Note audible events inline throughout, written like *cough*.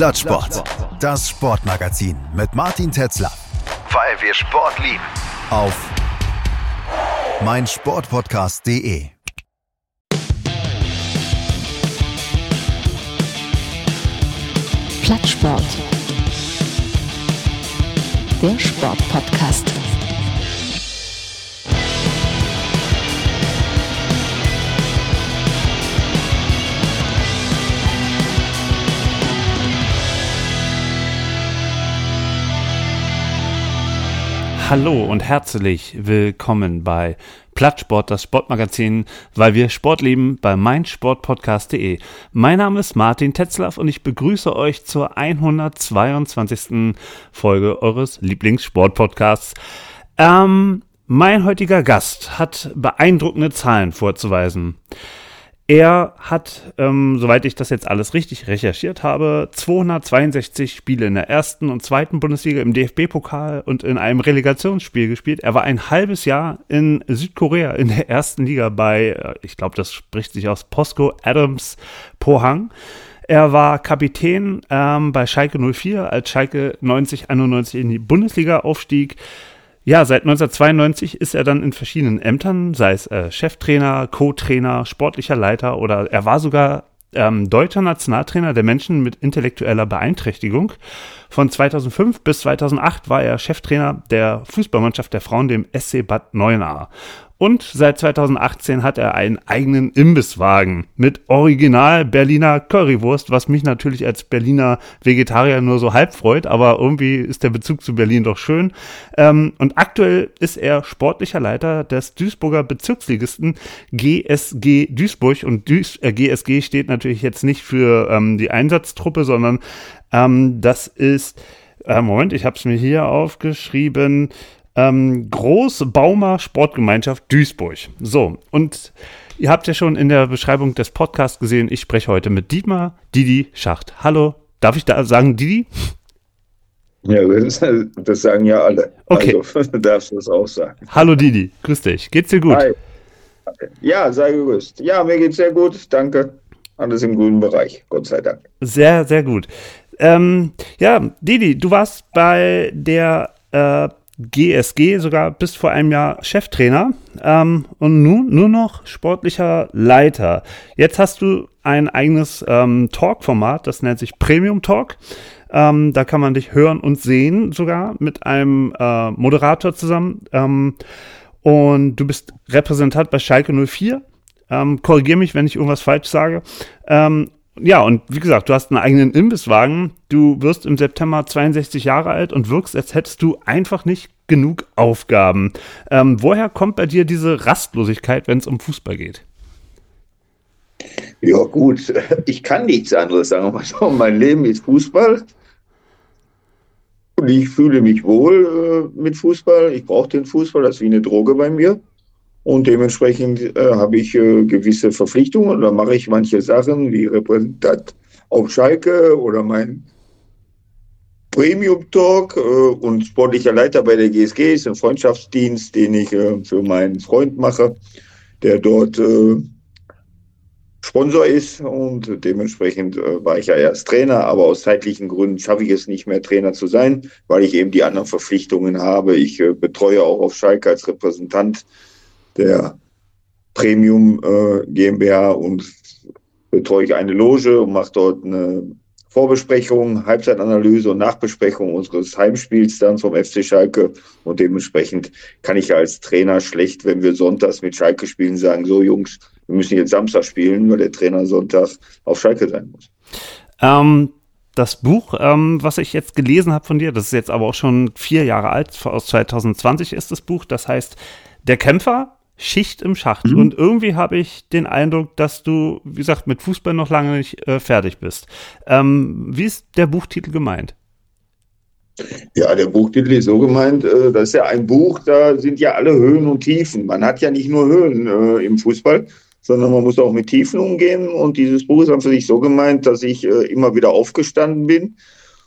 Plattsport. Das Sportmagazin mit Martin Tetzler. Weil wir Sport lieben. Auf meinsportpodcast.de. Plattsport. Der Sportpodcast. Hallo und herzlich willkommen bei Plattsport, das Sportmagazin, weil wir Sport lieben, bei meinsportpodcast.de. Mein Name ist Martin Tetzlaff und ich begrüße euch zur 122. Folge eures Lieblingssportpodcasts. Ähm, mein heutiger Gast hat beeindruckende Zahlen vorzuweisen. Er hat, ähm, soweit ich das jetzt alles richtig recherchiert habe, 262 Spiele in der ersten und zweiten Bundesliga im DFB-Pokal und in einem Relegationsspiel gespielt. Er war ein halbes Jahr in Südkorea in der ersten Liga bei, äh, ich glaube, das spricht sich aus Posco Adams Pohang. Er war Kapitän ähm, bei Schalke 04, als Schalke 90 91 in die Bundesliga aufstieg. Ja, seit 1992 ist er dann in verschiedenen Ämtern, sei es äh, Cheftrainer, Co-Trainer, sportlicher Leiter oder er war sogar ähm, deutscher Nationaltrainer der Menschen mit intellektueller Beeinträchtigung. Von 2005 bis 2008 war er Cheftrainer der Fußballmannschaft der Frauen, dem SC Bad Neuenahr. Und seit 2018 hat er einen eigenen Imbisswagen mit Original Berliner Currywurst, was mich natürlich als Berliner Vegetarier nur so halb freut, aber irgendwie ist der Bezug zu Berlin doch schön. Ähm, und aktuell ist er sportlicher Leiter des Duisburger Bezirksligisten GSG Duisburg. Und Duis äh, GSG steht natürlich jetzt nicht für ähm, die Einsatztruppe, sondern ähm, das ist, äh, Moment, ich habe es mir hier aufgeschrieben, ähm, Großbaumer Sportgemeinschaft Duisburg. So, und ihr habt ja schon in der Beschreibung des Podcasts gesehen, ich spreche heute mit Dietmar Didi Schacht. Hallo, darf ich da sagen Didi? Ja, das, das sagen ja alle. Okay. Also *laughs* darfst du das auch sagen. Hallo Didi, grüß dich. Geht's dir gut? Hi. Ja, sei gegrüßt. Ja, mir geht's sehr gut. Danke. Alles im grünen Bereich, Gott sei Dank. Sehr, sehr gut. Ähm, ja, Didi, du warst bei der äh, GSG sogar bis vor einem Jahr Cheftrainer ähm, und nun nur noch sportlicher Leiter. Jetzt hast du ein eigenes ähm, Talk-Format, das nennt sich Premium Talk. Ähm, da kann man dich hören und sehen, sogar mit einem äh, Moderator zusammen. Ähm, und du bist Repräsentant bei Schalke 04. Ähm, Korrigiere mich, wenn ich irgendwas falsch sage. Ähm, ja, und wie gesagt, du hast einen eigenen Imbisswagen. Du wirst im September 62 Jahre alt und wirkst, als hättest du einfach nicht genug Aufgaben. Ähm, woher kommt bei dir diese Rastlosigkeit, wenn es um Fußball geht? Ja, gut, ich kann nichts anderes sagen. Mein Leben ist Fußball. Und ich fühle mich wohl äh, mit Fußball. Ich brauche den Fußball, das ist wie eine Droge bei mir. Und dementsprechend äh, habe ich äh, gewisse Verpflichtungen. Da mache ich manche Sachen wie Repräsentant auf Schalke oder mein Premium Talk äh, und sportlicher Leiter bei der GSG ist ein Freundschaftsdienst, den ich äh, für meinen Freund mache, der dort äh, Sponsor ist und dementsprechend äh, war ich ja erst Trainer, aber aus zeitlichen Gründen schaffe ich es nicht mehr Trainer zu sein, weil ich eben die anderen Verpflichtungen habe. Ich betreue auch auf Schalke als Repräsentant der Premium äh, GmbH und betreue ich eine Loge und mache dort eine Vorbesprechung, Halbzeitanalyse und Nachbesprechung unseres Heimspiels dann vom FC Schalke. Und dementsprechend kann ich als Trainer schlecht, wenn wir sonntags mit Schalke spielen, sagen, so Jungs, wir müssen jetzt Samstag spielen, weil der Trainer Sonntag auf Schalke sein muss. Ähm, das Buch, ähm, was ich jetzt gelesen habe von dir, das ist jetzt aber auch schon vier Jahre alt, aus 2020 ist das Buch, das heißt Der Kämpfer, Schicht im Schacht. Mhm. Und irgendwie habe ich den Eindruck, dass du, wie gesagt, mit Fußball noch lange nicht äh, fertig bist. Ähm, wie ist der Buchtitel gemeint? Ja, der Buchtitel ist so gemeint, äh, das ist ja ein Buch, da sind ja alle Höhen und Tiefen. Man hat ja nicht nur Höhen äh, im Fußball, sondern man muss auch mit Tiefen umgehen. Und dieses Buch ist für sich so gemeint, dass ich äh, immer wieder aufgestanden bin.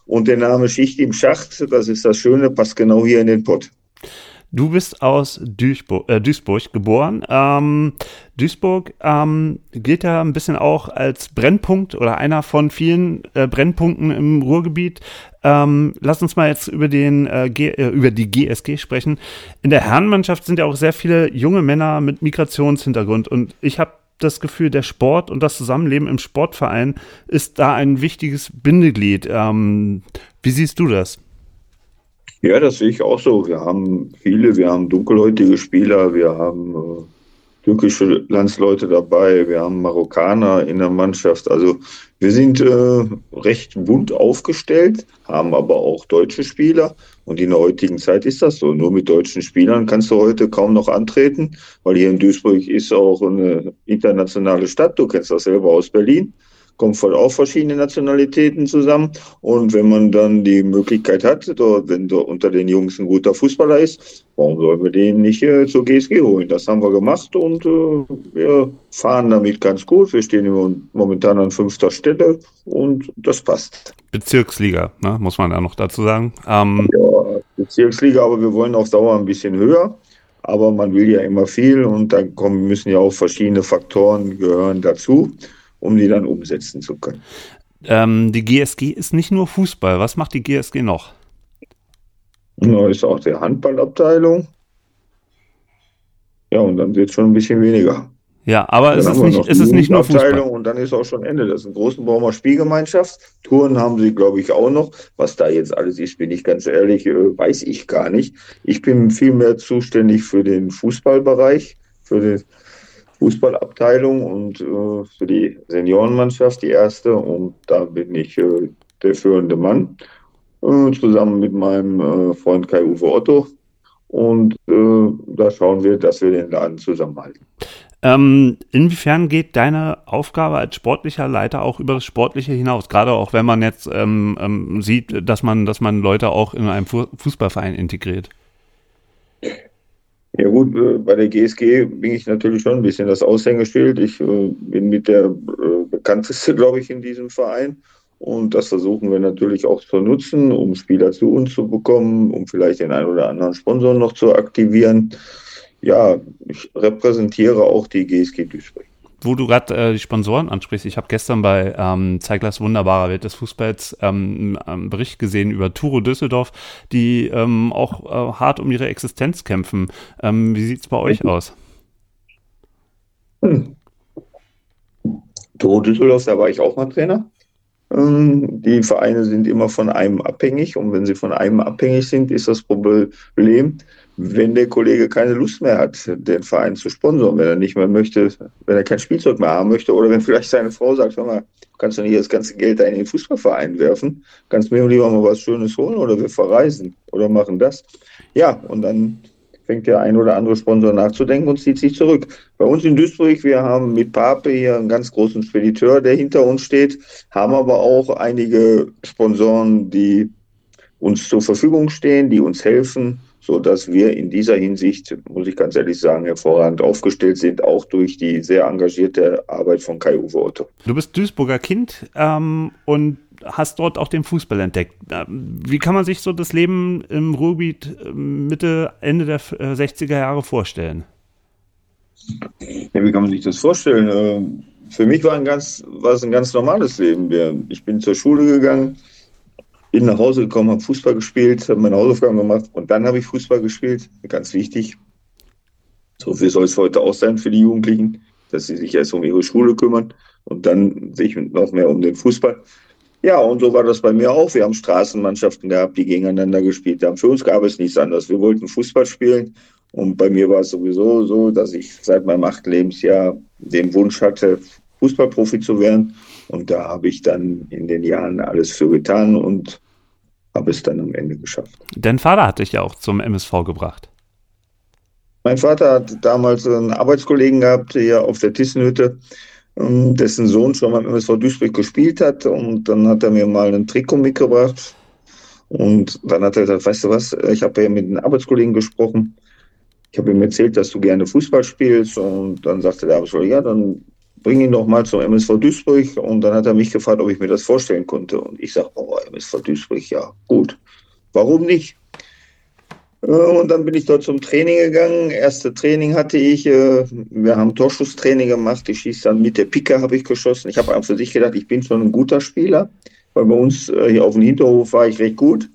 Und der Name Schicht im Schacht, das ist das Schöne, passt genau hier in den Pott. Du bist aus Duisburg, äh, Duisburg geboren. Ähm, Duisburg ähm, gilt ja ein bisschen auch als Brennpunkt oder einer von vielen äh, Brennpunkten im Ruhrgebiet. Ähm, lass uns mal jetzt über, den, äh, äh über die GSG sprechen. In der Herrenmannschaft sind ja auch sehr viele junge Männer mit Migrationshintergrund und ich habe das Gefühl, der Sport und das Zusammenleben im Sportverein ist da ein wichtiges Bindeglied. Ähm, wie siehst du das? Ja, das sehe ich auch so. Wir haben viele, wir haben dunkelhäutige Spieler, wir haben äh, türkische Landsleute dabei, wir haben Marokkaner in der Mannschaft. Also wir sind äh, recht bunt aufgestellt, haben aber auch deutsche Spieler. Und in der heutigen Zeit ist das so. Nur mit deutschen Spielern kannst du heute kaum noch antreten, weil hier in Duisburg ist auch eine internationale Stadt. Du kennst das selber aus Berlin kommen voll auch verschiedene Nationalitäten zusammen. Und wenn man dann die Möglichkeit hat, wenn unter den Jungs ein guter Fußballer ist, warum sollen wir den nicht äh, zur GSG holen? Das haben wir gemacht und äh, wir fahren damit ganz gut. Wir stehen momentan an fünfter Stelle und das passt. Bezirksliga, ne, muss man da noch dazu sagen. Ähm ja, Bezirksliga, aber wir wollen auf Dauer ein bisschen höher. Aber man will ja immer viel und dann kommen, müssen ja auch verschiedene Faktoren gehören dazu um die dann umsetzen zu können. Ähm, die GSG ist nicht nur Fußball. Was macht die GSG noch? Ja, ist auch die Handballabteilung. Ja, und dann wird es schon ein bisschen weniger. Ja, aber ist es, nicht, ist es nicht nur Fußball? Und dann ist auch schon Ende. Das ist eine große Baumer Spielgemeinschaft. Touren haben sie, glaube ich, auch noch. Was da jetzt alles ist, bin ich ganz ehrlich, äh, weiß ich gar nicht. Ich bin vielmehr zuständig für den Fußballbereich, für den Fußballabteilung und äh, für die Seniorenmannschaft die erste. Und da bin ich äh, der führende Mann, äh, zusammen mit meinem äh, Freund Kai-Uwe Otto. Und äh, da schauen wir, dass wir den Laden zusammenhalten. Ähm, inwiefern geht deine Aufgabe als sportlicher Leiter auch über das Sportliche hinaus? Gerade auch wenn man jetzt ähm, ähm, sieht, dass man, dass man Leute auch in einem Fußballverein integriert. Ja gut, äh, bei der GSG bin ich natürlich schon ein bisschen das Aushängeschild. Ich äh, bin mit der äh, bekannteste, *laughs* glaube ich, in diesem Verein. Und das versuchen wir natürlich auch zu nutzen, um Spieler zu uns zu bekommen, um vielleicht den einen oder anderen Sponsor noch zu aktivieren. Ja, ich repräsentiere auch die GSG Duisburg wo du gerade äh, die Sponsoren ansprichst, ich habe gestern bei ähm, Zeiglers wunderbarer Welt des Fußballs ähm, einen Bericht gesehen über Turo Düsseldorf, die ähm, auch äh, hart um ihre Existenz kämpfen. Ähm, wie sieht es bei euch aus? Hm. Turo Düsseldorf, da war ich auch mal Trainer. Ähm, die Vereine sind immer von einem abhängig und wenn sie von einem abhängig sind, ist das Problem, wenn der Kollege keine Lust mehr hat, den Verein zu sponsern, wenn er nicht mehr möchte, wenn er kein Spielzeug mehr haben möchte oder wenn vielleicht seine Frau sagt, hör mal, kannst du nicht das ganze Geld da in den Fußballverein werfen, kannst mir lieber mal was Schönes holen oder wir verreisen oder machen das. Ja, und dann fängt der ein oder andere Sponsor nachzudenken und zieht sich zurück. Bei uns in Duisburg, wir haben mit Pape hier einen ganz großen Spediteur, der hinter uns steht, haben aber auch einige Sponsoren, die uns zur Verfügung stehen, die uns helfen so dass wir in dieser Hinsicht, muss ich ganz ehrlich sagen, hervorragend aufgestellt sind, auch durch die sehr engagierte Arbeit von Kai-Uwe Otto. Du bist Duisburger Kind ähm, und hast dort auch den Fußball entdeckt. Ähm, wie kann man sich so das Leben im Ruhrgebiet ähm, Mitte, Ende der 60er äh, Jahre vorstellen? Ja, wie kann man sich das vorstellen? Ähm, für mich war, ein ganz, war es ein ganz normales Leben. Ich bin zur Schule gegangen, bin nach Hause gekommen, habe Fußball gespielt, habe meine Hausaufgaben gemacht und dann habe ich Fußball gespielt. Ganz wichtig. So viel soll es heute auch sein für die Jugendlichen, dass sie sich erst um ihre Schule kümmern und dann sich noch mehr um den Fußball. Ja, und so war das bei mir auch. Wir haben Straßenmannschaften gehabt, die gegeneinander gespielt haben. Für uns gab es nichts anderes. Wir wollten Fußball spielen. Und bei mir war es sowieso so, dass ich seit meinem achten Lebensjahr den Wunsch hatte, Fußballprofi zu werden. Und da habe ich dann in den Jahren alles für getan und habe es dann am Ende geschafft. Dein Vater hat dich ja auch zum MSV gebracht. Mein Vater hat damals einen Arbeitskollegen gehabt, hier auf der Tissenhütte, ähm, dessen Sohn schon beim MSV Duisburg gespielt hat. Und dann hat er mir mal ein Trikot mitgebracht. Und dann hat er gesagt, weißt du was, ich habe ja mit einem Arbeitskollegen gesprochen. Ich habe ihm erzählt, dass du gerne Fußball spielst. Und dann sagte der Arbeitskollege, ja, dann bring ihn doch mal zum MSV Duisburg. Und dann hat er mich gefragt, ob ich mir das vorstellen konnte. Und ich sage, oh, MSV Duisburg, ja, gut. Warum nicht? Äh, und dann bin ich dort zum Training gegangen. Erste Training hatte ich. Äh, wir haben Torschusstraining gemacht. Ich schieße dann mit der Picke, habe ich geschossen. Ich habe einfach für sich gedacht, ich bin schon ein guter Spieler. Weil bei uns äh, hier auf dem Hinterhof war ich recht gut.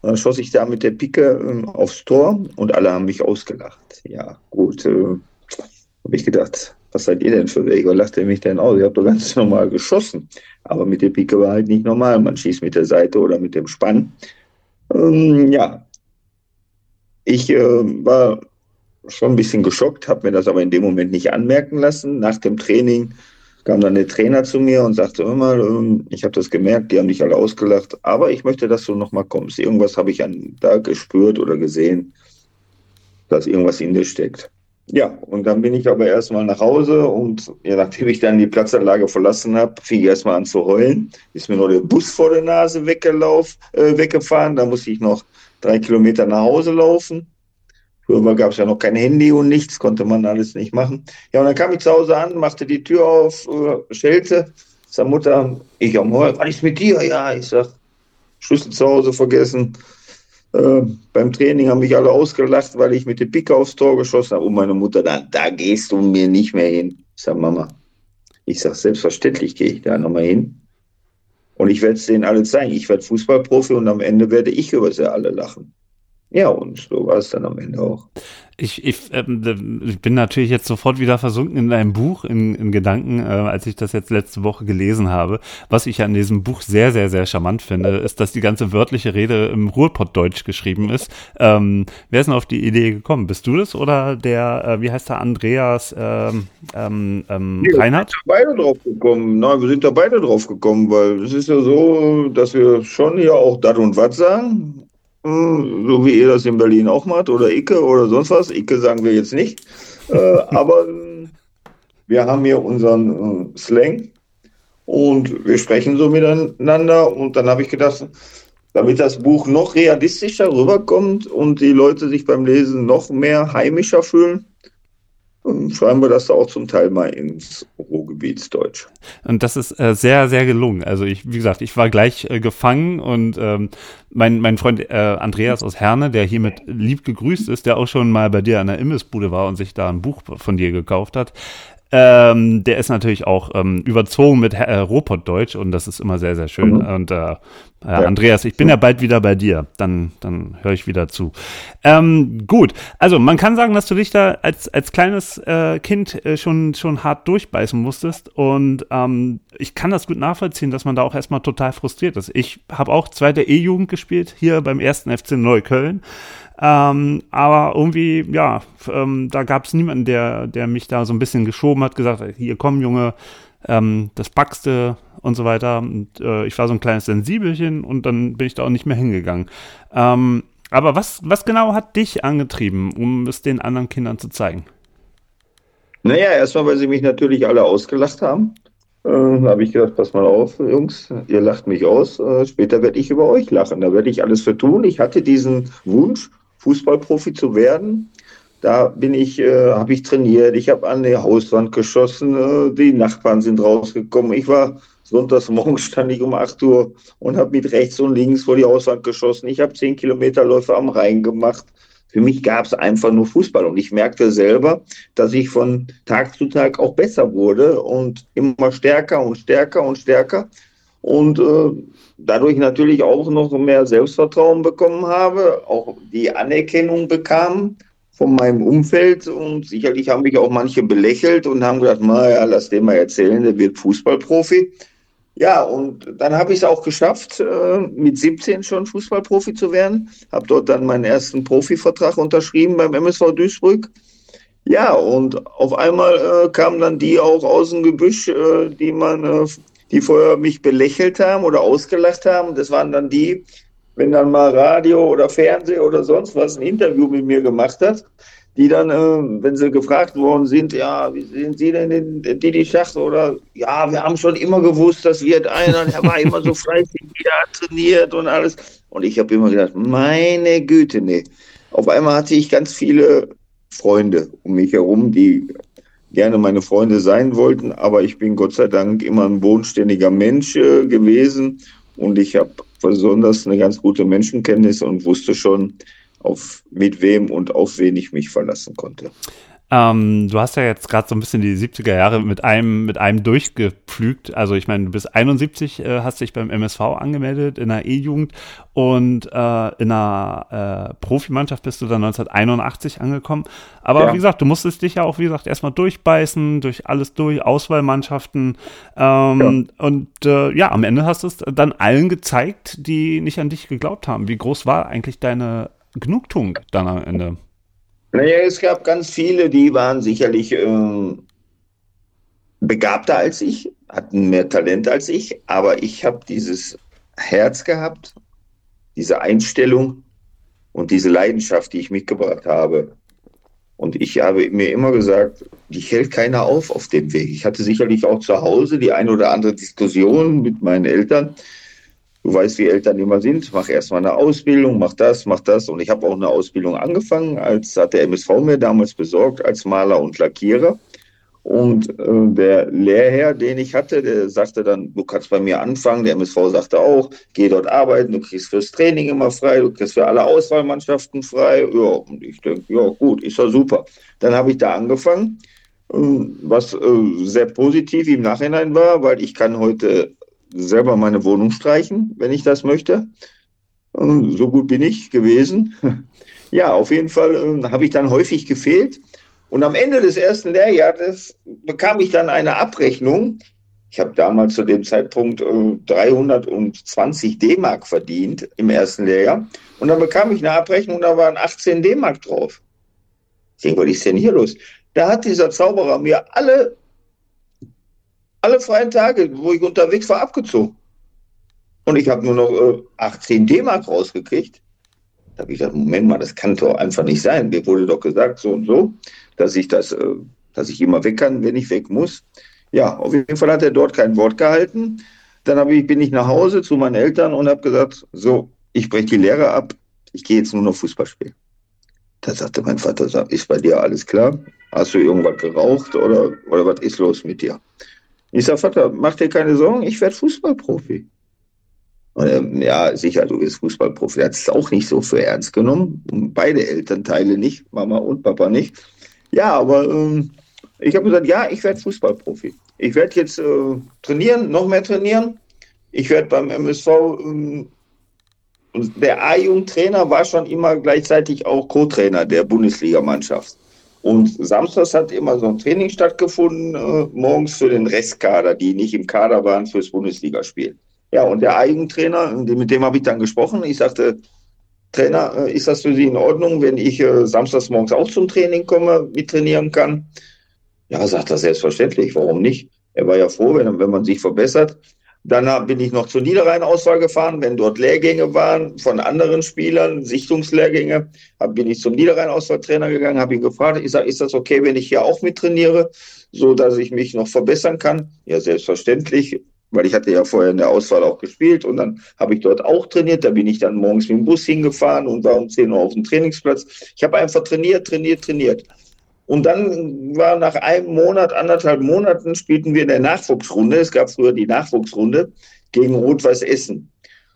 Und dann schoss ich da mit der Picke ähm, aufs Tor und alle haben mich ausgelacht. Ja, gut. Habe ich gedacht, was seid ihr denn für welche? Lacht ihr mich denn aus? Ich habe doch ganz normal geschossen. Aber mit der Picke war halt nicht normal. Man schießt mit der Seite oder mit dem Spann. Ähm, ja, ich äh, war schon ein bisschen geschockt, habe mir das aber in dem Moment nicht anmerken lassen. Nach dem Training kam dann der Trainer zu mir und sagte, mal, ähm, ich habe das gemerkt, die haben dich alle ausgelacht, aber ich möchte, dass du nochmal kommst. Irgendwas habe ich an da gespürt oder gesehen, dass irgendwas in dir steckt. Ja, und dann bin ich aber erstmal nach Hause und ja, nachdem ich dann die Platzanlage verlassen habe, fing ich erstmal an zu heulen. Ist mir nur der Bus vor der Nase weggelaufen, äh, weggefahren. Da musste ich noch drei Kilometer nach Hause laufen. Früher gab es ja noch kein Handy und nichts, konnte man alles nicht machen. Ja, und dann kam ich zu Hause an, machte die Tür auf, äh, schellte, sag Mutter, ich am Heulen, was ist mit dir? Ja, ich sag, Schlüssel zu Hause vergessen. Äh, beim Training haben mich alle ausgelacht, weil ich mit der Picke aufs Tor geschossen habe. Und meine Mutter dann, da gehst du mir nicht mehr hin. Ich sage, Mama, ich sage, selbstverständlich gehe ich da nochmal hin. Und ich werde es denen alle zeigen. Ich werde Fußballprofi und am Ende werde ich über sie alle lachen. Ja, und so war es dann am Ende auch. Ich, ich, ähm, ich, bin natürlich jetzt sofort wieder versunken in deinem Buch, in, in Gedanken, äh, als ich das jetzt letzte Woche gelesen habe. Was ich an diesem Buch sehr, sehr, sehr charmant finde, ist, dass die ganze wörtliche Rede im Ruhrpottdeutsch geschrieben ist. Ähm, wer ist denn auf die Idee gekommen? Bist du das oder der, äh, wie heißt der, Andreas ähm, ähm, ähm nee, Reinhardt? Wir sind da beide drauf gekommen. Nein, wir sind da beide drauf gekommen, weil es ist ja so, dass wir schon hier auch dat und wat sagen so wie ihr das in Berlin auch macht, oder Icke oder sonst was. Icke sagen wir jetzt nicht. Äh, *laughs* aber wir haben hier unseren äh, Slang und wir sprechen so miteinander. Und dann habe ich gedacht, damit das Buch noch realistischer rüberkommt und die Leute sich beim Lesen noch mehr heimischer fühlen, schreiben wir das auch zum Teil mal ins Ruhrgebietsdeutsch. Und das ist äh, sehr, sehr gelungen. Also ich, wie gesagt, ich war gleich äh, gefangen und ähm, mein, mein Freund äh, Andreas aus Herne, der hiermit lieb gegrüßt ist, der auch schon mal bei dir an der Imbissbude war und sich da ein Buch von dir gekauft hat, ähm, der ist natürlich auch ähm, überzogen mit äh, Robotdeutsch und das ist immer sehr, sehr schön. Mhm. Und äh, äh, Andreas, ich bin ja bald wieder bei dir. Dann, dann höre ich wieder zu. Ähm, gut, also man kann sagen, dass du dich da als, als kleines äh, Kind äh, schon, schon hart durchbeißen musstest. Und ähm, ich kann das gut nachvollziehen, dass man da auch erstmal total frustriert ist. Ich habe auch zweite E-Jugend gespielt, hier beim ersten FC Neukölln. Ähm, aber irgendwie, ja, ähm, da gab es niemanden, der, der mich da so ein bisschen geschoben hat, gesagt, hier komm, Junge, ähm, das packste und so weiter. Und äh, ich war so ein kleines Sensibelchen und dann bin ich da auch nicht mehr hingegangen. Ähm, aber was, was genau hat dich angetrieben, um es den anderen Kindern zu zeigen? Naja, erstmal, weil sie mich natürlich alle ausgelacht haben. Äh, habe ich gedacht, pass mal auf, Jungs, ihr lacht mich aus. Äh, später werde ich über euch lachen. Da werde ich alles für tun. Ich hatte diesen Wunsch, Fußballprofi zu werden. Da bin ich, äh, habe ich trainiert, ich habe an die Hauswand geschossen, äh, die Nachbarn sind rausgekommen. Ich war sonntags morgens stand ich um 8 Uhr und habe mit rechts und links vor die Hauswand geschossen. Ich habe 10 Kilometerläufe am Rhein gemacht. Für mich gab es einfach nur Fußball und ich merkte selber, dass ich von Tag zu Tag auch besser wurde und immer stärker und stärker und stärker und äh, dadurch natürlich auch noch mehr Selbstvertrauen bekommen habe, auch die Anerkennung bekam von meinem Umfeld und sicherlich haben mich auch manche belächelt und haben gedacht, naja, lass den mal erzählen, der wird Fußballprofi. Ja, und dann habe ich es auch geschafft, äh, mit 17 schon Fußballprofi zu werden. Habe dort dann meinen ersten Profivertrag unterschrieben beim MSV Duisburg. Ja, und auf einmal äh, kamen dann die auch aus dem Gebüsch, äh, die man, äh, die vorher mich belächelt haben oder ausgelacht haben. Das waren dann die, wenn dann mal Radio oder Fernsehen oder sonst was ein Interview mit mir gemacht hat, die dann, äh, wenn sie gefragt worden sind, ja, wie sind Sie denn in Didi Schach oder ja, wir haben schon immer gewusst, das wird einer, der war immer so *laughs* fleißig, wie er trainiert und alles. Und ich habe immer gedacht, meine Güte, nee. Auf einmal hatte ich ganz viele Freunde um mich herum, die gerne meine Freunde sein wollten, aber ich bin Gott sei Dank immer ein bodenständiger Mensch äh, gewesen und ich habe besonders eine ganz gute Menschenkenntnis und wusste schon, auf mit wem und auf wen ich mich verlassen konnte. Ähm, du hast ja jetzt gerade so ein bisschen die 70er Jahre mit einem, mit einem durchgepflügt. Also ich meine, du bist 71, äh, hast dich beim MSV angemeldet in der E-Jugend und äh, in einer äh, Profimannschaft bist du dann 1981 angekommen. Aber ja. wie gesagt, du musstest dich ja auch, wie gesagt, erstmal durchbeißen, durch alles durch, Auswahlmannschaften. Ähm, ja. Und äh, ja, am Ende hast du es dann allen gezeigt, die nicht an dich geglaubt haben. Wie groß war eigentlich deine Genugtuung dann am Ende? Naja, es gab ganz viele, die waren sicherlich äh, begabter als ich, hatten mehr Talent als ich, aber ich habe dieses Herz gehabt, diese Einstellung und diese Leidenschaft, die ich mitgebracht habe. Und ich habe mir immer gesagt, dich hält keiner auf auf dem Weg. Ich hatte sicherlich auch zu Hause die ein oder andere Diskussion mit meinen Eltern, Du weißt, wie Eltern immer sind. Mach erstmal eine Ausbildung, mach das, mach das. Und ich habe auch eine Ausbildung angefangen, als hat der MSV mir damals besorgt als Maler und Lackierer. Und äh, der Lehrherr, den ich hatte, der sagte dann, du kannst bei mir anfangen. Der MSV sagte auch, geh dort arbeiten, du kriegst fürs Training immer frei, du kriegst für alle Auswahlmannschaften frei. Ja, und ich denke, ja gut, ist ja super. Dann habe ich da angefangen, ähm, was äh, sehr positiv im Nachhinein war, weil ich kann heute selber meine Wohnung streichen, wenn ich das möchte. So gut bin ich gewesen. *laughs* Ja, auf jeden Fall äh, habe ich dann häufig gefehlt. Und am Ende des ersten Lehrjahres bekam ich dann eine Abrechnung. Ich habe damals zu dem Zeitpunkt äh, 320 D-Mark verdient im ersten Lehrjahr. Und dann bekam ich eine Abrechnung, da waren 18 D-Mark drauf. Ich denke, was ist denn hier los? Da hat dieser Zauberer mir alle alle freien Tage, wo ich unterwegs war, abgezogen. Und ich habe nur noch äh, 18 D-Mark rausgekriegt. Da habe ich gesagt, Moment mal, das kann doch einfach nicht sein. Mir wurde doch gesagt, so und so, dass ich das, äh, dass ich immer weg kann, wenn ich weg muss. Ja, auf jeden Fall hat er dort kein Wort gehalten. Dann ich, bin ich nach Hause zu meinen Eltern und habe gesagt, so, ich breche die Lehre ab, ich gehe jetzt nur noch Fußball spielen. Da sagte mein Vater, ist bei dir alles klar? Hast du irgendwas geraucht oder, oder was ist los mit dir? Ich sage, Vater, mach dir keine Sorgen, ich werde Fußballprofi. Und er, ja, sicher, du bist Fußballprofi. Er hat es auch nicht so für ernst genommen. Beide Elternteile nicht, Mama und Papa nicht. Ja, aber ähm, ich habe gesagt, ja, ich werde Fußballprofi. Ich werde jetzt äh, trainieren, noch mehr trainieren. Ich werde beim MSV, ähm, der A-Jugend-Trainer war schon immer gleichzeitig auch Co-Trainer der Bundesligamannschaft. Und samstags hat immer so ein Training stattgefunden, äh, morgens für den Restkader, die nicht im Kader waren fürs Bundesligaspiel. Ja, und der Eigentrainer, mit dem habe ich dann gesprochen. Ich sagte, Trainer, äh, ist das für Sie in Ordnung, wenn ich äh, samstags morgens auch zum Training komme, mit trainieren kann? Ja, sagt er selbstverständlich, warum nicht? Er war ja froh, wenn, wenn man sich verbessert. Dann bin ich noch zur Niederrhein-Auswahl gefahren, wenn dort Lehrgänge waren von anderen Spielern, Sichtungslehrgänge, bin ich zum Niederrhein-Auswahltrainer gegangen, habe ihn gefragt, ich sage, ist das okay, wenn ich hier auch mit trainiere, so dass ich mich noch verbessern kann? Ja, selbstverständlich, weil ich hatte ja vorher in der Auswahl auch gespielt und dann habe ich dort auch trainiert. Da bin ich dann morgens mit dem Bus hingefahren und war um 10 Uhr auf dem Trainingsplatz. Ich habe einfach trainiert, trainiert, trainiert. Und dann war nach einem Monat, anderthalb Monaten, spielten wir in der Nachwuchsrunde. Es gab früher die Nachwuchsrunde gegen Rot-Weiß Essen.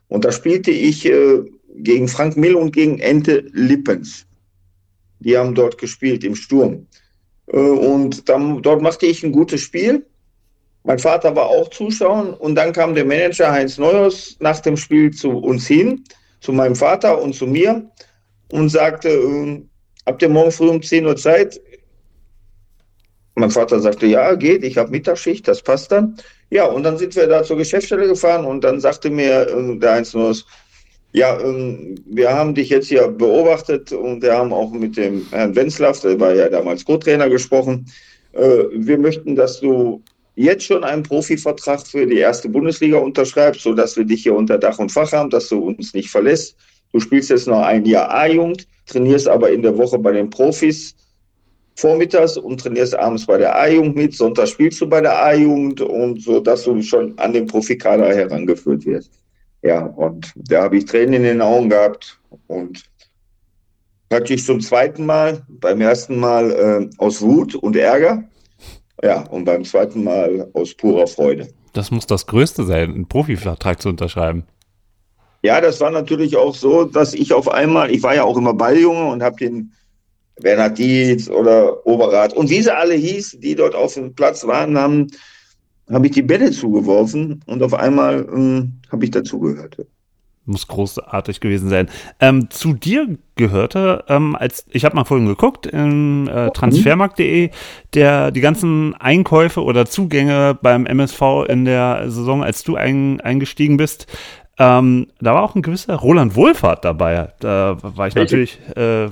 Und da spielte ich äh, gegen Frank Mill und gegen Ente Lippens. Die haben dort gespielt im Sturm. Äh, und dann, dort machte ich ein gutes Spiel. Mein Vater war auch Zuschauer. Und dann kam der Manager Heinz Neuhaus nach dem Spiel zu uns hin, zu meinem Vater und zu mir und sagte, äh, habt ihr morgen früh um 10 Uhr Zeit? Mein Vater sagte, ja, geht, ich habe Mittagsschicht, das passt dann. Ja, und dann sind wir da zur Geschäftsstelle gefahren und dann sagte mir äh, der Einzelne, ja, ähm, wir haben dich jetzt hier beobachtet und wir haben auch mit dem Herrn Wenzlaff, der war ja damals Co-Trainer, gesprochen. Äh, wir möchten, dass du jetzt schon einen Profivertrag für die erste Bundesliga unterschreibst, sodass wir dich hier unter Dach und Fach haben, dass du uns nicht verlässt. Du spielst jetzt noch ein Jahr A-Jugend, trainierst aber in der Woche bei den Profis vormittags und trainierst abends bei der A-Jugend mit, Sonntag spielst du bei der A-Jugend und so, dass du schon an den Profikader herangeführt wirst. Ja, und da habe ich Tränen in den Augen gehabt und praktisch zum zweiten Mal, beim ersten Mal äh, aus Wut und Ärger, ja, und beim zweiten Mal aus purer Freude. Das muss das Größte sein, einen Profivertrag zu unterschreiben. Ja, das war natürlich auch so, dass ich auf einmal, ich war ja auch immer Balljunge und habe den Bernhard Dietz oder Oberrat und wie sie alle hieß, die dort auf dem Platz waren, haben, habe ich die Bälle zugeworfen und auf einmal ähm, habe ich dazugehört. Muss großartig gewesen sein. Ähm, zu dir gehörte, ähm, als ich habe mal vorhin geguckt, in äh, transfermarkt.de, der die ganzen Einkäufe oder Zugänge beim MSV in der Saison, als du ein, eingestiegen bist, ähm, da war auch ein gewisser Roland Wohlfahrt dabei. Da war ich natürlich äh,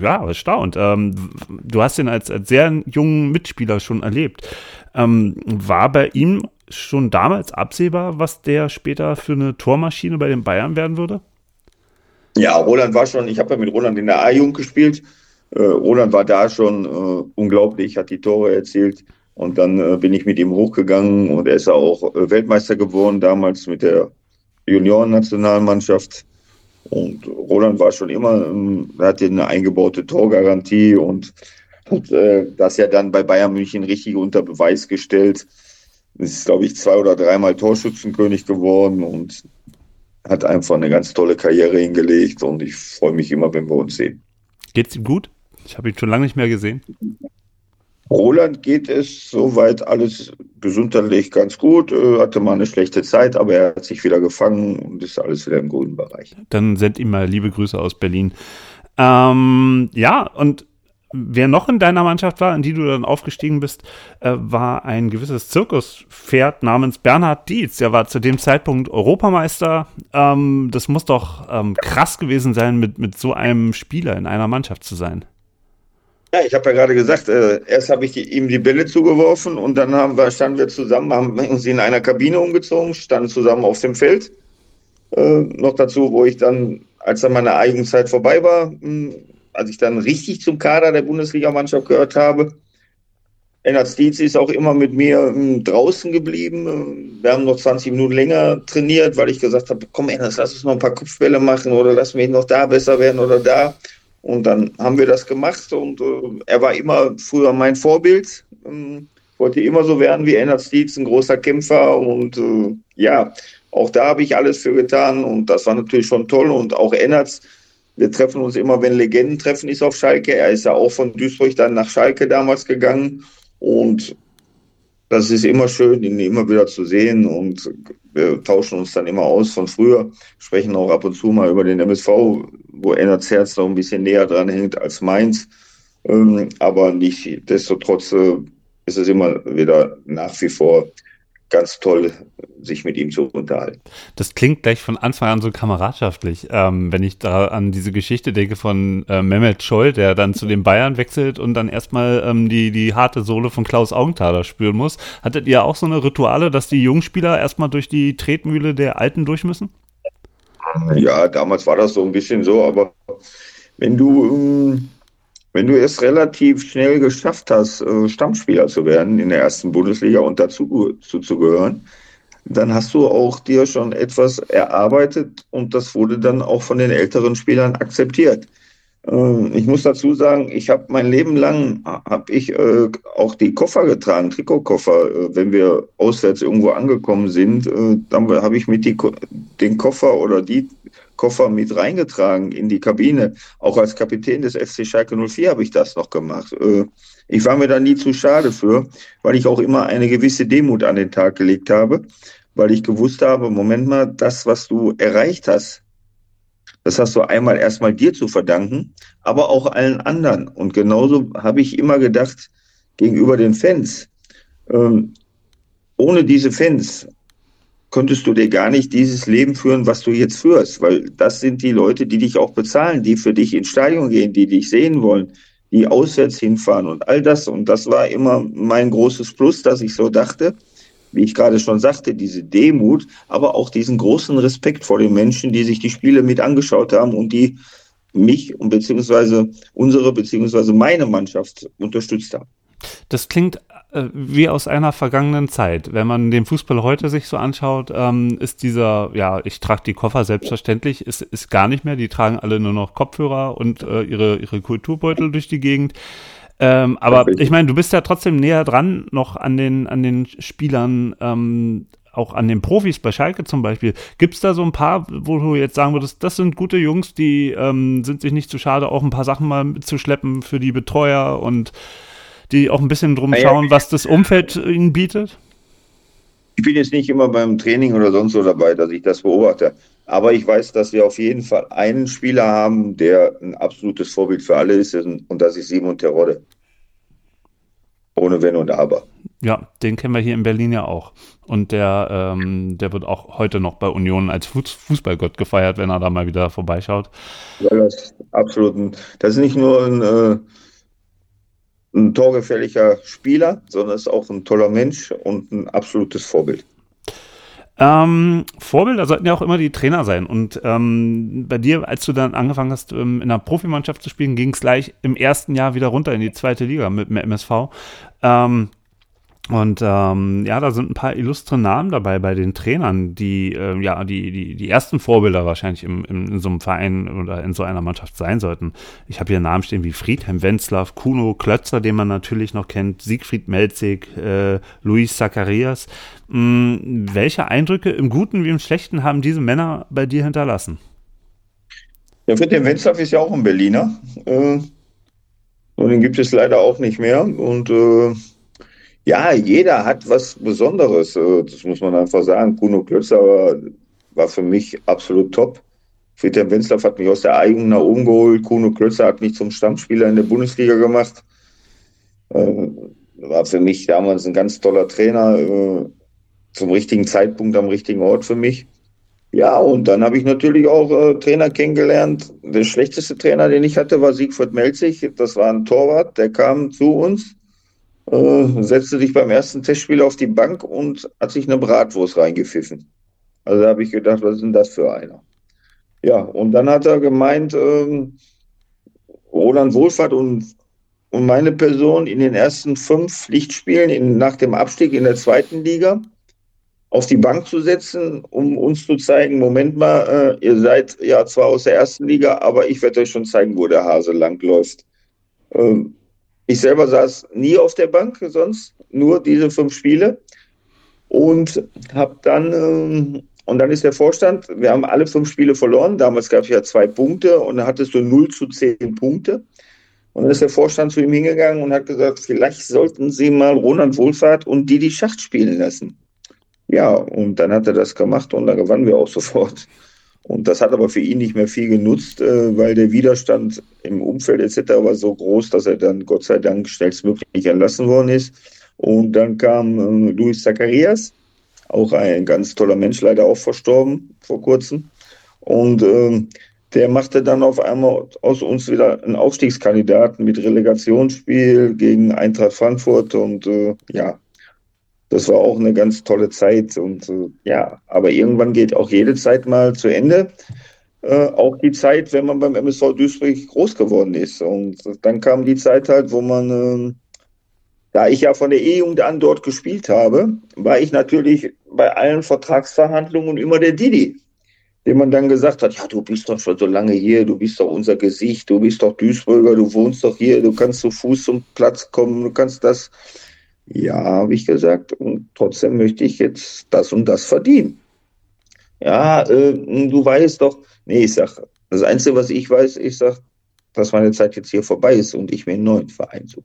ja, erstaunt. Ähm, du hast ihn als, als sehr jungen Mitspieler schon erlebt. Ähm, war bei ihm schon damals absehbar, was der später für eine Tormaschine bei den Bayern werden würde? Ja, Roland war schon, ich habe ja mit Roland in der A-Jugend gespielt. Äh, Roland war da schon äh, unglaublich, hat die Tore erzielt. Und dann äh, bin ich mit ihm hochgegangen und er ist auch äh, Weltmeister geworden, damals mit der Juniorennationalmannschaft. Und Roland war schon immer, ähm, hatte eine eingebaute Torgarantie und hat äh, das ja dann bei Bayern München richtig unter Beweis gestellt. Ist, glaube ich, zwei oder dreimal Torschützenkönig geworden und hat einfach eine ganz tolle Karriere hingelegt und ich freue mich immer, wenn wir uns sehen. Geht's ihm gut? Ich habe ihn schon lange nicht mehr gesehen. Roland geht es soweit alles gesundheitlich ganz gut, äh, hatte mal eine schlechte Zeit, aber er hat sich wieder gefangen und ist alles wieder im guten Bereich. Dann send ihm mal liebe Grüße aus Berlin. Ähm, ja, und wer noch in deiner Mannschaft war, in die du dann aufgestiegen bist, äh, war ein gewisses Zirkuspferd namens Bernhard Dietz. Der war zu dem Zeitpunkt Europameister. Ähm, das muss doch ähm, krass gewesen sein, mit, mit so einem Spieler in einer Mannschaft zu sein. Ja, ich habe ja gerade gesagt, äh, erst habe ich die, ihm die Bälle zugeworfen und dann haben wir, standen wir zusammen, haben uns in einer Kabine umgezogen, standen zusammen auf dem Feld. Äh, noch dazu, wo ich dann, als dann meine Eigenzeit vorbei war, mh, hm, als ich dann richtig zum Kader der Bundesligamannschaft gehört habe, Ennard Stietz ist auch immer mit mir mh, hm, draußen geblieben. Wir haben noch 20 Minuten länger trainiert, weil ich gesagt habe, komm Ennard, lass uns noch ein paar Kopfbälle machen oder lass mich noch da besser werden oder da. Und dann haben wir das gemacht und äh, er war immer früher mein Vorbild. Ähm, wollte immer so werden wie Ennard Stietz, ein großer Kämpfer und äh, ja, auch da habe ich alles für getan und das war natürlich schon toll und auch Ennards, wir treffen uns immer, wenn Legenden treffen, ist auf Schalke. Er ist ja auch von Duisburg dann nach Schalke damals gegangen und das ist immer schön, ihn immer wieder zu sehen und wir tauschen uns dann immer aus von früher, sprechen auch ab und zu mal über den MSV, wo Ennerts Herz noch ein bisschen näher dran hängt als meins. Ähm, aber nicht destotrotz äh, ist es immer wieder nach wie vor ganz toll, sich mit ihm zu unterhalten. Das klingt gleich von Anfang an so kameradschaftlich, ähm, wenn ich da an diese Geschichte denke von äh, Mehmet Scholl, der dann zu den Bayern wechselt und dann erstmal ähm, die, die harte Sohle von Klaus Augenthaler spüren muss. Hattet ihr auch so eine Rituale, dass die Jungspieler erstmal durch die Tretmühle der Alten durch müssen? Ja, damals war das so ein bisschen so, aber wenn du ähm, wenn du es relativ schnell geschafft hast, äh, Stammspieler zu werden in der ersten Bundesliga und dazu zu, gehören, dann hast du auch dir schon etwas erarbeitet und das wurde dann auch von den älteren Spielern akzeptiert. Äh, ich muss dazu sagen, ich habe mein Leben lang habe ich äh, auch die Koffer getragen, Trikotkoffer. wenn wir auswärts irgendwo angekommen sind, dann habe ich mit die, den Koffer oder die Koffer mit reingetragen in die Kabine. Auch als Kapitän des FC Schalke 04 habe ich das noch gemacht. Äh, ich war mir da nie zu schade für, weil ich auch immer eine gewisse Demut an den Tag gelegt habe, weil ich gewusst habe, Moment mal, das, was du erreicht hast, das hast du einmal erstmal dir zu verdanken, aber auch allen anderen. Und genauso habe ich immer gedacht, gegenüber den Fans, ähm, ohne diese Fans könntest du dir gar nicht dieses Leben führen, was du jetzt führst, weil das sind die Leute, die dich auch bezahlen, die für dich ins Stadion gehen, die dich sehen wollen, die auswärts hinfahren und all das. Und das war immer mein großes Plus, dass ich so dachte, wie ich gerade schon sagte, diese Demut, aber auch diesen großen Respekt vor den Menschen, die sich die Spiele mit angeschaut haben und die mich und beziehungsweise unsere beziehungsweise meine Mannschaft unterstützt haben. Das klingt äh, wie aus einer vergangenen Zeit. Wenn man den Fußball heute sich so anschaut, ähm, ist dieser, ja, ich trage die Koffer selbstverständlich, ist, ist gar nicht mehr. Die tragen alle nur noch Kopfhörer und äh, ihre, ihre Kulturbeutel durch die Gegend. Ähm, aber ich meine, du bist ja trotzdem näher dran noch an den, an den Spielern. Ähm, auch an den Profis bei Schalke zum Beispiel, gibt es da so ein paar, wo du jetzt sagen würdest, das sind gute Jungs, die ähm, sind sich nicht zu schade, auch ein paar Sachen mal mitzuschleppen für die Betreuer und die auch ein bisschen drum schauen, was das Umfeld ihnen bietet? Ich bin jetzt nicht immer beim Training oder sonst so dabei, dass ich das beobachte. Aber ich weiß, dass wir auf jeden Fall einen Spieler haben, der ein absolutes Vorbild für alle ist, und das ist Simon Terodde. Ohne Wenn und Aber. Ja, den kennen wir hier in Berlin ja auch. Und der, ähm, der wird auch heute noch bei Union als Fußballgott gefeiert, wenn er da mal wieder vorbeischaut. Ja, das ist absolut ein, das ist nicht nur ein, äh, ein torgefährlicher Spieler, sondern ist auch ein toller Mensch und ein absolutes Vorbild. Ähm, Vorbilder sollten ja auch immer die Trainer sein. Und ähm, bei dir, als du dann angefangen hast, ähm, in der Profimannschaft zu spielen, ging es gleich im ersten Jahr wieder runter in die zweite Liga mit dem MSV. Ähm, und ähm, ja, da sind ein paar illustre Namen dabei bei den Trainern, die äh, ja die, die, die ersten Vorbilder wahrscheinlich im, im, in so einem Verein oder in so einer Mannschaft sein sollten. Ich habe hier Namen stehen wie Friedhelm Wenzlaw, Kuno Klötzer, den man natürlich noch kennt, Siegfried Melzig, äh, Luis Zacharias. Hm, welche Eindrücke im Guten wie im Schlechten haben diese Männer bei dir hinterlassen? Ja, Friedhelm Wenzlaw ist ja auch ein Berliner. Äh, und den gibt es leider auch nicht mehr. Und äh, ja, jeder hat was Besonderes. Äh, das muss man einfach sagen. Kuno Klötzer war, war für mich absolut top. Friedhelm Wenzlaff hat mich aus der eigenen nach oben geholt. Kuno Klötzer hat mich zum Stammspieler in der Bundesliga gemacht. Äh, war für mich damals ein ganz toller Trainer. Äh, zum richtigen Zeitpunkt am richtigen Ort für mich. Ja, und dann habe ich natürlich auch äh, Trainer kennengelernt. Der schlechteste Trainer, den ich hatte, war Siegfried Melzig. Das war ein Torwart, der kam zu uns äh, setzte sich beim ersten Testspiel auf die Bank und hat sich eine Bratwurst reingepfiffen. Also da habe ich gedacht, was ist denn das für einer? Ja, und dann hat er gemeint, ähm, Roland Wohlfahrt und, und meine Person in den ersten fünf Pflichtspielen in, nach dem Abstieg in der zweiten Liga auf die Bank zu setzen, um uns zu zeigen, Moment mal, äh, ihr seid ja zwar aus der ersten Liga, aber ich werde euch schon zeigen, wo der Hase langläuft. Ähm, ich selber saß nie auf der Bank, sonst nur diese fünf Spiele. Und habe dann, äh, und dann ist der Vorstand, wir haben alle fünf Spiele verloren. Damals gab es ja zwei Punkte und dann hattest du 0 zu 10 Punkte. Und dann ist der Vorstand zu ihm hingegangen und hat gesagt, vielleicht sollten Sie mal Roland Wohlfahrt und Didi Schacht spielen lassen. Ja, und dann hat er das gemacht und dann gewannen wir auch sofort. Und das hat aber für ihn nicht mehr viel genutzt, äh, weil der Widerstand im Umfeld etc. war so groß, dass er dann Gott sei Dank schnellstmöglich entlassen worden ist. Und dann kam äh, Luis Zacharias, auch ein ganz toller Mensch, leider auch verstorben vor kurzem. Und äh, der machte dann auf einmal aus uns wieder einen Aufstiegskandidaten mit Relegationsspiel gegen Eintracht Frankfurt. Und äh, ja, das war auch eine ganz tolle Zeit. Und äh, ja, aber irgendwann geht auch jede Zeit mal zu Ende. Äh, auch die Zeit, wenn man beim MSV Duisburg groß geworden ist. Und dann kam die Zeit halt, wo man, äh, da ich ja von der E-Jugend an dort gespielt habe, war ich natürlich bei allen Vertragsverhandlungen immer der Didi. Dem man dann gesagt hat, ja, du bist doch schon so lange hier, du bist doch unser Gesicht, du bist doch Duisburger, du wohnst doch hier, du kannst zu Fuß zum Platz kommen, du kannst das. Ja, habe ich gesagt. Und trotzdem möchte ich jetzt das und das verdienen. Ja, äh, du weißt doch, nee, ich sag, das Einzige, was ich weiß, ich sag, dass meine Zeit jetzt hier vorbei ist und ich mir einen neuen Verein suche.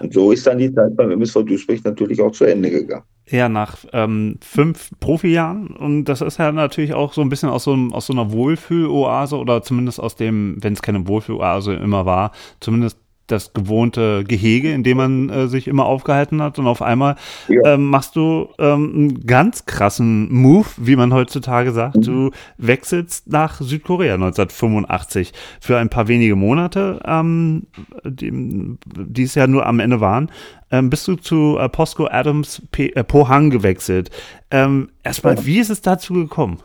Und so ist dann die Zeit beim MSV Duisburg natürlich auch zu Ende gegangen. Ja, nach ähm, fünf Profijahren. Und das ist ja natürlich auch so ein bisschen aus so, aus so einer Wohlfühloase oder zumindest aus dem, wenn es keine Wohlfühloase immer war, zumindest das gewohnte Gehege, in dem man äh, sich immer aufgehalten hat. Und auf einmal ja. ähm, machst du ähm, einen ganz krassen Move, wie man heutzutage sagt. Mhm. Du wechselst nach Südkorea 1985 für ein paar wenige Monate, ähm, die, die es ja nur am Ende waren. Ähm, bist du zu äh, Posco Adams P äh, Pohang gewechselt. Ähm, erstmal, ja. wie ist es dazu gekommen?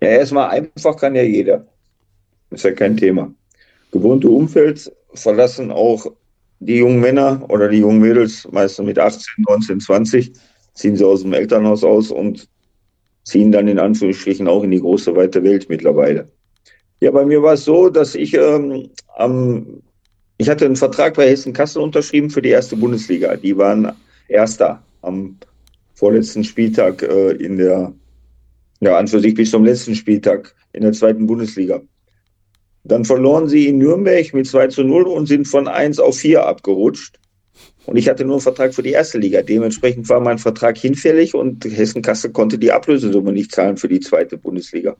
Ja, erstmal einfach kann ja jeder. Ist ja kein Thema gewohnte Umfeld verlassen auch die jungen Männer oder die jungen Mädels, meistens mit 18, 19, 20, ziehen sie aus dem Elternhaus aus und ziehen dann in Anführungsstrichen auch in die große weite Welt mittlerweile. Ja, bei mir war es so, dass ich ähm, am, ich hatte einen Vertrag bei Hessen Kassel unterschrieben für die erste Bundesliga. Die waren Erster am vorletzten Spieltag äh, in der, ja, an für sich bis zum letzten Spieltag in der zweiten Bundesliga. Dann verloren sie in Nürnberg mit 2 zu 0 und sind von 1 auf 4 abgerutscht. Und ich hatte nur einen Vertrag für die erste Liga. Dementsprechend war mein Vertrag hinfällig und Hessen-Kassel konnte die Ablösesumme nicht zahlen für die zweite Bundesliga.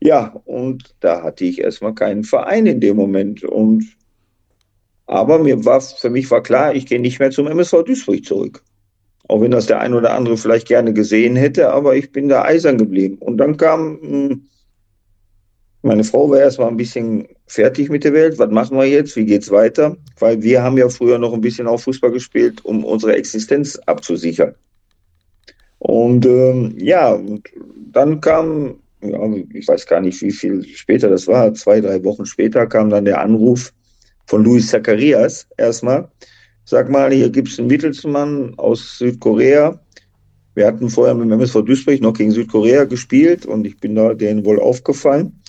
Ja, und da hatte ich erstmal keinen Verein in dem Moment. Und aber mir war, für mich war klar, ich gehe nicht mehr zum MSV Duisburg zurück. Auch wenn das der ein oder andere vielleicht gerne gesehen hätte, aber ich bin da eisern geblieben. Und dann kam hm, meine Frau war erstmal ein bisschen fertig mit der Welt. Was machen wir jetzt? Wie geht's weiter? Weil wir haben ja früher noch ein bisschen auch Fußball gespielt, um unsere Existenz abzusichern. Und ähm, ja, und dann kam, ja, ich weiß gar nicht, wie viel später das war, zwei, drei Wochen später kam dann der Anruf von Luis Zacharias erstmal. Sag mal, hier gibt es einen Mittelsmann aus Südkorea. Wir hatten vorher mit dem MSV Duisburg noch gegen Südkorea gespielt und ich bin da denen wohl aufgefallen.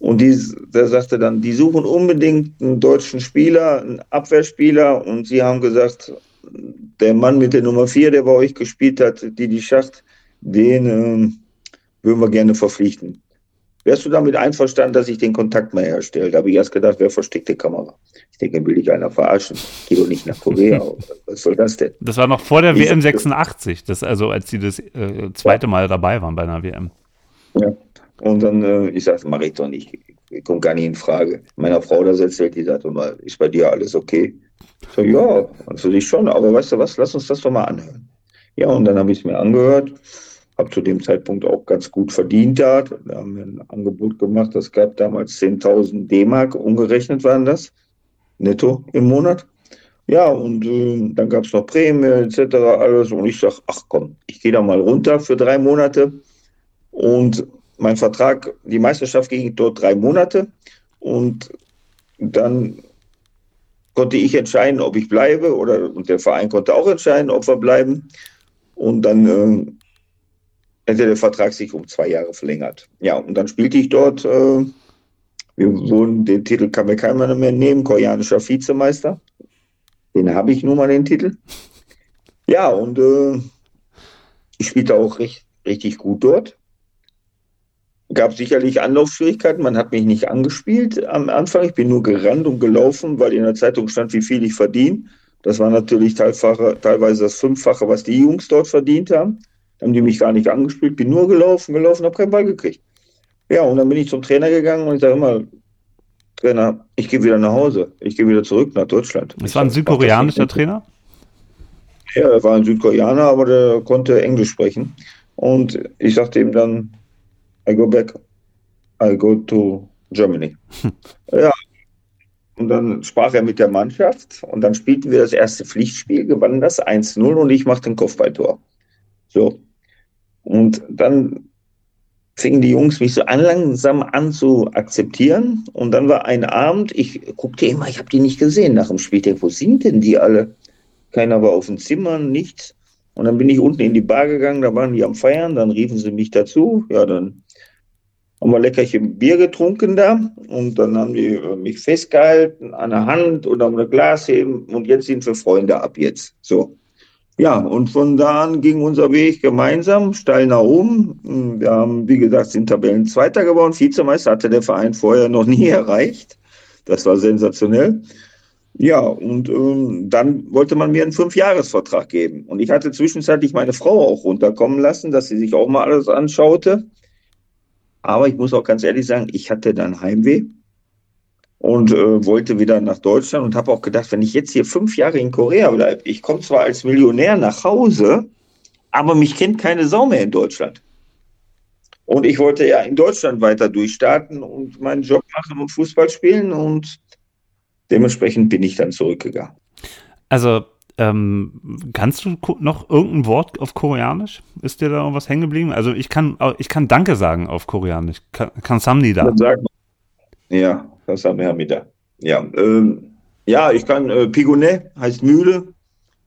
Und die, der sagte dann, die suchen unbedingt einen deutschen Spieler, einen Abwehrspieler. Und sie haben gesagt, der Mann mit der Nummer 4, der bei euch gespielt hat, die die Schacht, den äh, würden wir gerne verpflichten. Wärst du damit einverstanden, dass ich den Kontakt mal herstelle? Da habe ich erst gedacht, wer versteckt die Kamera? Ich denke, will ich einer verarschen? Gehe doch nicht nach Korea. *laughs* Was soll das denn? Das war noch vor der ich WM 86, das also als sie das äh, zweite Mal dabei waren bei einer WM. Ja. Und dann, äh, ich sage, mache ich doch nicht. Kommt gar nicht in Frage. Meiner Frau das erzählt, die sagt immer, ist bei dir alles okay? So, ja, also ich schon, aber weißt du was, lass uns das doch mal anhören. Ja, und dann habe ich es mir angehört, habe zu dem Zeitpunkt auch ganz gut verdient da. Da haben wir ein Angebot gemacht, das gab damals 10.000 D-Mark, umgerechnet waren das, netto im Monat. Ja, und äh, dann gab es noch Prämie etc. alles. Und ich sage, ach komm, ich gehe da mal runter für drei Monate. Und mein Vertrag, die Meisterschaft ging dort drei Monate und dann konnte ich entscheiden, ob ich bleibe oder und der Verein konnte auch entscheiden, ob wir bleiben. Und dann äh, hätte der Vertrag sich um zwei Jahre verlängert. Ja, und dann spielte ich dort. Äh, wir wurden den Titel kann mir keiner mehr nehmen, koreanischer Vizemeister. Den habe ich nun mal den Titel. Ja, und äh, ich spielte auch recht, richtig gut dort gab sicherlich Anlaufschwierigkeiten. Man hat mich nicht angespielt am Anfang. Ich bin nur gerannt und gelaufen, weil in der Zeitung stand, wie viel ich verdiene. Das war natürlich teilweise das Fünffache, was die Jungs dort verdient haben. Dann haben die mich gar nicht angespielt. Bin nur gelaufen, gelaufen, habe keinen Ball gekriegt. Ja, und dann bin ich zum Trainer gegangen und ich sage immer, Trainer, ich gehe wieder nach Hause. Ich gehe wieder zurück nach Deutschland. Das war ein südkoreanischer Trainer? Ja, er war ein Südkoreaner, aber der konnte Englisch sprechen. Und ich sagte ihm dann, I go back, I go to Germany. ja. Und dann sprach er mit der Mannschaft und dann spielten wir das erste Pflichtspiel, gewannen das 1-0 und ich machte ein Kopfballtor. So. Und dann fingen die Jungs mich so langsam an zu akzeptieren. Und dann war ein Abend, ich guckte immer, ich habe die nicht gesehen nach dem Spiel. wo sind denn die alle? Keiner war auf dem Zimmer, nichts. Und dann bin ich unten in die Bar gegangen, da waren die am Feiern, dann riefen sie mich dazu. Ja, dann haben wir leckerchen Bier getrunken da und dann haben die äh, mich festgehalten an der Hand und am Glas heben und jetzt sind wir Freunde ab jetzt. So. Ja, und von da an ging unser Weg gemeinsam steil nach oben. Wir haben, wie gesagt, sind Tabellen Zweiter geworden. Vizemeister hatte der Verein vorher noch nie *laughs* erreicht. Das war sensationell. Ja, und ähm, dann wollte man mir einen Fünfjahresvertrag geben. Und ich hatte zwischenzeitlich meine Frau auch runterkommen lassen, dass sie sich auch mal alles anschaute. Aber ich muss auch ganz ehrlich sagen, ich hatte dann Heimweh und äh, wollte wieder nach Deutschland und habe auch gedacht, wenn ich jetzt hier fünf Jahre in Korea bleibe, ich komme zwar als Millionär nach Hause, aber mich kennt keine Sau mehr in Deutschland. Und ich wollte ja in Deutschland weiter durchstarten und meinen Job machen und Fußball spielen und dementsprechend bin ich dann zurückgegangen. Also ähm, kannst du noch irgendein Wort auf Koreanisch? Ist dir da irgendwas hängen geblieben? Also ich kann, ich kann Danke sagen auf Koreanisch. Kamsamnida. Ja, Kamsamnida. Ja, ähm, ja, ich kann äh, Pigone heißt Mühle.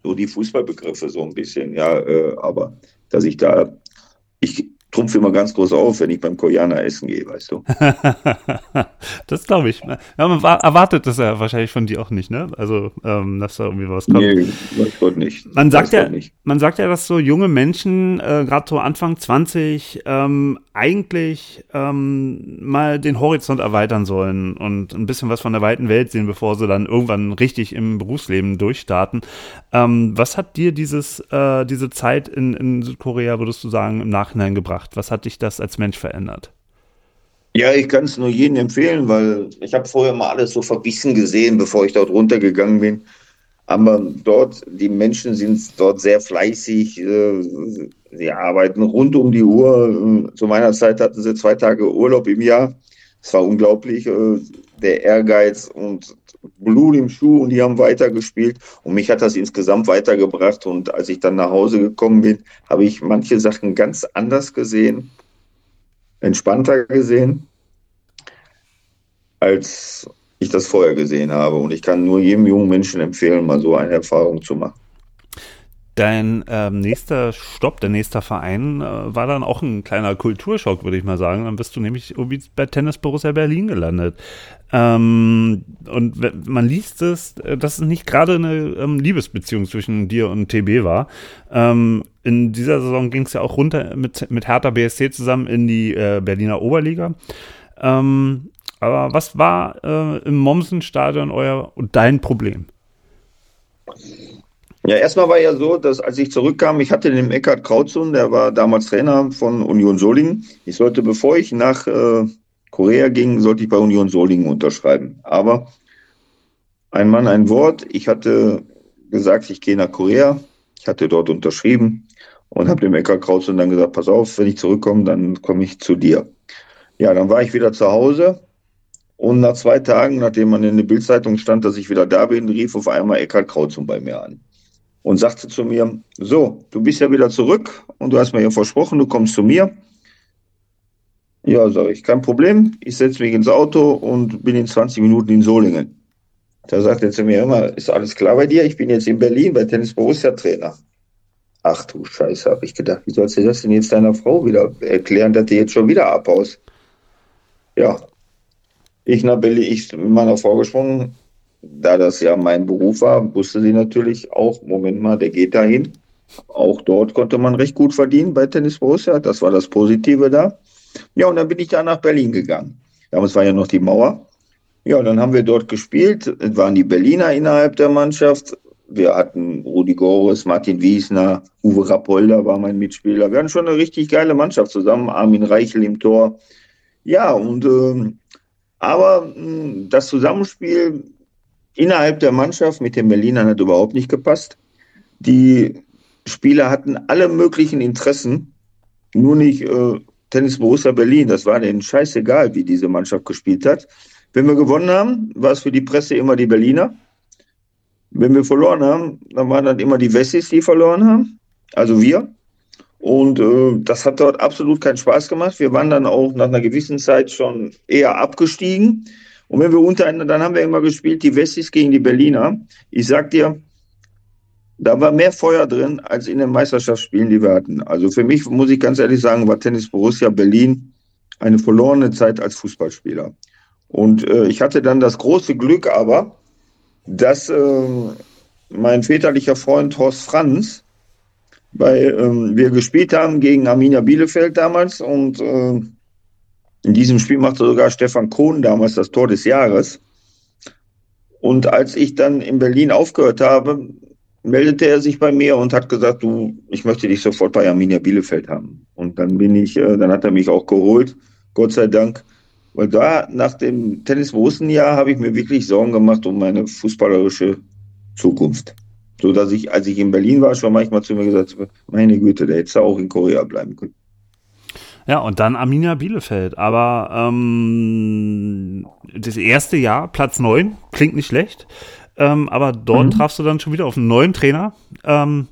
So die Fußballbegriffe so ein bisschen, ja, äh, aber dass ich da, ich trumpf immer ganz groß auf, wenn ich beim Koreaner essen gehe, weißt du. *laughs* das glaube ich. Ja, man erwartet das ja wahrscheinlich von dir auch nicht, ne? Also, ähm, dass da irgendwie was kommt. Nee, weiß Gott nicht. Man sagt, ja, nicht. man sagt ja, dass so junge Menschen, äh, gerade so Anfang 20, ähm, eigentlich ähm, mal den Horizont erweitern sollen und ein bisschen was von der weiten Welt sehen, bevor sie dann irgendwann richtig im Berufsleben durchstarten. Ähm, was hat dir dieses, äh, diese Zeit in, in Südkorea, würdest du sagen, im Nachhinein gebracht? Was hat dich das als Mensch verändert? Ja, ich kann es nur jedem empfehlen, weil ich habe vorher mal alles so verbissen gesehen, bevor ich dort runtergegangen bin. Aber dort, die Menschen sind dort sehr fleißig, äh, sie arbeiten rund um die Uhr. Zu meiner Zeit hatten sie zwei Tage Urlaub im Jahr. Es war unglaublich, äh, der Ehrgeiz und Blut im Schuh und die haben weitergespielt. Und mich hat das insgesamt weitergebracht. Und als ich dann nach Hause gekommen bin, habe ich manche Sachen ganz anders gesehen, entspannter gesehen, als ich das vorher gesehen habe. Und ich kann nur jedem jungen Menschen empfehlen, mal so eine Erfahrung zu machen. Dein ähm, nächster Stopp, der nächste Verein, äh, war dann auch ein kleiner Kulturschock, würde ich mal sagen. Dann bist du nämlich irgendwie bei Tennis Borussia Berlin gelandet. Ähm, und man liest es, äh, dass es nicht gerade eine ähm, Liebesbeziehung zwischen dir und TB war. Ähm, in dieser Saison ging es ja auch runter mit, mit Hertha BSC zusammen in die äh, Berliner Oberliga. Ähm, aber was war äh, im Mommsen-Stadion euer und dein Problem? Ja, erstmal war ja so, dass als ich zurückkam, ich hatte den Eckhard Krautzun, der war damals Trainer von Union Solingen. Ich sollte, bevor ich nach äh, Korea ging, sollte ich bei Union Solingen unterschreiben. Aber ein Mann, ein Wort. Ich hatte gesagt, ich gehe nach Korea. Ich hatte dort unterschrieben und habe dem Eckhard Krautzun dann gesagt, pass auf, wenn ich zurückkomme, dann komme ich zu dir. Ja, dann war ich wieder zu Hause und nach zwei Tagen, nachdem man in der Bildzeitung stand, dass ich wieder da bin, rief auf einmal Eckhard Krautzun bei mir an und sagte zu mir, so, du bist ja wieder zurück und du hast mir ja versprochen, du kommst zu mir. Ja, sage ich, kein Problem. Ich setze mich ins Auto und bin in 20 Minuten in Solingen. Da sagt er zu mir immer, ist alles klar bei dir? Ich bin jetzt in Berlin bei Tennis Borussia Trainer. Ach du Scheiße, habe ich gedacht, wie sollst du das denn jetzt deiner Frau wieder erklären, dass du jetzt schon wieder abhaust? Ja, ich nach Berlin, ich mit meiner Frau gesprochen, da das ja mein Beruf war, wusste sie natürlich auch, Moment mal, der geht dahin. Auch dort konnte man recht gut verdienen bei Tennis Borussia. Das war das Positive da. Ja, und dann bin ich da nach Berlin gegangen. Damals war ja noch die Mauer. Ja, und dann haben wir dort gespielt. Es waren die Berliner innerhalb der Mannschaft. Wir hatten Rudi Gores, Martin Wiesner, Uwe Rapolda war mein Mitspieler. Wir hatten schon eine richtig geile Mannschaft zusammen. Armin Reichel im Tor. Ja, und äh, aber mh, das Zusammenspiel innerhalb der Mannschaft mit den Berlinern hat überhaupt nicht gepasst. Die Spieler hatten alle möglichen Interessen, nur nicht äh, Tennis Borussia Berlin. Das war denen scheißegal, wie diese Mannschaft gespielt hat. Wenn wir gewonnen haben, war es für die Presse immer die Berliner. Wenn wir verloren haben, dann waren dann immer die Wessis, die verloren haben. Also wir. Und äh, das hat dort absolut keinen Spaß gemacht. Wir waren dann auch nach einer gewissen Zeit schon eher abgestiegen. Und wenn wir untereinander, dann haben wir immer gespielt, die Wessis gegen die Berliner. Ich sag dir, da war mehr Feuer drin als in den Meisterschaftsspielen, die wir hatten. Also für mich, muss ich ganz ehrlich sagen, war Tennis Borussia Berlin eine verlorene Zeit als Fußballspieler. Und äh, ich hatte dann das große Glück aber, dass äh, mein väterlicher Freund Horst Franz, weil ähm, wir gespielt haben gegen Arminia Bielefeld damals und äh, in diesem Spiel machte sogar Stefan Kohn damals das Tor des Jahres. Und als ich dann in Berlin aufgehört habe, meldete er sich bei mir und hat gesagt, du, ich möchte dich sofort bei Arminia Bielefeld haben. Und dann bin ich, äh, dann hat er mich auch geholt, Gott sei Dank. Weil da nach dem tennis jahr habe ich mir wirklich Sorgen gemacht um meine fußballerische Zukunft. So dass ich, als ich in Berlin war, schon manchmal zu mir gesagt habe, meine Güte, der hätte auch in Korea bleiben können. Ja, und dann Arminia Bielefeld. Aber ähm, das erste Jahr, Platz 9, klingt nicht schlecht. Ähm, aber dort mhm. trafst du dann schon wieder auf einen neuen Trainer. Ähm,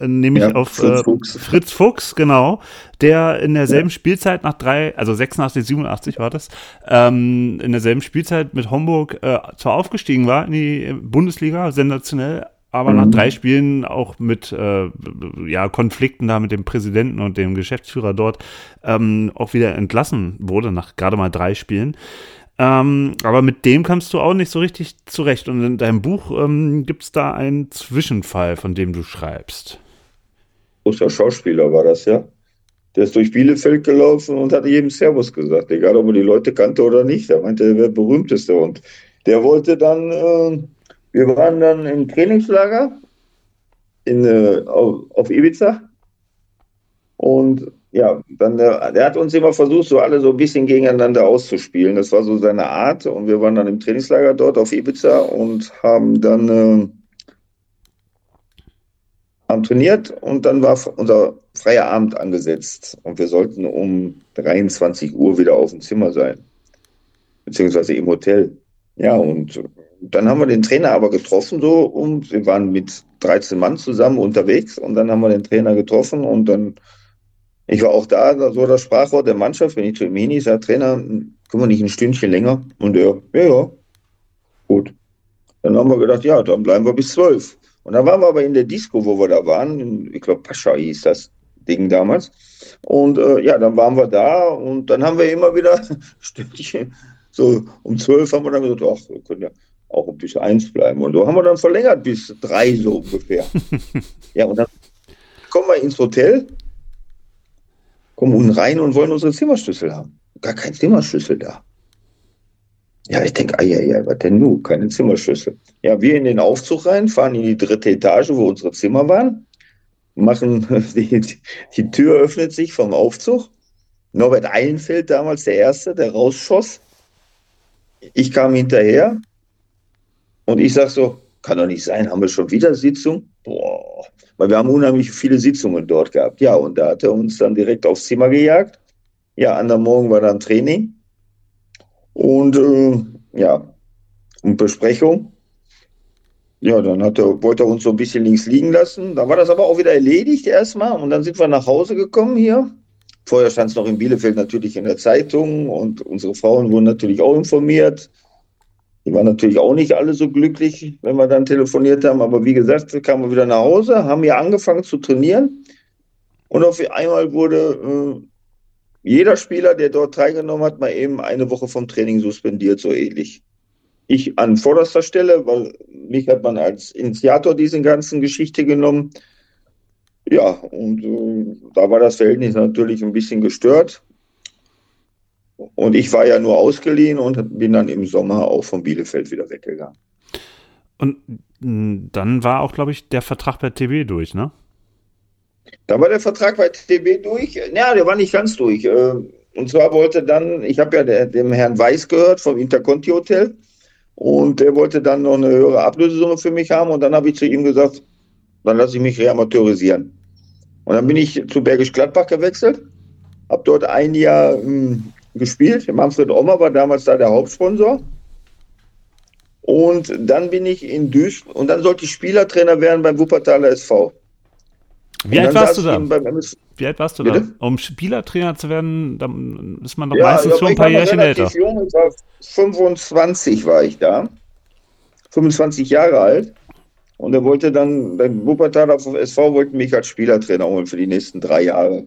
nämlich ja, auf Fritz, äh, Fuchs. Fritz Fuchs, genau, der in derselben ja. Spielzeit nach drei, also 86, 87 war das, ähm, in derselben Spielzeit mit Homburg äh, zwar aufgestiegen war in die Bundesliga, sensationell, aber mhm. nach drei Spielen auch mit äh, ja, Konflikten da mit dem Präsidenten und dem Geschäftsführer dort ähm, auch wieder entlassen wurde, nach gerade mal drei Spielen. Ähm, aber mit dem kamst du auch nicht so richtig zurecht. Und in deinem Buch ähm, gibt es da einen Zwischenfall, von dem du schreibst. Großer Schauspieler war das, ja. Der ist durch Bielefeld gelaufen und hat jedem Servus gesagt, egal ob er die Leute kannte oder nicht. Er meinte, er wäre berühmteste. Und der wollte dann, äh, wir waren dann im Trainingslager in, äh, auf, auf Ibiza. Und ja, dann der, der hat uns immer versucht, so alle so ein bisschen gegeneinander auszuspielen. Das war so seine Art. Und wir waren dann im Trainingslager dort auf Ibiza und haben dann äh, haben trainiert und dann war unser freier Abend angesetzt und wir sollten um 23 Uhr wieder auf dem Zimmer sein, beziehungsweise im Hotel. Ja, und dann haben wir den Trainer aber getroffen, so, und wir waren mit 13 Mann zusammen unterwegs und dann haben wir den Trainer getroffen und dann ich war auch da, so das Sprachwort der Mannschaft, wenn ich zu ihm hin, ich sage, Trainer, können wir nicht ein Stündchen länger? Und er, ja, ja, gut. Dann haben wir gedacht, ja, dann bleiben wir bis zwölf. Und dann waren wir aber in der Disco, wo wir da waren, ich glaube, Pascha hieß das Ding damals. Und äh, ja, dann waren wir da und dann haben wir immer wieder *laughs* Stündchen, so um zwölf haben wir dann gesagt, ach, wir können ja auch bis eins bleiben. Und so haben wir dann verlängert bis drei so ungefähr. *laughs* ja, und dann kommen wir ins Hotel kommen unten rein und wollen unsere Zimmerschlüssel haben. Gar kein Zimmerschlüssel da. Ja, ich denke, ah, ja, ja, was denn nun? Keine Zimmerschlüssel. Ja, wir in den Aufzug rein, fahren in die dritte Etage, wo unsere Zimmer waren, machen, *laughs* die, die Tür öffnet sich vom Aufzug. Norbert Eilenfeld damals der Erste, der rausschoss. Ich kam hinterher und ich sag so, kann doch nicht sein, haben wir schon wieder Sitzung? Boah, weil wir haben unheimlich viele Sitzungen dort gehabt. Ja, und da hat er uns dann direkt aufs Zimmer gejagt. Ja, an der Morgen war dann Training und äh, ja, und Besprechung. Ja, dann hat er, wollte er uns so ein bisschen links liegen lassen. Da war das aber auch wieder erledigt erstmal und dann sind wir nach Hause gekommen hier. Vorher stand es noch in Bielefeld natürlich in der Zeitung und unsere Frauen wurden natürlich auch informiert. Die waren natürlich auch nicht alle so glücklich, wenn wir dann telefoniert haben. Aber wie gesagt, kamen wir wieder nach Hause, haben hier angefangen zu trainieren. Und auf einmal wurde äh, jeder Spieler, der dort teilgenommen hat, mal eben eine Woche vom Training suspendiert, so ähnlich. Ich an vorderster Stelle, weil mich hat man als Initiator dieser ganzen Geschichte genommen. Ja, und äh, da war das Verhältnis natürlich ein bisschen gestört. Und ich war ja nur ausgeliehen und bin dann im Sommer auch von Bielefeld wieder weggegangen. Und hm, dann war auch, glaube ich, der Vertrag bei TB durch, ne? Da war der Vertrag bei TB durch. Ja, der war nicht ganz durch. Äh, und zwar wollte dann, ich habe ja dem Herrn Weiß gehört vom Interconti Hotel und der wollte dann noch eine höhere Ablösesumme für mich haben und dann habe ich zu ihm gesagt, dann lasse ich mich reamateurisieren. Und dann bin ich zu Bergisch Gladbach gewechselt, habe dort ein Jahr gespielt. Manfred Ommer war damals da der Hauptsponsor. Und dann bin ich in Duisburg und dann sollte ich Spielertrainer werden beim Wuppertaler SV. Wie alt warst du da? Wie alt warst du Bitte? da? Um Spielertrainer zu werden, dann ist man doch ja, meistens schon ein paar Jährchen älter. Jung, ich war 25 war ich da. 25 Jahre alt. Und er wollte dann, beim Wuppertaler SV wollten mich als Spielertrainer holen für die nächsten drei Jahre.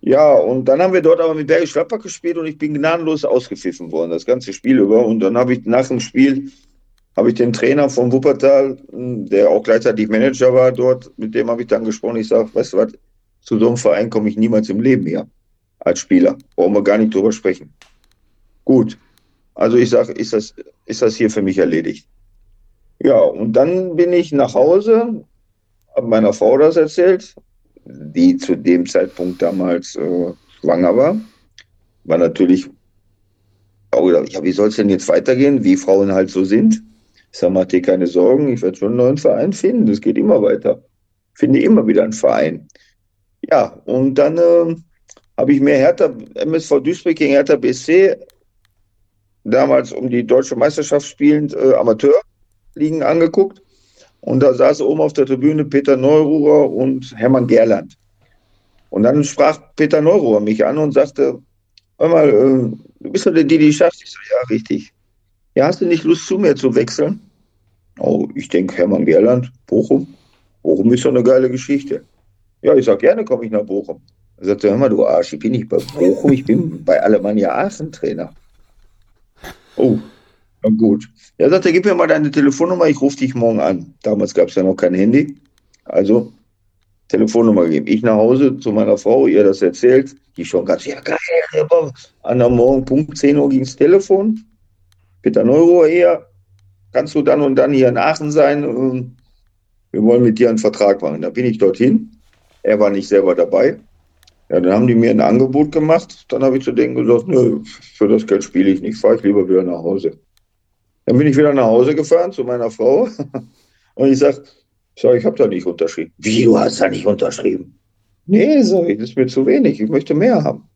Ja, und dann haben wir dort aber mit Bergisch Gladbach gespielt und ich bin gnadenlos ausgepfiffen worden, das ganze Spiel über. Und dann habe ich nach dem Spiel, habe ich den Trainer von Wuppertal, der auch gleichzeitig Manager war dort, mit dem habe ich dann gesprochen. Ich sage, weißt du was, zu so einem Verein komme ich niemals im Leben hier als Spieler. Brauchen wir gar nicht drüber sprechen. Gut. Also ich sage, ist das, ist das hier für mich erledigt. Ja, und dann bin ich nach Hause, habe meiner Frau das erzählt die zu dem Zeitpunkt damals äh, schwanger war, war natürlich auch gedacht, ja, wie soll es denn jetzt weitergehen, wie Frauen halt so sind. Ich sage, mach dir keine Sorgen, ich werde schon einen neuen Verein finden, es geht immer weiter. Finde immer wieder einen Verein. Ja, und dann äh, habe ich mir Hertha, MSV Duisburg gegen Hertha BSC, damals um die deutsche Meisterschaft spielend, äh, Amateurligen angeguckt. Und da saß oben auf der Tribüne Peter Neururer und Hermann Gerland. Und dann sprach Peter Neururer mich an und sagte, hör mal, äh, du bist doch der Didi Schacht. Ich so, ja, richtig. Ja, hast du nicht Lust zu mir zu wechseln? Oh, ich denke, Hermann Gerland, Bochum. Bochum ist doch eine geile Geschichte. Ja, ich sag gerne, komme ich nach Bochum. Er sagt, hör mal, du Arsch, ich bin nicht bei Bochum, ich bin bei Alemannia Aachen Trainer. Oh, gut. Er sagt, gib mir mal deine Telefonnummer, ich rufe dich morgen an. Damals gab es ja noch kein Handy. Also Telefonnummer gegeben. Ich nach Hause zu meiner Frau, ihr das erzählt. Die schon ganz, ja geil, an der Morgen, Punkt 10 Uhr ging das Telefon. Peter Neuro eher, kannst du dann und dann hier in Aachen sein? Ähm, wir wollen mit dir einen Vertrag machen. Da bin ich dorthin. Er war nicht selber dabei. Ja, dann haben die mir ein Angebot gemacht. Dann habe ich zu denen gesagt, nö, für das Geld spiele ich nicht, fahre ich lieber wieder nach Hause. Dann bin ich wieder nach Hause gefahren zu meiner Frau *laughs* und ich sage, sag, ich habe da nicht unterschrieben. Wie, du hast da nicht unterschrieben? Nee, sag ich, das ist mir zu wenig, ich möchte mehr haben.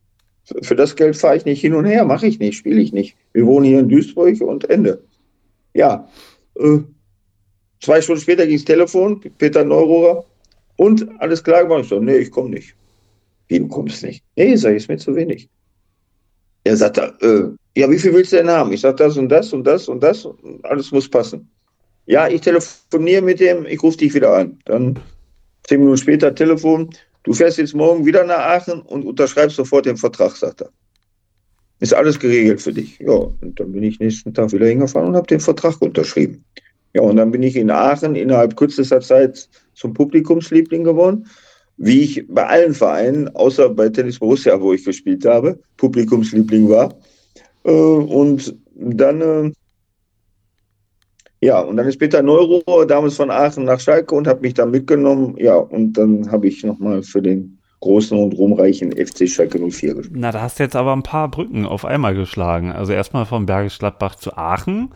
Für, für das Geld fahre ich nicht hin und her, mache ich nicht, spiele ich nicht. Wir wohnen hier in Duisburg und Ende. Ja, äh, zwei Stunden später ging das Telefon, Peter Neurohrer, und alles klar gemacht. Ich so, nee, ich komme nicht. Wie, du kommst nicht? Nee, sag ich, ist mir zu wenig. Er sagt, äh, ja, wie viel willst du denn haben? Ich sage, das und das und das und das, und alles muss passen. Ja, ich telefoniere mit dem, ich rufe dich wieder an. Dann zehn Minuten später Telefon, du fährst jetzt morgen wieder nach Aachen und unterschreibst sofort den Vertrag, sagt er. Ist alles geregelt für dich. Ja, und dann bin ich nächsten Tag wieder hingefahren und habe den Vertrag unterschrieben. Ja, und dann bin ich in Aachen innerhalb kürzester Zeit zum Publikumsliebling geworden. Wie ich bei allen Vereinen, außer bei Tennis Borussia, wo ich gespielt habe, Publikumsliebling war. Äh, und dann, äh, ja, und dann ist Peter Neuro damals von Aachen nach Schalke und hat mich da mitgenommen. Ja, und dann habe ich nochmal für den großen und ruhmreichen FC Schalke 04 gespielt. Na, da hast du jetzt aber ein paar Brücken auf einmal geschlagen. Also erstmal von Bergisch Gladbach zu Aachen.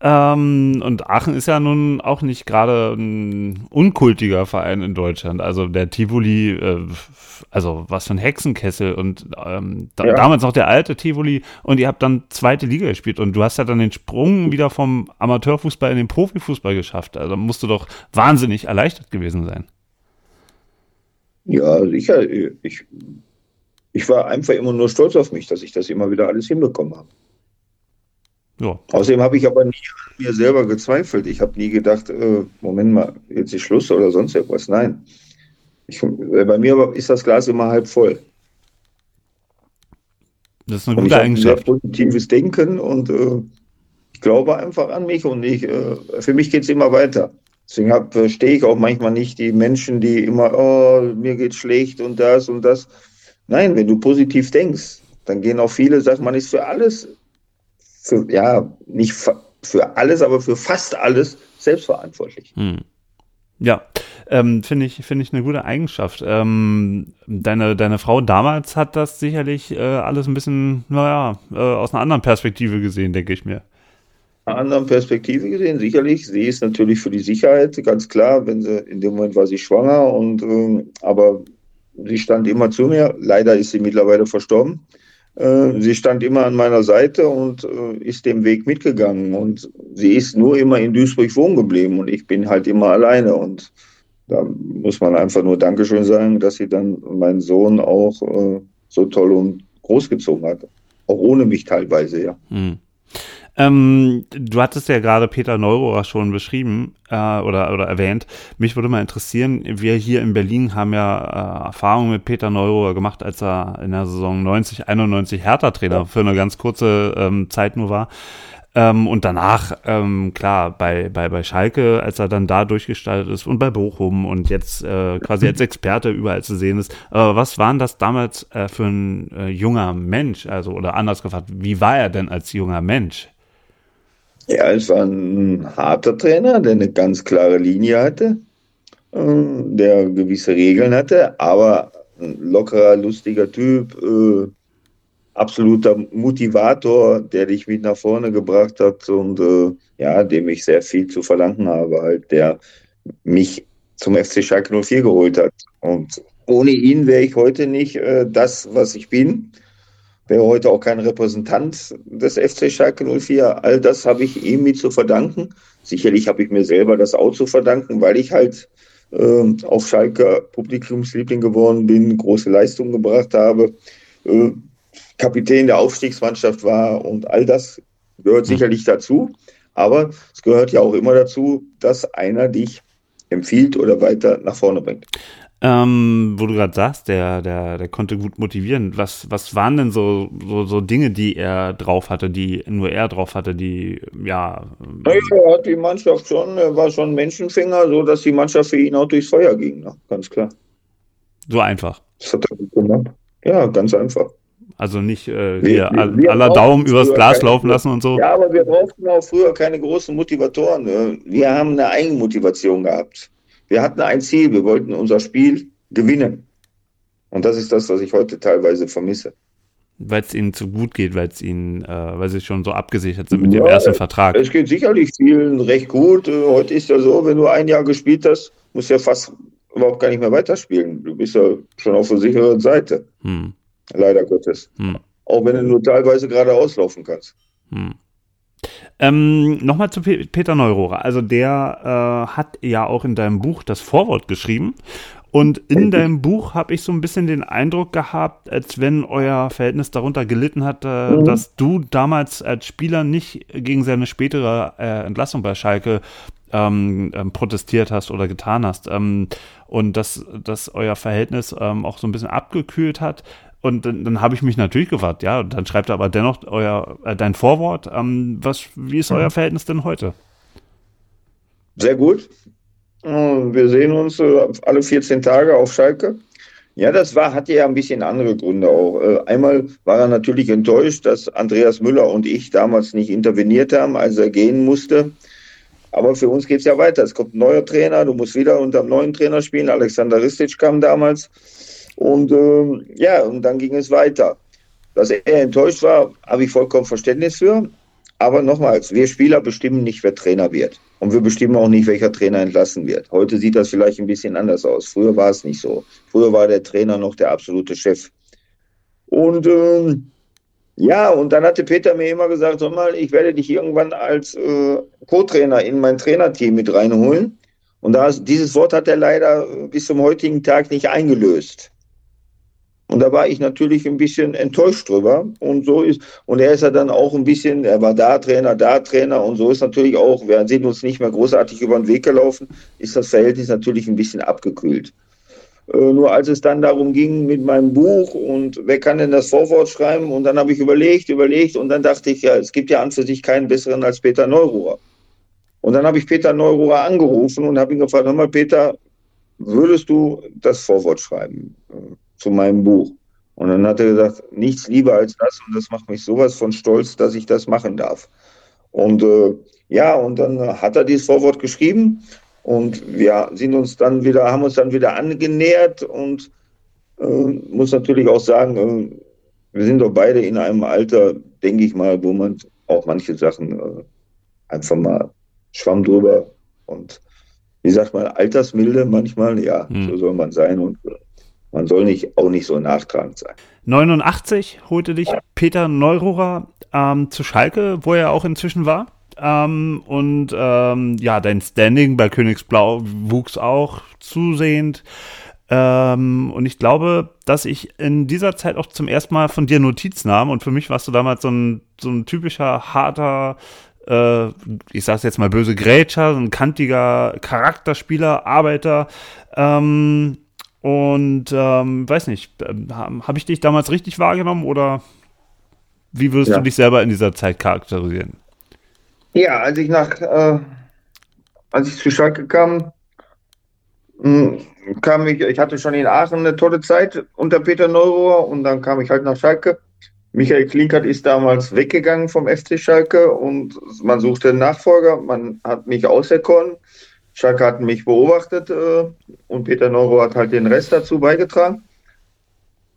Ähm, und Aachen ist ja nun auch nicht gerade ein unkultiger Verein in Deutschland. Also der Tivoli, äh, also was für ein Hexenkessel und ähm, da, ja. damals noch der alte Tivoli und ihr habt dann zweite Liga gespielt und du hast ja dann den Sprung wieder vom Amateurfußball in den Profifußball geschafft. Also musst du doch wahnsinnig erleichtert gewesen sein. Ja, sicher. Ich, ich war einfach immer nur stolz auf mich, dass ich das immer wieder alles hinbekommen habe. Ja. Außerdem habe ich aber nie an mir selber gezweifelt. Ich habe nie gedacht, äh, Moment mal, jetzt ist Schluss oder sonst etwas. Nein. Ich, äh, bei mir ist das Glas immer halb voll. Das ist eine gute Eigenschaft. Ein sehr positives Denken und äh, ich glaube einfach an mich und ich, äh, für mich geht es immer weiter. Deswegen verstehe ich auch manchmal nicht die Menschen, die immer, oh, mir geht schlecht und das und das. Nein, wenn du positiv denkst, dann gehen auch viele, sagt man ist für alles für, ja, nicht für alles, aber für fast alles selbstverantwortlich. Hm. Ja, ähm, finde ich, finde ich eine gute Eigenschaft. Ähm, deine, deine Frau damals hat das sicherlich äh, alles ein bisschen, naja, äh, aus einer anderen Perspektive gesehen, denke ich mir. Einer anderen Perspektive gesehen, sicherlich. Sie ist natürlich für die Sicherheit, ganz klar, wenn sie, in dem Moment war sie schwanger und, äh, aber sie stand immer zu mir. Leider ist sie mittlerweile verstorben. Äh, sie stand immer an meiner Seite und äh, ist den Weg mitgegangen. Und sie ist nur immer in Duisburg wohnen geblieben und ich bin halt immer alleine. Und da muss man einfach nur Dankeschön sagen, dass sie dann meinen Sohn auch äh, so toll und großgezogen hat. Auch ohne mich teilweise, ja. Hm. Ähm, du hattest ja gerade Peter Neurohrer schon beschrieben äh, oder, oder erwähnt. Mich würde mal interessieren, wir hier in Berlin haben ja äh, Erfahrungen mit Peter Neurohrer gemacht, als er in der Saison 90, 91 Hertha-Trainer für eine ganz kurze ähm, Zeit nur war. Ähm, und danach, ähm, klar, bei, bei, bei Schalke, als er dann da durchgestaltet ist und bei Bochum und jetzt äh, quasi als *laughs* Experte überall zu sehen ist. Aber was war denn das damals äh, für ein äh, junger Mensch? Also, oder anders gefragt, wie war er denn als junger Mensch? Ja, es war ein harter Trainer, der eine ganz klare Linie hatte, äh, der gewisse Regeln hatte, aber ein lockerer, lustiger Typ, äh, absoluter Motivator, der dich mit nach vorne gebracht hat und äh, ja, dem ich sehr viel zu verdanken habe, halt, der mich zum FC Schalke 04 geholt hat. Und ohne ihn wäre ich heute nicht äh, das, was ich bin wäre heute auch kein Repräsentant des FC Schalke 04. All das habe ich ihm mit zu verdanken. Sicherlich habe ich mir selber das auch zu verdanken, weil ich halt äh, auf Schalke Publikumsliebling geworden bin, große Leistungen gebracht habe, äh, Kapitän der Aufstiegsmannschaft war und all das gehört mhm. sicherlich dazu. Aber es gehört ja auch immer dazu, dass einer dich empfiehlt oder weiter nach vorne bringt. Ähm, wo du gerade sagst, der, der, der konnte gut motivieren. Was, was waren denn so, so, so Dinge, die er drauf hatte, die nur er drauf hatte, die, ja. Er hat die Mannschaft schon, er war schon Menschenfänger, so dass die Mannschaft für ihn auch durchs Feuer ging, ne? ganz klar. So einfach. Das hat er gut gemacht. Ja, ganz einfach. Also nicht äh, wir, hier wir, aller Daumen übers Glas laufen lassen und so. Ja, aber wir brauchten auch früher keine großen Motivatoren. Ne? Wir haben eine Eigenmotivation gehabt. Wir hatten ein Ziel, wir wollten unser Spiel gewinnen. Und das ist das, was ich heute teilweise vermisse. Weil es ihnen zu gut geht, weil es ihnen, äh, weil sie schon so abgesichert sind mit ja, dem ersten Vertrag. Es geht sicherlich vielen recht gut. Äh, heute ist ja so, wenn du ein Jahr gespielt hast, musst du ja fast überhaupt gar nicht mehr weiterspielen. Du bist ja schon auf der sicheren Seite. Hm. Leider Gottes. Hm. Auch wenn du nur teilweise gerade auslaufen kannst. Hm. Ähm, Nochmal zu Peter Neurohrer. Also der äh, hat ja auch in deinem Buch das Vorwort geschrieben. Und in deinem Buch habe ich so ein bisschen den Eindruck gehabt, als wenn euer Verhältnis darunter gelitten hat, äh, mhm. dass du damals als Spieler nicht gegen seine spätere äh, Entlassung bei Schalke ähm, ähm, protestiert hast oder getan hast. Ähm, und dass, dass euer Verhältnis ähm, auch so ein bisschen abgekühlt hat. Und dann, dann habe ich mich natürlich gefragt, ja, dann schreibt er aber dennoch euer, äh, dein Vorwort. Ähm, was, wie ist euer mhm. Verhältnis denn heute? Sehr gut. Wir sehen uns äh, alle 14 Tage auf Schalke. Ja, das war, hatte ja ein bisschen andere Gründe auch. Äh, einmal war er natürlich enttäuscht, dass Andreas Müller und ich damals nicht interveniert haben, als er gehen musste. Aber für uns geht es ja weiter. Es kommt ein neuer Trainer, du musst wieder unter einem neuen Trainer spielen. Alexander Ristic kam damals. Und ähm, ja, und dann ging es weiter. Dass er enttäuscht war, habe ich vollkommen Verständnis für. Aber nochmals, wir Spieler bestimmen nicht, wer Trainer wird. Und wir bestimmen auch nicht, welcher Trainer entlassen wird. Heute sieht das vielleicht ein bisschen anders aus. Früher war es nicht so. Früher war der Trainer noch der absolute Chef. Und ähm, ja, und dann hatte Peter mir immer gesagt, sag mal, ich werde dich irgendwann als äh, Co-Trainer in mein Trainerteam mit reinholen. Und das, dieses Wort hat er leider bis zum heutigen Tag nicht eingelöst. Und da war ich natürlich ein bisschen enttäuscht drüber. Und so ist, und er ist ja dann auch ein bisschen, er war da Trainer, da Trainer. Und so ist natürlich auch, wir sind uns nicht mehr großartig über den Weg gelaufen, ist das Verhältnis natürlich ein bisschen abgekühlt. Äh, nur als es dann darum ging mit meinem Buch und wer kann denn das Vorwort schreiben? Und dann habe ich überlegt, überlegt und dann dachte ich, ja, es gibt ja an für sich keinen besseren als Peter Neururer. Und dann habe ich Peter Neururer angerufen und habe ihn gefragt, hör mal, Peter, würdest du das Vorwort schreiben? Zu meinem Buch. Und dann hat er gesagt, nichts lieber als das und das macht mich sowas von stolz, dass ich das machen darf. Und äh, ja, und dann hat er dieses Vorwort geschrieben und wir sind uns dann wieder, haben uns dann wieder angenähert und äh, muss natürlich auch sagen, äh, wir sind doch beide in einem Alter, denke ich mal, wo man auch manche Sachen äh, einfach mal schwamm drüber und wie sagt man, Altersmilde manchmal, ja, hm. so soll man sein und äh, man soll nicht, auch nicht so nachtragend sein. 89 holte dich Peter Neururer ähm, zu Schalke, wo er auch inzwischen war. Ähm, und ähm, ja, dein Standing bei Königsblau wuchs auch zusehend. Ähm, und ich glaube, dass ich in dieser Zeit auch zum ersten Mal von dir Notiz nahm. Und für mich warst du damals so ein, so ein typischer, harter, äh, ich sag's jetzt mal böse Grätscher, so ein kantiger Charakterspieler, Arbeiter. Ähm, und ähm, weiß nicht, ähm, habe ich dich damals richtig wahrgenommen oder wie würdest ja. du dich selber in dieser Zeit charakterisieren? Ja, als ich nach, äh, als ich zu Schalke kam, hm, kam ich, ich hatte schon in Aachen eine tolle Zeit unter Peter Neurohr und dann kam ich halt nach Schalke. Michael Klinkert ist damals weggegangen vom FC Schalke und man suchte einen Nachfolger. Man hat mich auserkoren. Schalke hat mich beobachtet äh, und Peter Neuro hat halt den Rest dazu beigetragen.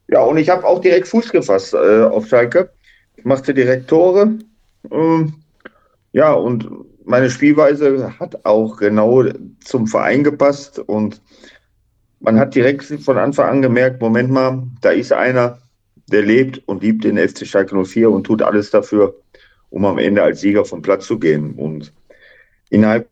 Ja, und ich habe auch direkt Fuß gefasst äh, auf Schalke. Ich machte direkt Tore. Ähm, ja, und meine Spielweise hat auch genau zum Verein gepasst und man hat direkt von Anfang an gemerkt, Moment mal, da ist einer, der lebt und liebt den FC Schalke 04 und tut alles dafür, um am Ende als Sieger vom Platz zu gehen. Und innerhalb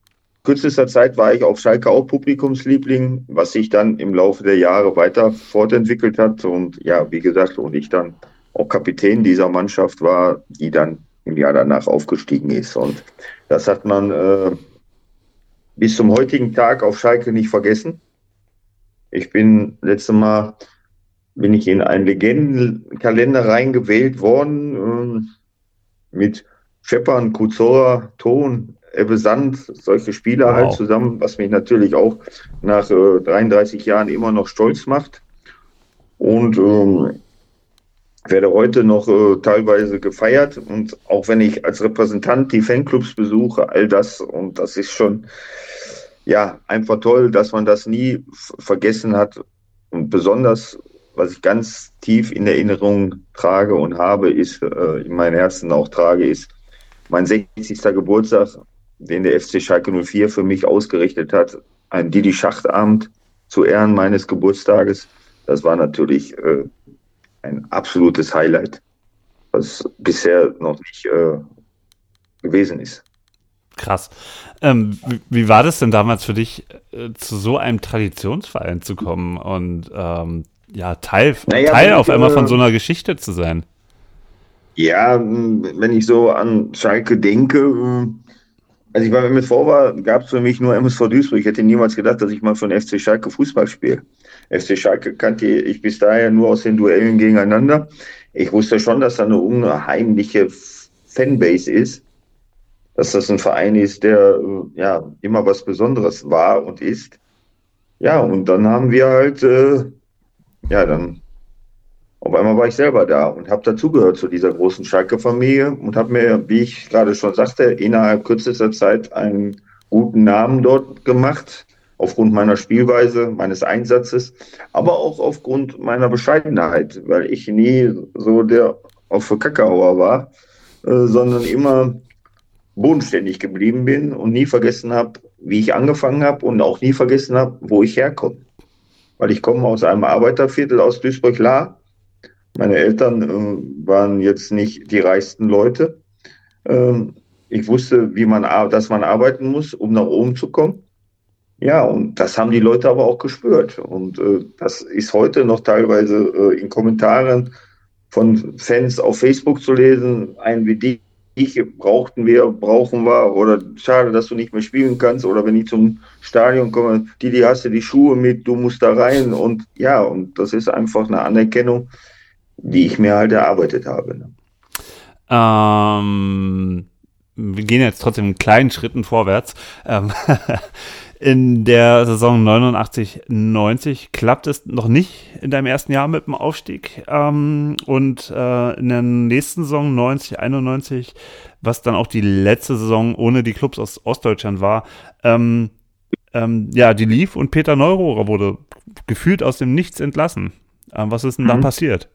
kürzester Zeit war ich auf Schalke auch Publikumsliebling, was sich dann im Laufe der Jahre weiter fortentwickelt hat. Und ja, wie gesagt, und ich dann auch Kapitän dieser Mannschaft war, die dann im Jahr danach aufgestiegen ist. Und das hat man äh, bis zum heutigen Tag auf Schalke nicht vergessen. Ich bin letztes Mal bin ich in einen Legendenkalender reingewählt worden ähm, mit Scheppern, Kuzora, Ton, Ebbe Sand, solche Spieler wow. halt zusammen, was mich natürlich auch nach äh, 33 Jahren immer noch stolz macht. Und ähm, werde heute noch äh, teilweise gefeiert. Und auch wenn ich als Repräsentant die Fanclubs besuche, all das, und das ist schon ja einfach toll, dass man das nie vergessen hat. Und besonders, was ich ganz tief in Erinnerung trage und habe, ist, äh, in meinem Herzen auch trage, ist mein 60. Geburtstag, den der FC Schalke 04 für mich ausgerichtet hat. Ein Didi Schachtabend zu Ehren meines Geburtstages. Das war natürlich äh, ein absolutes Highlight, was bisher noch nicht äh, gewesen ist. Krass. Ähm, wie, wie, war das denn damals für dich, äh, zu so einem Traditionsverein zu kommen und ähm, ja, Teil, naja, Teil auf ich, einmal von äh, so einer Geschichte zu sein? Ja, wenn ich so an Schalke denke, als ich beim MSV war, gab es für mich nur MSV Duisburg. Ich hätte niemals gedacht, dass ich mal von FC Schalke Fußball spiele. FC Schalke kannte ich bis daher nur aus den Duellen gegeneinander. Ich wusste schon, dass da eine unheimliche Fanbase ist, dass das ein Verein ist, der ja immer was Besonderes war und ist. Ja, und dann haben wir halt, äh, ja, dann auf einmal war ich selber da und habe dazugehört zu dieser großen Schalke-Familie und habe mir, wie ich gerade schon sagte, innerhalb kürzester Zeit einen guten Namen dort gemacht aufgrund meiner Spielweise, meines Einsatzes, aber auch aufgrund meiner Bescheidenheit, weil ich nie so der auf für Kackerauer war, äh, sondern immer bodenständig geblieben bin und nie vergessen habe, wie ich angefangen habe und auch nie vergessen habe, wo ich herkomme. Weil ich komme aus einem Arbeiterviertel aus Duisburg-Lahr. Meine Eltern äh, waren jetzt nicht die reichsten Leute. Ähm, ich wusste, wie man, dass man arbeiten muss, um nach oben zu kommen. Ja, und das haben die Leute aber auch gespürt. Und äh, das ist heute noch teilweise äh, in Kommentaren von Fans auf Facebook zu lesen. Ein wie dich brauchten wir, brauchen wir, oder schade, dass du nicht mehr spielen kannst, oder wenn ich zum Stadion komme, die, die hast du die Schuhe mit, du musst da rein. Und ja, und das ist einfach eine Anerkennung, die ich mir halt erarbeitet habe. Ne? Ähm, wir gehen jetzt trotzdem in kleinen Schritten vorwärts. Ähm, *laughs* In der Saison 89, 90 klappt es noch nicht in deinem ersten Jahr mit dem Aufstieg. Ähm, und äh, in der nächsten Saison 90, 91, was dann auch die letzte Saison ohne die Clubs aus Ostdeutschland war, ähm, ähm, ja, die lief und Peter Neurohrer wurde gefühlt aus dem Nichts entlassen. Ähm, was ist denn mhm. da passiert?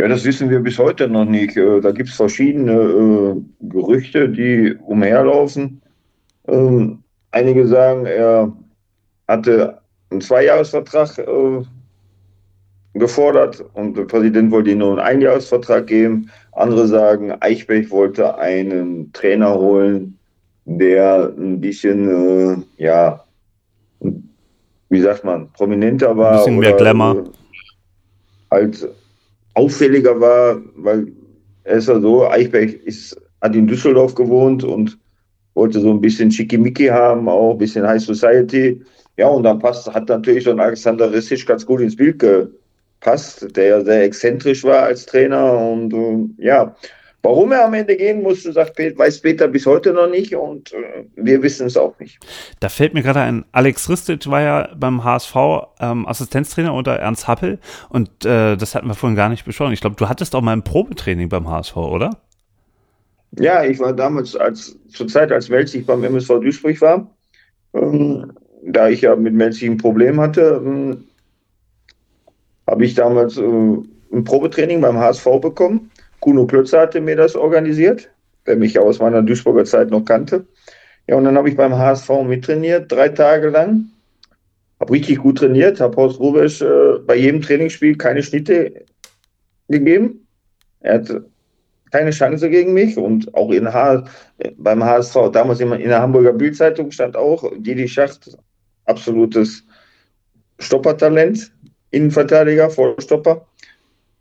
Ja, das wissen wir bis heute noch nicht. Äh, da gibt es verschiedene äh, Gerüchte, die umherlaufen. Ähm, einige sagen, er hatte einen Zweijahresvertrag äh, gefordert und der Präsident wollte ihm nur einen Einjahresvertrag geben. Andere sagen, Eichberg wollte einen Trainer holen, der ein bisschen, äh, ja, wie sagt man, prominenter war. Ein bisschen mehr Glamour. Äh, halt auffälliger war, weil er ist ja so, Eichberg ist, hat in Düsseldorf gewohnt und wollte so ein bisschen Schickimicki haben, auch ein bisschen High Society. Ja, und dann passt, hat natürlich so ein Alexander Rissic ganz gut ins Bild gepasst, der ja sehr exzentrisch war als Trainer. Und äh, ja, warum er am Ende gehen musste, sagt, weiß Peter bis heute noch nicht und äh, wir wissen es auch nicht. Da fällt mir gerade ein, Alex Ristic war ja beim HSV ähm, Assistenztrainer unter Ernst Happel und äh, das hatten wir vorhin gar nicht besprochen. Ich glaube, du hattest auch mal ein Probetraining beim HSV, oder? Ja, ich war damals als zur Zeit, als Melzig beim MSV Duisburg war, ähm, da ich ja mit Melzig ein Problem hatte, ähm, habe ich damals äh, ein Probetraining beim HSV bekommen. Kuno Klötzer hatte mir das organisiert, der mich ja aus meiner Duisburger Zeit noch kannte. Ja, und dann habe ich beim HSV mittrainiert, drei Tage lang. Habe richtig gut trainiert, habe Horst Rubesch äh, bei jedem Trainingsspiel keine Schnitte gegeben. Er hat keine Chance gegen mich und auch in H beim HSV, damals in der Hamburger Bildzeitung stand auch Didi Schacht, absolutes Stoppertalent, Innenverteidiger, Vollstopper.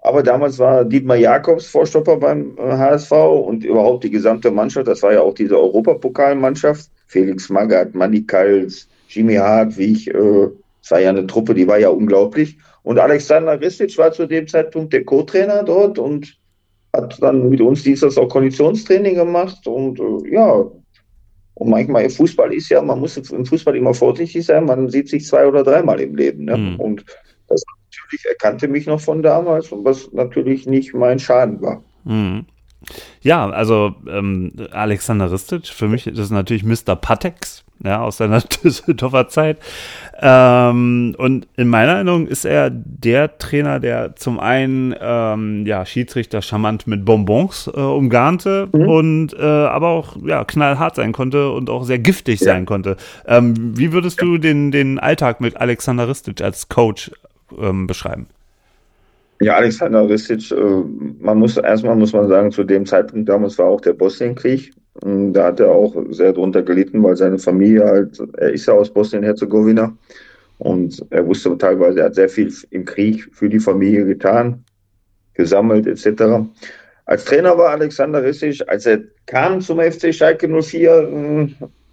Aber damals war Dietmar Jakobs Vorstopper beim HSV und überhaupt die gesamte Mannschaft. Das war ja auch diese Europapokalmannschaft. Felix Magath, Manny Kals, Jimmy Hartwig. Äh, das war ja eine Truppe, die war ja unglaublich. Und Alexander Ristic war zu dem Zeitpunkt der Co-Trainer dort und hat dann mit uns dienstags auch Konditionstraining gemacht. Und äh, ja, und manchmal, Fußball ist ja, man muss im Fußball immer vorsichtig sein, man sieht sich zwei oder dreimal im Leben. Ne? Mhm. Und natürlich erkannte mich noch von damals und was natürlich nicht mein Schaden war. Mhm. Ja, also ähm, Alexander Ristic, für mich ist das natürlich Mr. Patex, ja, aus seiner *laughs* Düsseldorfer Zeit. Ähm, und in meiner Erinnerung ist er der Trainer, der zum einen ähm, ja, Schiedsrichter charmant mit Bonbons äh, umgarnte mhm. und äh, aber auch ja, knallhart sein konnte und auch sehr giftig ja. sein konnte. Ähm, wie würdest du den, den Alltag mit Alexander Ristic als Coach ähm, beschreiben? Ja, Alexander Ristic, äh, man muss erstmal muss man sagen, zu dem Zeitpunkt damals war auch der Bosnienkrieg. Da hat er auch sehr drunter gelitten, weil seine Familie halt, er ist ja aus Bosnien-Herzegowina und er wusste teilweise, er hat sehr viel im Krieg für die Familie getan, gesammelt etc. Als Trainer war Alexander Ristic, als er kam zum FC Schalke 04, äh,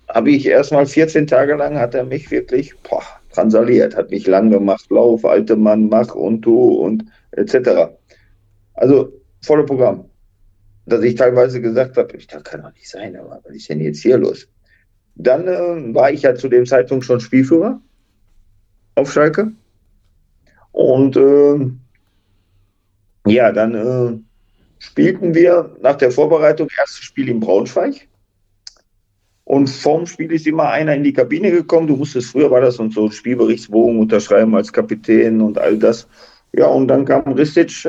habe ich erstmal 14 Tage lang, hat er mich wirklich boah, transaliert, hat mich lang gemacht, lauf, alte Mann, mach und tu und etc. Also volle Programm. Dass ich teilweise gesagt habe, das kann doch nicht sein, aber was ist denn jetzt hier los? Dann äh, war ich ja zu dem Zeitpunkt schon Spielführer auf Schalke. Und äh, ja, dann äh, spielten wir nach der Vorbereitung erstes Spiel in Braunschweig. Und vorm Spiel ist immer einer in die Kabine gekommen. Du musstest, früher war das und so Spielberichtsbogen unterschreiben als Kapitän und all das. Ja, und dann kam Ristic äh,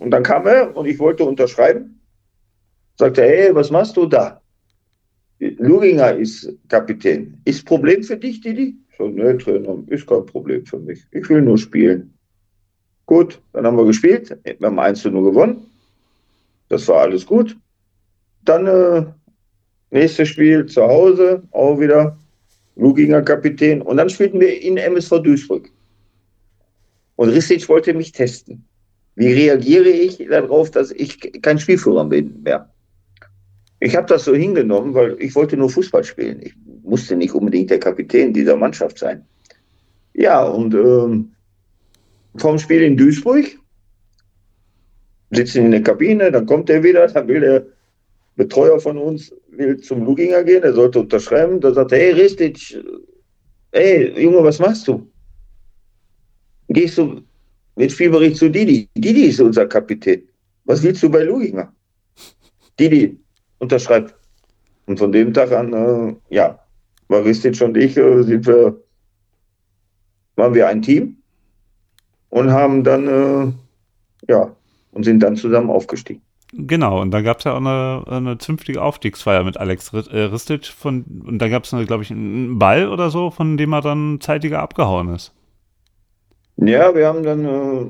und dann kam er und ich wollte unterschreiben. Sagte, hey, was machst du da? Luginger ist Kapitän. Ist Problem für dich, Didi? So, ne, Trainer, ist kein Problem für mich. Ich will nur spielen. Gut, dann haben wir gespielt. Wir haben 1 zu 0 gewonnen. Das war alles gut. Dann äh, nächstes Spiel zu Hause, auch wieder Luginger Kapitän. Und dann spielten wir in MSV Duisburg. Und Ristic wollte mich testen. Wie reagiere ich darauf, dass ich kein Spielführer bin mehr? Ich habe das so hingenommen, weil ich wollte nur Fußball spielen. Ich musste nicht unbedingt der Kapitän dieser Mannschaft sein. Ja, und ähm, vom Spiel in Duisburg sitzen in der Kabine, dann kommt er wieder, dann will der Betreuer von uns will zum Luginger gehen, er sollte unterschreiben. Da sagt er, hey Ristic, hey Junge, was machst du? gehst du mit Spielbericht zu Didi. Didi ist unser Kapitän. Was willst du bei Luginger? Didi unterschreibt. Und von dem Tag an, äh, ja, Maristic und ich äh, sind wir, waren wir ein Team und haben dann, äh, ja, und sind dann zusammen aufgestiegen. Genau, und da gab es ja auch eine, eine zünftige Aufstiegsfeier mit Alex äh, Ristic von, und da gab es, glaube ich, einen Ball oder so, von dem er dann zeitiger abgehauen ist. Ja, wir haben dann äh,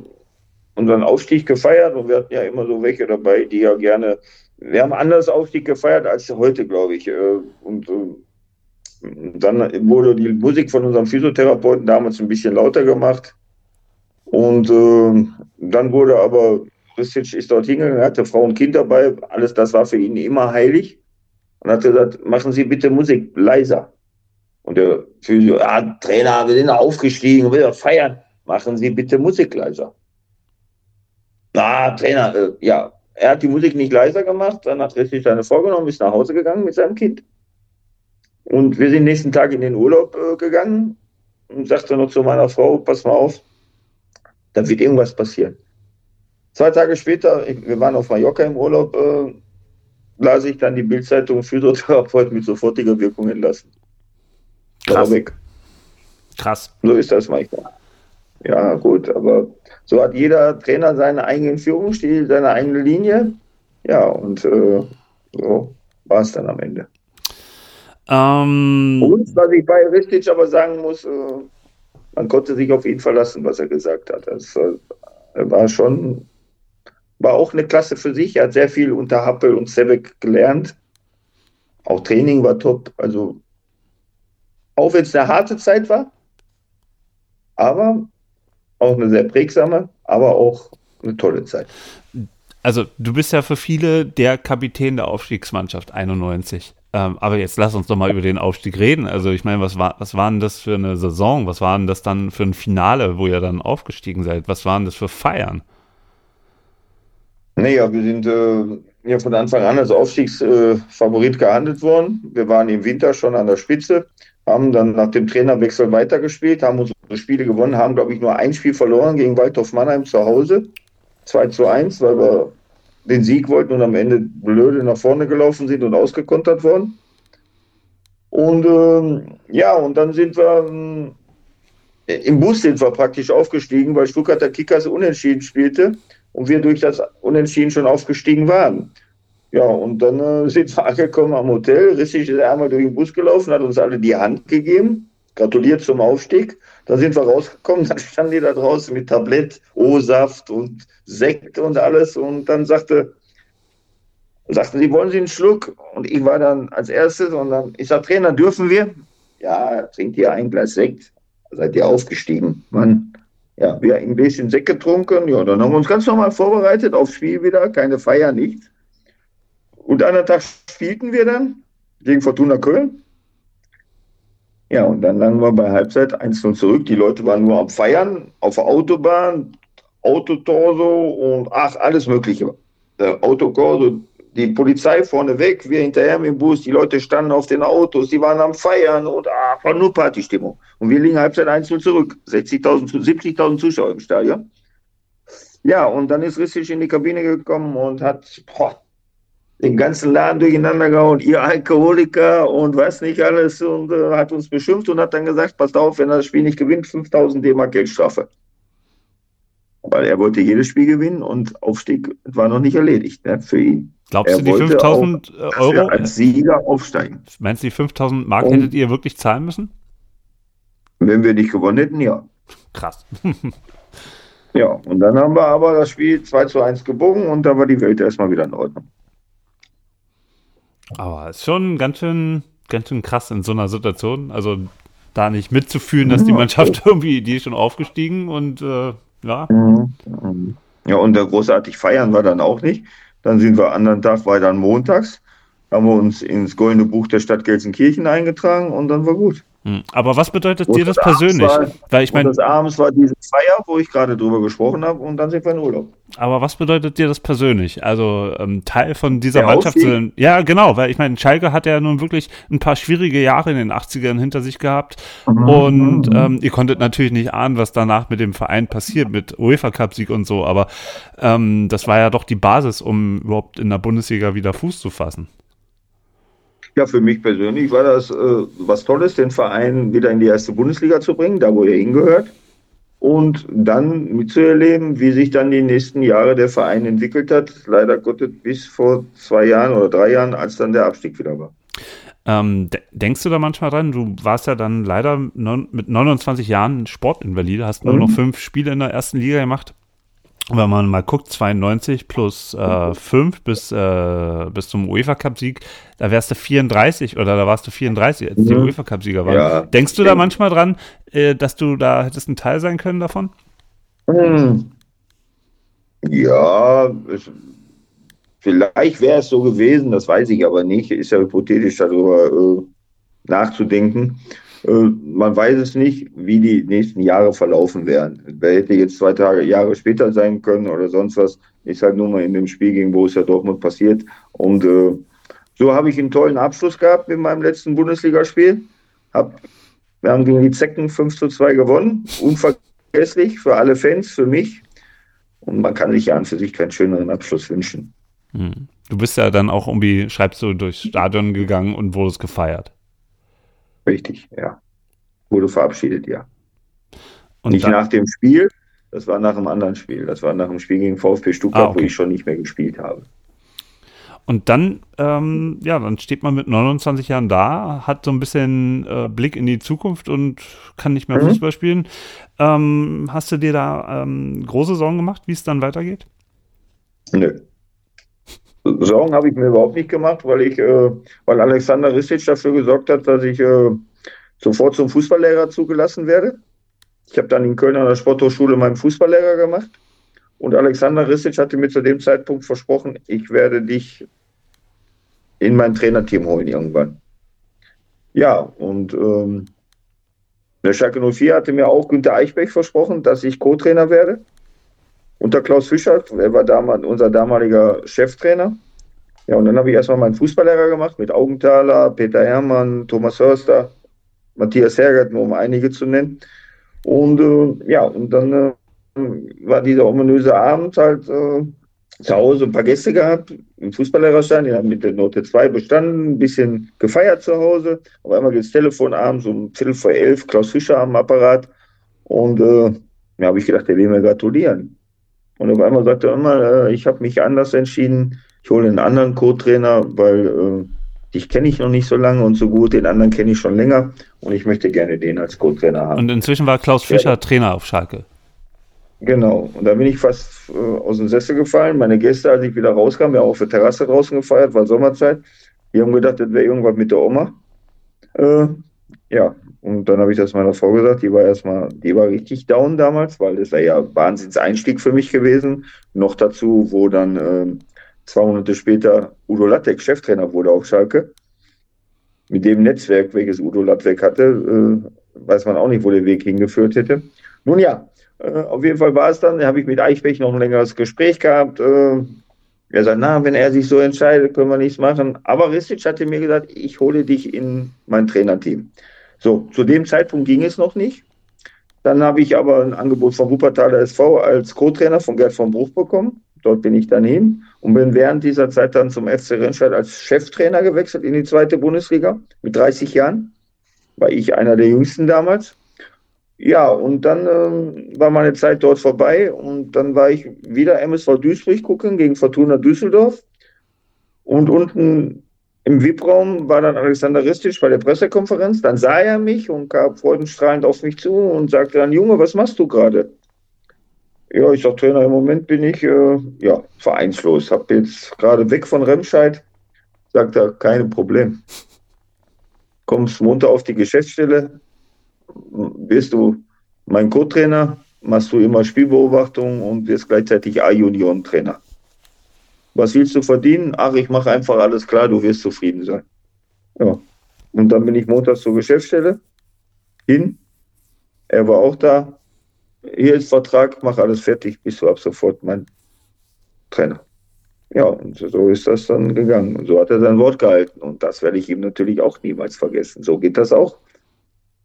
unseren Aufstieg gefeiert und wir hatten ja immer so welche dabei, die ja gerne. Wir haben anders Aufstieg gefeiert als heute, glaube ich. Äh, und äh, dann wurde die Musik von unserem Physiotherapeuten damals ein bisschen lauter gemacht. Und dann wurde aber, Ristic ist dort hingegangen, hatte Frau und Kind dabei. Alles das war für ihn immer heilig. Und hat gesagt, machen Sie bitte Musik leiser. Und der Physio, ja, Trainer, wir sind aufgestiegen, wir feiern machen Sie bitte Musik leiser. Na, Trainer, äh, ja, er hat die Musik nicht leiser gemacht, dann hat richtig seine vorgenommen, ist nach Hause gegangen mit seinem Kind. Und wir sind nächsten Tag in den Urlaub äh, gegangen und sagte noch zu meiner Frau, pass mal auf, da wird irgendwas passieren. Zwei Tage später, wir waren auf Mallorca im Urlaub, äh, las ich dann die Bildzeitung Physiotherapeut *laughs* mit sofortiger Wirkung entlassen. Krass. Krass. So ist das manchmal. Ja, gut, aber so hat jeder Trainer seinen eigenen Führungsstil, seine eigene Linie. Ja, und äh, so war es dann am Ende. Ähm, und was ich bei Ristic aber sagen muss, äh, man konnte sich auf ihn verlassen, was er gesagt hat. Das äh, war schon, war auch eine Klasse für sich. Er hat sehr viel unter Happel und Sebek gelernt. Auch Training war top. Also, auch wenn es eine harte Zeit war, aber auch eine sehr prägsame, aber auch eine tolle Zeit. Also du bist ja für viele der Kapitän der Aufstiegsmannschaft 91. Ähm, aber jetzt lass uns doch mal über den Aufstieg reden. Also ich meine, was war, was war denn das für eine Saison? Was war denn das dann für ein Finale, wo ihr dann aufgestiegen seid? Was waren das für Feiern? Naja, wir sind äh, ja von Anfang an als Aufstiegsfavorit äh, gehandelt worden. Wir waren im Winter schon an der Spitze, haben dann nach dem Trainerwechsel weitergespielt, haben unsere Spiele gewonnen, haben, glaube ich, nur ein Spiel verloren gegen Waldhof Mannheim zu Hause. 2 zu 1, weil wir den Sieg wollten und am Ende blöde nach vorne gelaufen sind und ausgekontert worden. Und ähm, ja, und dann sind wir ähm, im Bus sind wir praktisch aufgestiegen, weil Stuttgarter Kickers unentschieden spielte und wir durch das Unentschieden schon aufgestiegen waren. Ja, und dann äh, *laughs* sind wir angekommen am Hotel. Rissig ist einmal durch den Bus gelaufen, hat uns alle die Hand gegeben. Gratuliert zum Aufstieg. Dann sind wir rausgekommen, *laughs* dann standen die da draußen mit Tablett, O-Saft und Sekt und alles. Und dann sagte, sagten sie, wollen Sie einen Schluck? Und ich war dann als erstes und dann, ich sag, Trainer, dürfen wir? Ja, trinkt ihr ein Glas Sekt. Seid ihr aufgestiegen? Mann, ja, wir ein bisschen Sekt getrunken. Ja, dann haben wir uns ganz normal vorbereitet aufs Spiel wieder, keine Feier, nichts. Und einen Tag spielten wir dann gegen Fortuna Köln. Ja, und dann lagen wir bei Halbzeit 1-0 zurück. Die Leute waren nur am Feiern, auf der Autobahn, Autotorso und ach, alles Mögliche. Der Autokorso, die Polizei vorne weg, wir hinterher mit dem Bus, die Leute standen auf den Autos, die waren am Feiern und ach, war nur Partystimmung. Und wir liegen Halbzeit 1-0 zurück. 60.000, 70.000 Zuschauer im Stadion. Ja, und dann ist Rissich in die Kabine gekommen und hat boah, den ganzen Laden durcheinander gehauen, ihr Alkoholiker und was nicht alles und äh, hat uns beschimpft und hat dann gesagt, passt auf, wenn er das Spiel nicht gewinnt, 5000 D-Mark Geldstrafe. Weil er wollte jedes Spiel gewinnen und Aufstieg war noch nicht erledigt ne, für ihn. Glaubst er du, die 5000 Euro als Sieger aufsteigen? Meinst du, die 5000 Mark und, hättet ihr wirklich zahlen müssen? Wenn wir nicht gewonnen hätten, ja. Krass. ja, und dann haben wir aber das Spiel 2 zu 1 gebogen und da war die Welt erstmal wieder in Ordnung. Aber es ist schon ganz schön, ganz schön krass in so einer Situation. Also da nicht mitzufühlen, dass die Mannschaft *laughs* irgendwie, die ist schon aufgestiegen und äh, ja. Mhm. Ja, und da großartig feiern war dann auch nicht. Dann sind wir anderen Tag, dann montags, haben wir uns ins Goldene Buch der Stadt Gelsenkirchen eingetragen und dann war gut. Hm. Aber was bedeutet dir das persönlich? War, Weil ich meine, das abends war diese Feier, wo ich gerade drüber gesprochen habe, und dann sind wir in Urlaub. Aber was bedeutet dir das persönlich? Also ähm, Teil von dieser Der Mannschaft zu Ja, genau, weil ich meine, Schalke hat ja nun wirklich ein paar schwierige Jahre in den 80ern hinter sich gehabt. Mhm. Und ähm, ihr konntet natürlich nicht ahnen, was danach mit dem Verein passiert, mit UEFA Cup-Sieg und so, aber ähm, das war ja doch die Basis, um überhaupt in der Bundesliga wieder Fuß zu fassen. Ja, für mich persönlich war das äh, was Tolles, den Verein wieder in die erste Bundesliga zu bringen, da wo er hingehört. Und dann mitzuerleben, wie sich dann die nächsten Jahre der Verein entwickelt hat. Leider Gottes bis vor zwei Jahren oder drei Jahren, als dann der Abstieg wieder war. Ähm, denkst du da manchmal dran? Du warst ja dann leider mit 29 Jahren Sportinvalide, hast nur mhm. noch fünf Spiele in der ersten Liga gemacht wenn man mal guckt, 92 plus äh, 5 bis, äh, bis zum UEFA Cup-Sieg, da wärst du 34 oder da warst du 34, als die mhm. UEFA Cup-Sieger waren. Ja. Denkst du da manchmal dran, äh, dass du da hättest ein Teil sein können davon? Hm. Ja, es, vielleicht wäre es so gewesen, das weiß ich aber nicht. Ist ja hypothetisch darüber äh, nachzudenken. Äh, man weiß es nicht, wie die nächsten Jahre verlaufen werden. Wer hätte jetzt zwei Tage, Jahre später sein können oder sonst was, ist halt nur mal in dem Spiel gegen Borussia Dortmund passiert. Und äh, so habe ich einen tollen Abschluss gehabt in meinem letzten Bundesligaspiel. Hab, wir haben gegen die Zecken 5 zu 2 gewonnen. Unvergesslich für alle Fans, für mich. Und man kann sich ja an für sich keinen schöneren Abschluss wünschen. Hm. Du bist ja dann auch irgendwie, schreibst du, durchs Stadion gegangen und wurdest gefeiert. Richtig, ja. Wurde verabschiedet, ja. Und nicht nach dem Spiel, das war nach einem anderen Spiel. Das war nach dem Spiel gegen VfB Stuttgart, ah, okay. wo ich schon nicht mehr gespielt habe. Und dann, ähm, ja, dann steht man mit 29 Jahren da, hat so ein bisschen äh, Blick in die Zukunft und kann nicht mehr mhm. Fußball spielen. Ähm, hast du dir da ähm, große Sorgen gemacht, wie es dann weitergeht? Nö. Sorgen habe ich mir überhaupt nicht gemacht, weil ich, äh, weil Alexander Risic dafür gesorgt hat, dass ich äh, sofort zum Fußballlehrer zugelassen werde. Ich habe dann in Köln an der Sporthochschule meinen Fußballlehrer gemacht Und Alexander Risic hatte mir zu dem Zeitpunkt versprochen, ich werde dich in mein Trainerteam holen irgendwann. Ja, und ähm, der Schalke 04 hatte mir auch Günter Eichbeck versprochen, dass ich Co-Trainer werde. Unter Klaus Fischer, er war damals unser damaliger Cheftrainer. Ja, und dann habe ich erstmal meinen Fußballlehrer gemacht mit Augenthaler, Peter Herrmann, Thomas Hörster, Matthias Hergert, nur um einige zu nennen. Und äh, ja, und dann äh, war dieser ominöse Abend halt äh, zu Hause ein paar Gäste gehabt, im Fußballlehrerschein, die haben mit der Note 2 bestanden, ein bisschen gefeiert zu Hause. Auf einmal geht das Telefon abends um Viertel vor elf, Klaus Fischer am Apparat. Und äh, ja, habe ich gedacht, der will mir gratulieren. Und auf einmal sagte er immer, äh, ich habe mich anders entschieden, ich hole einen anderen Co-Trainer, weil äh, dich kenne ich noch nicht so lange und so gut, den anderen kenne ich schon länger und ich möchte gerne den als Co-Trainer haben. Und inzwischen war Klaus Fischer ja. Trainer auf Schalke. Genau, und da bin ich fast äh, aus dem Sessel gefallen. Meine Gäste, als ich wieder rauskam, wir haben auf der Terrasse draußen gefeiert, war Sommerzeit. Die haben gedacht, das wäre irgendwas mit der Oma. Äh, ja, und dann habe ich das meiner Frau gesagt, die war erstmal, die war richtig down damals, weil das wäre ja Wahnsinnseinstieg für mich gewesen. Noch dazu, wo dann äh, zwei Monate später Udo Lattek Cheftrainer wurde auf Schalke. Mit dem Netzwerk, welches Udo Lattek hatte, äh, weiß man auch nicht, wo der Weg hingeführt hätte. Nun ja, äh, auf jeden Fall war es dann, da habe ich mit Eichbech noch ein längeres Gespräch gehabt. Äh, er sagt, na, wenn er sich so entscheidet, können wir nichts machen. Aber Ristic hatte mir gesagt, ich hole dich in mein Trainerteam. So, zu dem Zeitpunkt ging es noch nicht. Dann habe ich aber ein Angebot vom Wuppertaler SV als Co-Trainer von Gerd von Bruch bekommen. Dort bin ich dann hin und bin während dieser Zeit dann zum FC Rennstadt als Cheftrainer gewechselt in die zweite Bundesliga mit 30 Jahren. War ich einer der jüngsten damals. Ja, und dann äh, war meine Zeit dort vorbei und dann war ich wieder MSV Duisburg gucken gegen Fortuna Düsseldorf. Und unten im VIP-Raum war dann Alexander Ristic bei der Pressekonferenz. Dann sah er mich und kam freudenstrahlend auf mich zu und sagte dann, Junge, was machst du gerade? Ja, ich sag Trainer, im Moment bin ich äh, ja, vereinslos. Hab jetzt gerade weg von Remscheid. Sagt er, kein Problem. Kommst munter auf die Geschäftsstelle, wirst du mein Co-Trainer, machst du immer Spielbeobachtung und wirst gleichzeitig A-Junioren-Trainer. Was willst du verdienen? Ach, ich mache einfach alles klar, du wirst zufrieden sein. Ja. Und dann bin ich montags zur Geschäftsstelle hin. Er war auch da. Hier ist Vertrag, mach alles fertig, bist du ab sofort mein Trainer. Ja, und so ist das dann gegangen. Und so hat er sein Wort gehalten. Und das werde ich ihm natürlich auch niemals vergessen. So geht das auch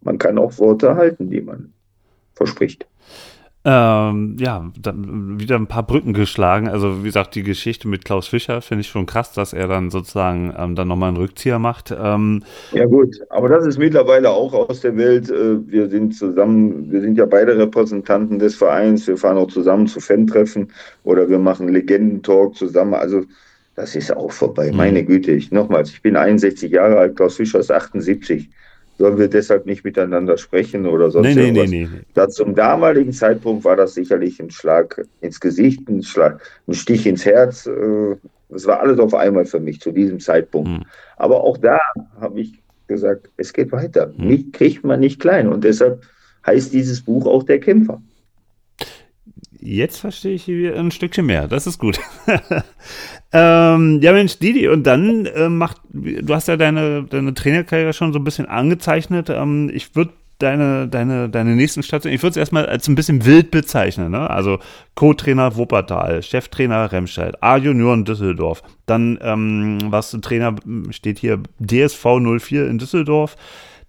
man kann auch Worte halten, die man verspricht. Ähm, ja, wieder ein paar Brücken geschlagen. Also wie gesagt, die Geschichte mit Klaus Fischer finde ich schon krass, dass er dann sozusagen ähm, dann nochmal einen Rückzieher macht. Ähm, ja gut, aber das ist mittlerweile auch aus der Welt. Äh, wir sind zusammen, wir sind ja beide Repräsentanten des Vereins. Wir fahren auch zusammen zu Fan-Treffen oder wir machen Legendentalk zusammen. Also das ist auch vorbei. Mhm. Meine Güte, ich, nochmals, ich bin 61 Jahre alt, Klaus Fischer ist 78 sollen wir deshalb nicht miteinander sprechen oder sonst nee, irgendwas. Nee, nee, nee. Da zum damaligen Zeitpunkt war das sicherlich ein Schlag ins Gesicht, ein, Schlag, ein Stich ins Herz. Äh, das war alles auf einmal für mich zu diesem Zeitpunkt. Hm. Aber auch da habe ich gesagt, es geht weiter. Hm. Mich kriegt man nicht klein. Und deshalb heißt dieses Buch auch der Kämpfer. Jetzt verstehe ich ein Stückchen mehr. Das ist gut. *laughs* ähm, ja, Mensch, Didi, und dann äh, macht, du hast ja deine, deine Trainerkarriere schon so ein bisschen angezeichnet. Ähm, ich würde deine, deine, deine nächsten Stationen, ich würde es erstmal als ein bisschen wild bezeichnen. Ne? Also Co-Trainer Wuppertal, Cheftrainer Remscheid, A-Junioren Düsseldorf. Dann ähm, warst du Trainer, steht hier DSV 04 in Düsseldorf.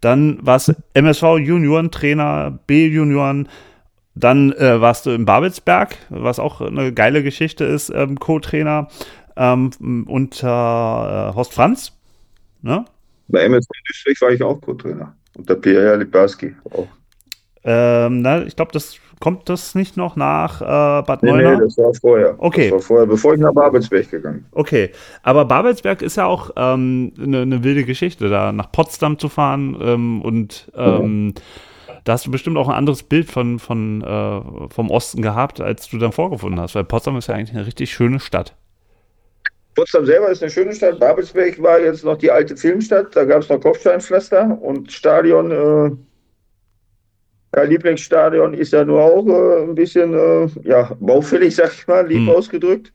Dann warst du MSV Junioren-Trainer, B-Junioren dann äh, warst du in Babelsberg, was auch eine geile Geschichte ist, ähm, Co-Trainer ähm, unter äh, Horst Franz. Ne? Bei MSV Duisburg war ich auch Co-Trainer. Unter Pierre Libarski auch. Ähm, na, ich glaube, das kommt das nicht noch nach äh, Bad nee, Neuenahr? Nee, das war vorher. Okay. Das war vorher, bevor ich nach Babelsberg gegangen bin. Okay, aber Babelsberg ist ja auch eine ähm, ne, ne wilde Geschichte, da nach Potsdam zu fahren ähm, und ähm, ja da hast du bestimmt auch ein anderes Bild von, von, äh, vom Osten gehabt, als du dann vorgefunden hast, weil Potsdam ist ja eigentlich eine richtig schöne Stadt. Potsdam selber ist eine schöne Stadt. Babelsberg war jetzt noch die alte Filmstadt. Da gab es noch Kopfsteinpflaster und Stadion. Äh, Ja, Lieblingsstadion ist ja nur auch äh, ein bisschen äh, ja, baufällig, *laughs* sag ich mal, lieb hm. ausgedrückt.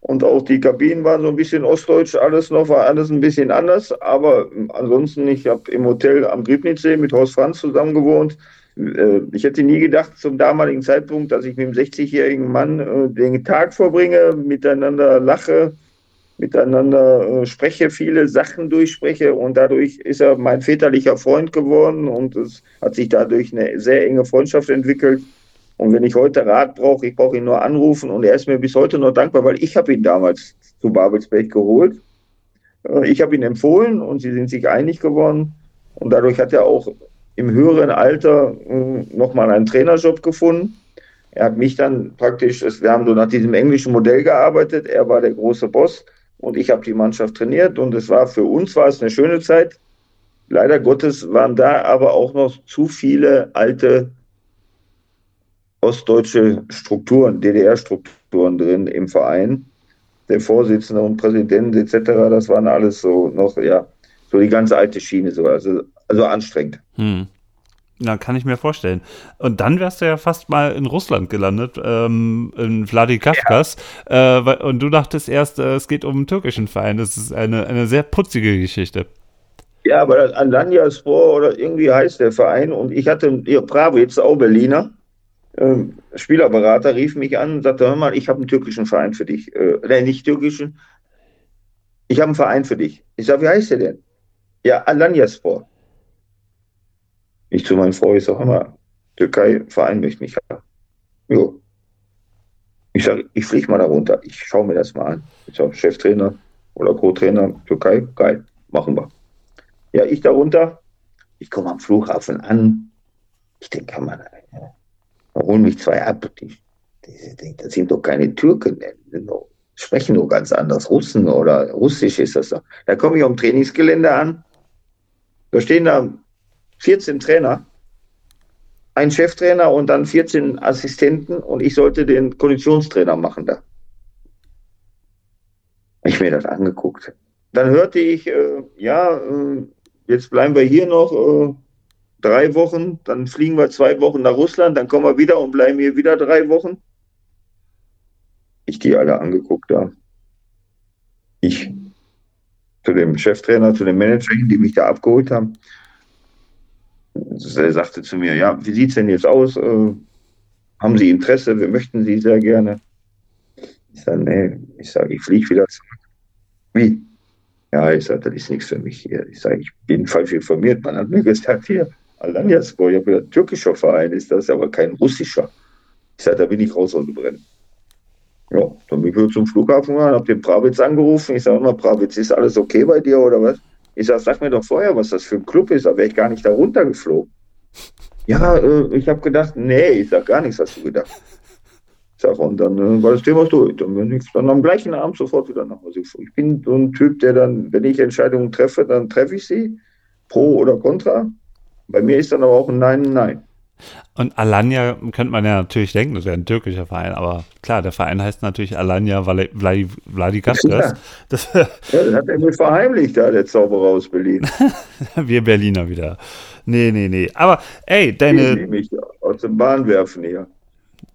Und auch die Kabinen waren so ein bisschen ostdeutsch, alles noch war alles ein bisschen anders. Aber ansonsten, ich habe im Hotel am Griebnitzsee mit Horst Franz zusammen gewohnt. Äh, ich hätte nie gedacht zum damaligen Zeitpunkt, dass ich mit einem 60-jährigen Mann äh, den Tag verbringe, miteinander lache, miteinander äh, spreche, viele Sachen durchspreche und dadurch ist er mein väterlicher Freund geworden und es hat sich dadurch eine sehr enge Freundschaft entwickelt. Und wenn ich heute Rat brauche, ich brauche ihn nur anrufen und er ist mir bis heute noch dankbar, weil ich habe ihn damals zu Babelsberg geholt. Ich habe ihn empfohlen und sie sind sich einig geworden und dadurch hat er auch im höheren Alter nochmal einen Trainerjob gefunden. Er hat mich dann praktisch, wir haben so nach diesem englischen Modell gearbeitet, er war der große Boss und ich habe die Mannschaft trainiert und es war für uns war es eine schöne Zeit. Leider Gottes waren da aber auch noch zu viele alte ostdeutsche Strukturen, DDR-Strukturen drin im Verein. Der Vorsitzende und Präsident etc., das waren alles so noch, ja, so die ganze alte Schiene, so, also, also anstrengend. Hm. Na, kann ich mir vorstellen. Und dann wärst du ja fast mal in Russland gelandet, ähm, in Vladikavkaz. Ja. Äh, und du dachtest erst, äh, es geht um einen türkischen Verein. Das ist eine, eine sehr putzige Geschichte. Ja, aber das Alanyaspor oder irgendwie heißt der Verein. Und ich hatte, ja, Bravo, jetzt auch Berliner. Ähm, Spielerberater rief mich an und sagte, hör mal, ich habe einen türkischen Verein für dich. Äh, nein, nicht türkischen. Ich habe einen Verein für dich. Ich sage, wie heißt der denn? Ja, Alanyaspor. Ich zu meinem ich sage immer, Türkei, Verein möchte mich haben. Jo. Ich sage, ich fliege mal da runter. Ich schaue mir das mal an. Ich sage, Cheftrainer oder Co-Trainer, Türkei, geil, machen wir. Ja, ich da runter. Ich komme am Flughafen an. Ich denke, man, holen mich zwei ab. Die, die, das sind doch keine Türken. Die sprechen nur ganz anders. Russen oder Russisch ist das doch. Da komme ich am Trainingsgelände an. Da stehen da 14 Trainer, ein Cheftrainer und dann 14 Assistenten und ich sollte den Konditionstrainer machen da. Ich mir das angeguckt. Dann hörte ich, äh, ja, äh, jetzt bleiben wir hier noch äh, drei Wochen, dann fliegen wir zwei Wochen nach Russland, dann kommen wir wieder und bleiben hier wieder drei Wochen. Ich die alle angeguckt da. Ich zu dem Cheftrainer, zu dem Manager, die mich da abgeholt haben er sagte zu mir, ja, wie sieht es denn jetzt aus? Äh, haben Sie Interesse? Wir möchten Sie sehr gerne. Ich sage, nee, ich sage, ich fliege wieder zurück. Wie? Ja, ich sage, das ist nichts für mich hier. Ich sage, ich bin falsch informiert. Man hat mir gesagt, hier, Alanyaspor, ich habe gesagt, türkischer Verein ist das, aber kein russischer. Ich sage, da bin ich raus aus dem Brennen. Ja, dann bin ich zum Flughafen gegangen, habe den Pravitz angerufen. Ich sage immer, Pravitz, ist alles okay bei dir oder was? Ich sage, sag mir doch vorher, was das für ein Club ist, da wäre ich gar nicht da runtergeflogen. Ja, äh, ich habe gedacht, nee, ich sag gar nichts, hast du gedacht. Ich sag, und dann äh, war das Thema durch. Dann bin ich dann am gleichen Abend sofort wieder nach Hause geflogen. Ich bin so ein Typ, der dann, wenn ich Entscheidungen treffe, dann treffe ich sie, pro oder contra. Bei mir ist dann aber auch ein Nein, Nein. Und Alanya könnte man ja natürlich denken, das wäre ein türkischer Verein, aber klar, der Verein heißt natürlich Alanya Vladikavkaz. Ja. Das, ja, das hat er mir verheimlicht, da, der Zauberer aus Berlin. *laughs* Wir Berliner wieder. Nee, nee, nee. Aber ey, deine. Ich mich aus dem Bahn werfen hier.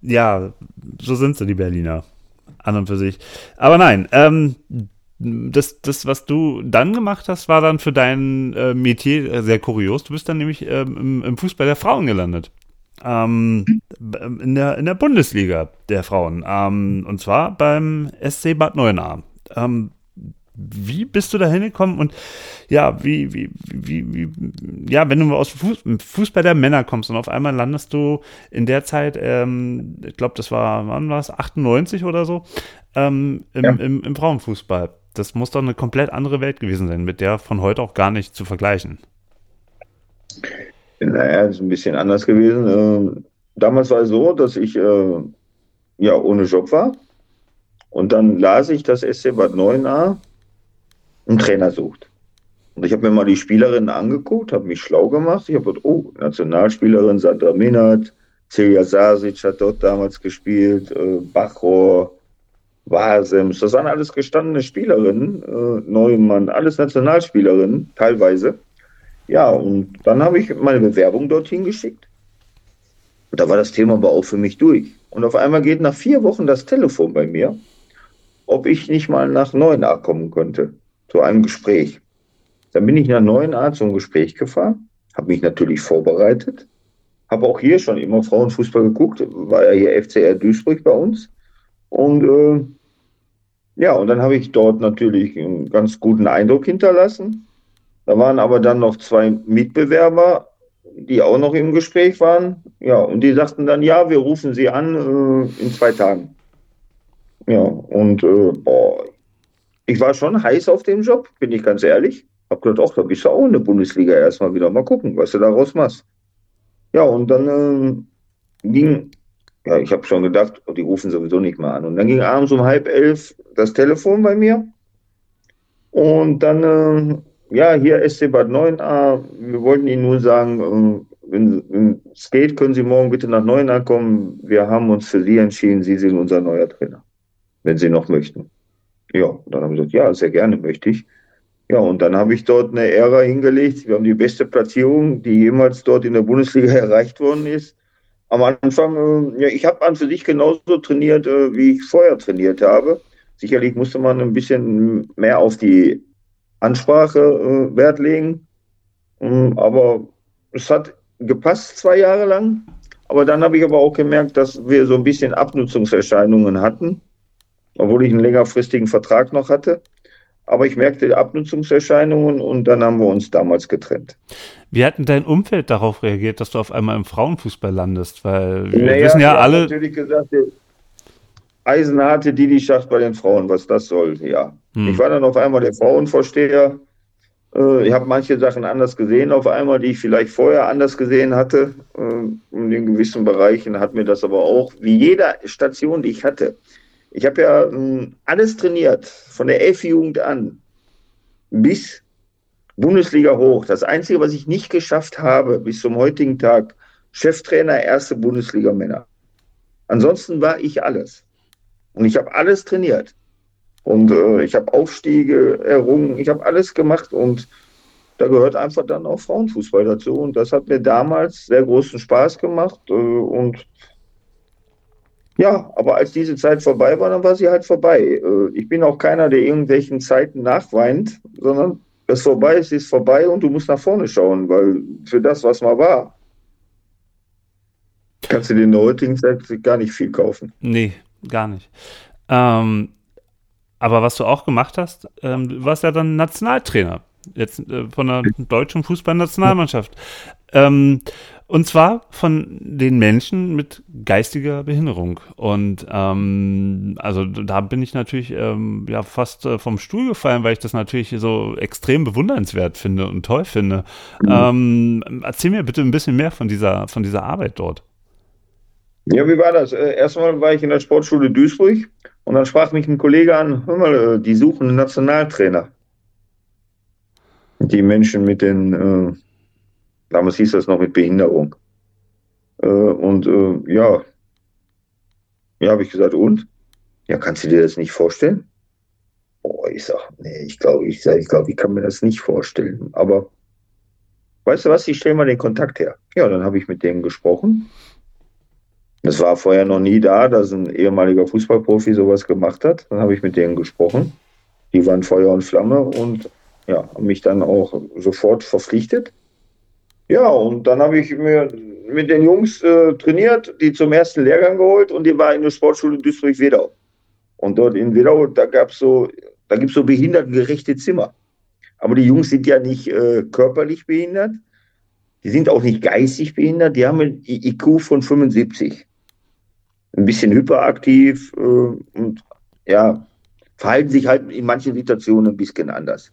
Ja, so sind sie, die Berliner. An und für sich. Aber nein, ähm, das, das, was du dann gemacht hast, war dann für dein äh, Metier sehr kurios. Du bist dann nämlich ähm, im, im, Fußball der Frauen gelandet. Ähm, in, der, in der Bundesliga der Frauen. Ähm, und zwar beim SC Bad Neuenahr. Ähm, wie bist du da hingekommen und ja, wie, wie, wie, wie, ja, wenn du aus dem Fußball der Männer kommst und auf einmal landest du in der Zeit, ähm, ich glaube, das war, wann war es, 98 oder so, ähm, im, ja. im, im Frauenfußball das muss doch eine komplett andere Welt gewesen sein, mit der von heute auch gar nicht zu vergleichen. Naja, ist ein bisschen anders gewesen. Ähm, damals war es so, dass ich äh, ja ohne Job war. Und dann las ich, dass SC Bad Neuenahr einen Trainer sucht. Und ich habe mir mal die Spielerinnen angeguckt, habe mich schlau gemacht. Ich habe gedacht, oh, Nationalspielerin Sandra Minert, Celia Sasic hat dort damals gespielt, äh, Bachrohr, Wasems, das waren alles gestandene Spielerinnen, äh, Neumann, alles Nationalspielerinnen, teilweise. Ja, und dann habe ich meine Bewerbung dorthin geschickt. da war das Thema aber auch für mich durch. Und auf einmal geht nach vier Wochen das Telefon bei mir, ob ich nicht mal nach Neuenahr kommen könnte, zu einem Gespräch. Dann bin ich nach Neuenahr zum Gespräch gefahren, habe mich natürlich vorbereitet, habe auch hier schon immer Frauenfußball geguckt, war ja hier FCR Duisburg bei uns. Und äh, ja, und dann habe ich dort natürlich einen ganz guten Eindruck hinterlassen. Da waren aber dann noch zwei Mitbewerber, die auch noch im Gespräch waren. Ja, und die sagten dann, ja, wir rufen sie an äh, in zwei Tagen. Ja, und äh, boah, ich war schon heiß auf dem Job, bin ich ganz ehrlich. Hab gedacht, ach, da bist du auch in der Bundesliga erstmal wieder. Mal gucken, was du daraus machst. Ja, und dann äh, ging, ja, ich habe schon gedacht, oh, die rufen sowieso nicht mehr an. Und dann ging abends um halb elf das Telefon bei mir. Und dann, äh, ja, hier SC Bad 9a, wir wollten Ihnen nur sagen, äh, wenn, es geht, können Sie morgen bitte nach 9a kommen. Wir haben uns für Sie entschieden, Sie sind unser neuer Trainer, wenn Sie noch möchten. Ja, dann haben wir gesagt, ja, sehr gerne möchte ich. Ja, und dann habe ich dort eine Ära hingelegt. Wir haben die beste Platzierung, die jemals dort in der Bundesliga *laughs* erreicht worden ist. Am Anfang, äh, ja, ich habe an für sich genauso trainiert, äh, wie ich vorher trainiert habe. Sicherlich musste man ein bisschen mehr auf die Ansprache äh, Wert legen. Ähm, aber es hat gepasst zwei Jahre lang. Aber dann habe ich aber auch gemerkt, dass wir so ein bisschen Abnutzungserscheinungen hatten, obwohl ich einen längerfristigen Vertrag noch hatte. Aber ich merkte Abnutzungserscheinungen und dann haben wir uns damals getrennt. Wie hat denn dein Umfeld darauf reagiert, dass du auf einmal im Frauenfußball landest? Weil wir naja, wissen ja alle. natürlich gesagt, eisenharte Didi Schacht bei den Frauen, was das soll, ja. Hm. Ich war dann auf einmal der Frauenvorsteher. Äh, ich habe manche Sachen anders gesehen auf einmal, die ich vielleicht vorher anders gesehen hatte. Äh, in gewissen Bereichen hat mir das aber auch, wie jede Station, die ich hatte, ich habe ja äh, alles trainiert, von der F-Jugend an bis Bundesliga hoch. Das Einzige, was ich nicht geschafft habe bis zum heutigen Tag, Cheftrainer erste Bundesliga Männer. Ansonsten war ich alles. Und ich habe alles trainiert. Und äh, ich habe Aufstiege errungen, ich habe alles gemacht und da gehört einfach dann auch Frauenfußball dazu. Und das hat mir damals sehr großen Spaß gemacht. Äh, und ja, aber als diese Zeit vorbei war, dann war sie halt vorbei. Äh, ich bin auch keiner, der irgendwelchen Zeiten nachweint, sondern das vorbei ist, ist vorbei und du musst nach vorne schauen, weil für das, was mal war, kannst du dir in der heutigen Zeit gar nicht viel kaufen. Nee, gar nicht. Ähm, aber was du auch gemacht hast, ähm, du warst ja dann Nationaltrainer jetzt äh, von der deutschen Fußballnationalmannschaft. Ähm, und zwar von den Menschen mit geistiger Behinderung. Und ähm, also da bin ich natürlich ähm, ja fast äh, vom Stuhl gefallen, weil ich das natürlich so extrem bewundernswert finde und toll finde. Mhm. Ähm, erzähl mir bitte ein bisschen mehr von dieser, von dieser Arbeit dort. Ja, wie war das? Äh, erstmal war ich in der Sportschule Duisburg und dann sprach mich ein Kollege an, hör mal, äh, die suchen einen Nationaltrainer. Die Menschen mit den äh, Damals hieß das noch mit Behinderung. Äh, und äh, ja, ja, habe ich gesagt, und? Ja, kannst du dir das nicht vorstellen? Oh, ich sag, nee, ich glaube, ich, ich, glaub, ich kann mir das nicht vorstellen. Aber weißt du was, ich stelle mal den Kontakt her. Ja, dann habe ich mit denen gesprochen. Das war vorher noch nie da, dass ein ehemaliger Fußballprofi sowas gemacht hat. Dann habe ich mit denen gesprochen. Die waren Feuer und Flamme und ja, haben mich dann auch sofort verpflichtet. Ja, und dann habe ich mir mit den Jungs äh, trainiert, die zum ersten Lehrgang geholt und die war in der Sportschule Duisburg-Wedau. Und dort in Wedau, da gab's so, da gibt's so behindertengerechte Zimmer. Aber die Jungs sind ja nicht äh, körperlich behindert, die sind auch nicht geistig behindert, die haben ein IQ von 75. Ein bisschen hyperaktiv äh, und ja, verhalten sich halt in manchen Situationen ein bisschen anders.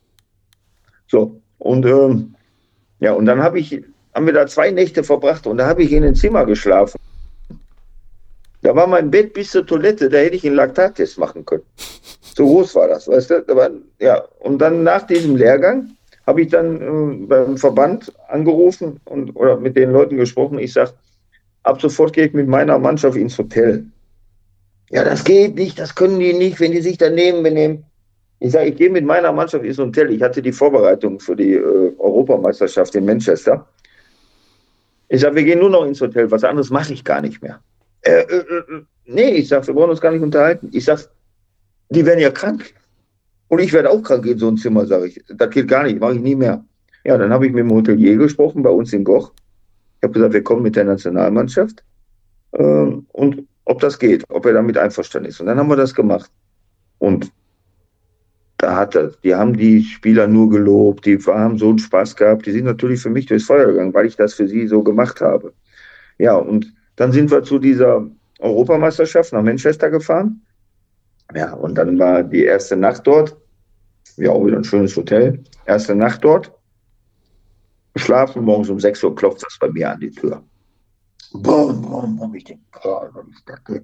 So, und ähm, ja, und dann habe ich, haben wir da zwei Nächte verbracht und da habe ich in ein Zimmer geschlafen. Da war mein Bett bis zur Toilette, da hätte ich einen Laktattest machen können. So groß war das, weißt du? Aber, ja, und dann nach diesem Lehrgang habe ich dann äh, beim Verband angerufen und oder mit den Leuten gesprochen. Ich sage, ab sofort gehe ich mit meiner Mannschaft ins Hotel. Ja, das geht nicht, das können die nicht, wenn die sich daneben benehmen. Ich sage, ich gehe mit meiner Mannschaft ins Hotel. Ich hatte die Vorbereitung für die äh, Europameisterschaft in Manchester. Ich sage, wir gehen nur noch ins Hotel, was anderes mache ich gar nicht mehr. Äh, äh, äh, nee, ich sage, wir wollen uns gar nicht unterhalten. Ich sage, die werden ja krank. Und ich werde auch krank in so ein Zimmer, sage ich. Das geht gar nicht, mache ich nie mehr. Ja, dann habe ich mit dem Hotelier gesprochen, bei uns in Goch. Ich habe gesagt, wir kommen mit der Nationalmannschaft. Ähm, und ob das geht, ob er damit einverstanden ist. Und dann haben wir das gemacht. Und da hat er, die haben die Spieler nur gelobt, die haben so einen Spaß gehabt, die sind natürlich für mich durchs Feuer gegangen, weil ich das für sie so gemacht habe. Ja, und dann sind wir zu dieser Europameisterschaft nach Manchester gefahren. Ja, und dann war die erste Nacht dort. Ja, auch wieder ein schönes Hotel. Erste Nacht dort. Schlafen, morgens um 6 Uhr klopft das bei mir an die Tür. Boom, boom, boom. Ich denke, oh, was ist das?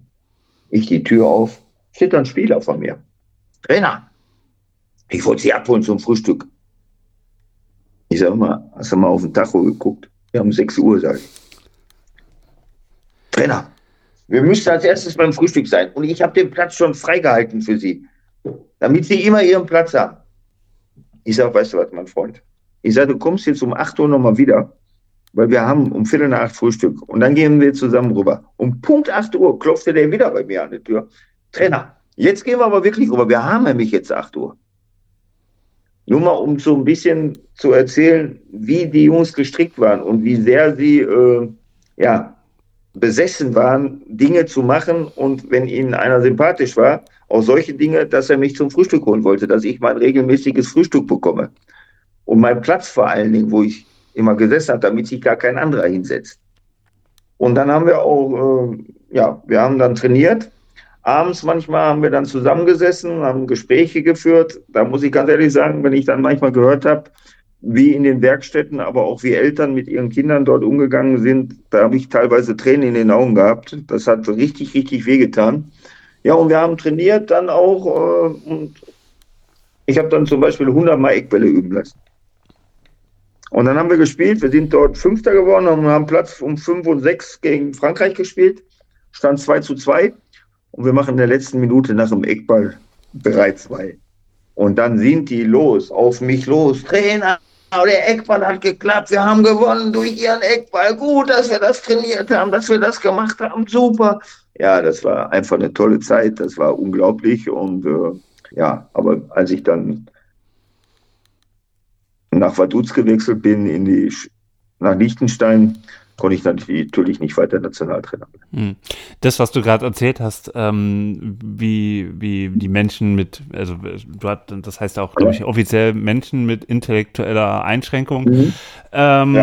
Ich die Tür auf, steht ein Spieler von mir. Trainer, ich wollte sie abholen zum Frühstück. Ich sage mal, hast du mal auf den Tacho geguckt? Wir haben 6 Uhr, sage ich. Trainer, wir müssten als erstes beim Frühstück sein. Und ich habe den Platz schon freigehalten für Sie, damit Sie immer Ihren Platz haben. Ich sage, weißt du was, mein Freund? Ich sage, du kommst jetzt um 8 Uhr nochmal wieder weil wir haben um Viertel nach acht Frühstück und dann gehen wir zusammen rüber. Um Punkt 8 Uhr klopfte der wieder bei mir an die Tür. Trainer, jetzt gehen wir aber wirklich rüber. Wir haben nämlich jetzt 8 Uhr. Nur mal, um so ein bisschen zu erzählen, wie die Jungs gestrickt waren und wie sehr sie äh, ja, besessen waren, Dinge zu machen und wenn ihnen einer sympathisch war, auch solche Dinge, dass er mich zum Frühstück holen wollte, dass ich mein regelmäßiges Frühstück bekomme. Und mein Platz vor allen Dingen, wo ich immer gesessen hat, damit sich gar kein anderer hinsetzt. Und dann haben wir auch, äh, ja, wir haben dann trainiert. Abends manchmal haben wir dann zusammengesessen, haben Gespräche geführt. Da muss ich ganz ehrlich sagen, wenn ich dann manchmal gehört habe, wie in den Werkstätten, aber auch wie Eltern mit ihren Kindern dort umgegangen sind, da habe ich teilweise Tränen in den Augen gehabt. Das hat richtig, richtig wehgetan. Ja, und wir haben trainiert dann auch äh, und ich habe dann zum Beispiel 100 Mal Eckbälle üben lassen. Und dann haben wir gespielt. Wir sind dort Fünfter geworden und haben Platz um 5 und 6 gegen Frankreich gespielt. Stand 2 zu 2. Und wir machen in der letzten Minute nach dem Eckball 3-2. Und dann sind die los, auf mich los. Trainer, der Eckball hat geklappt. Wir haben gewonnen durch ihren Eckball. Gut, dass wir das trainiert haben, dass wir das gemacht haben. Super. Ja, das war einfach eine tolle Zeit. Das war unglaublich. Und äh, ja, aber als ich dann nach Vaduz gewechselt bin, in die, nach Liechtenstein, konnte ich natürlich nicht weiter Nationaltrainer werden. Hm. Das, was du gerade erzählt hast, ähm, wie, wie die Menschen mit, also du hast, das heißt auch, glaube ich, offiziell Menschen mit intellektueller Einschränkung. Mhm. Ähm,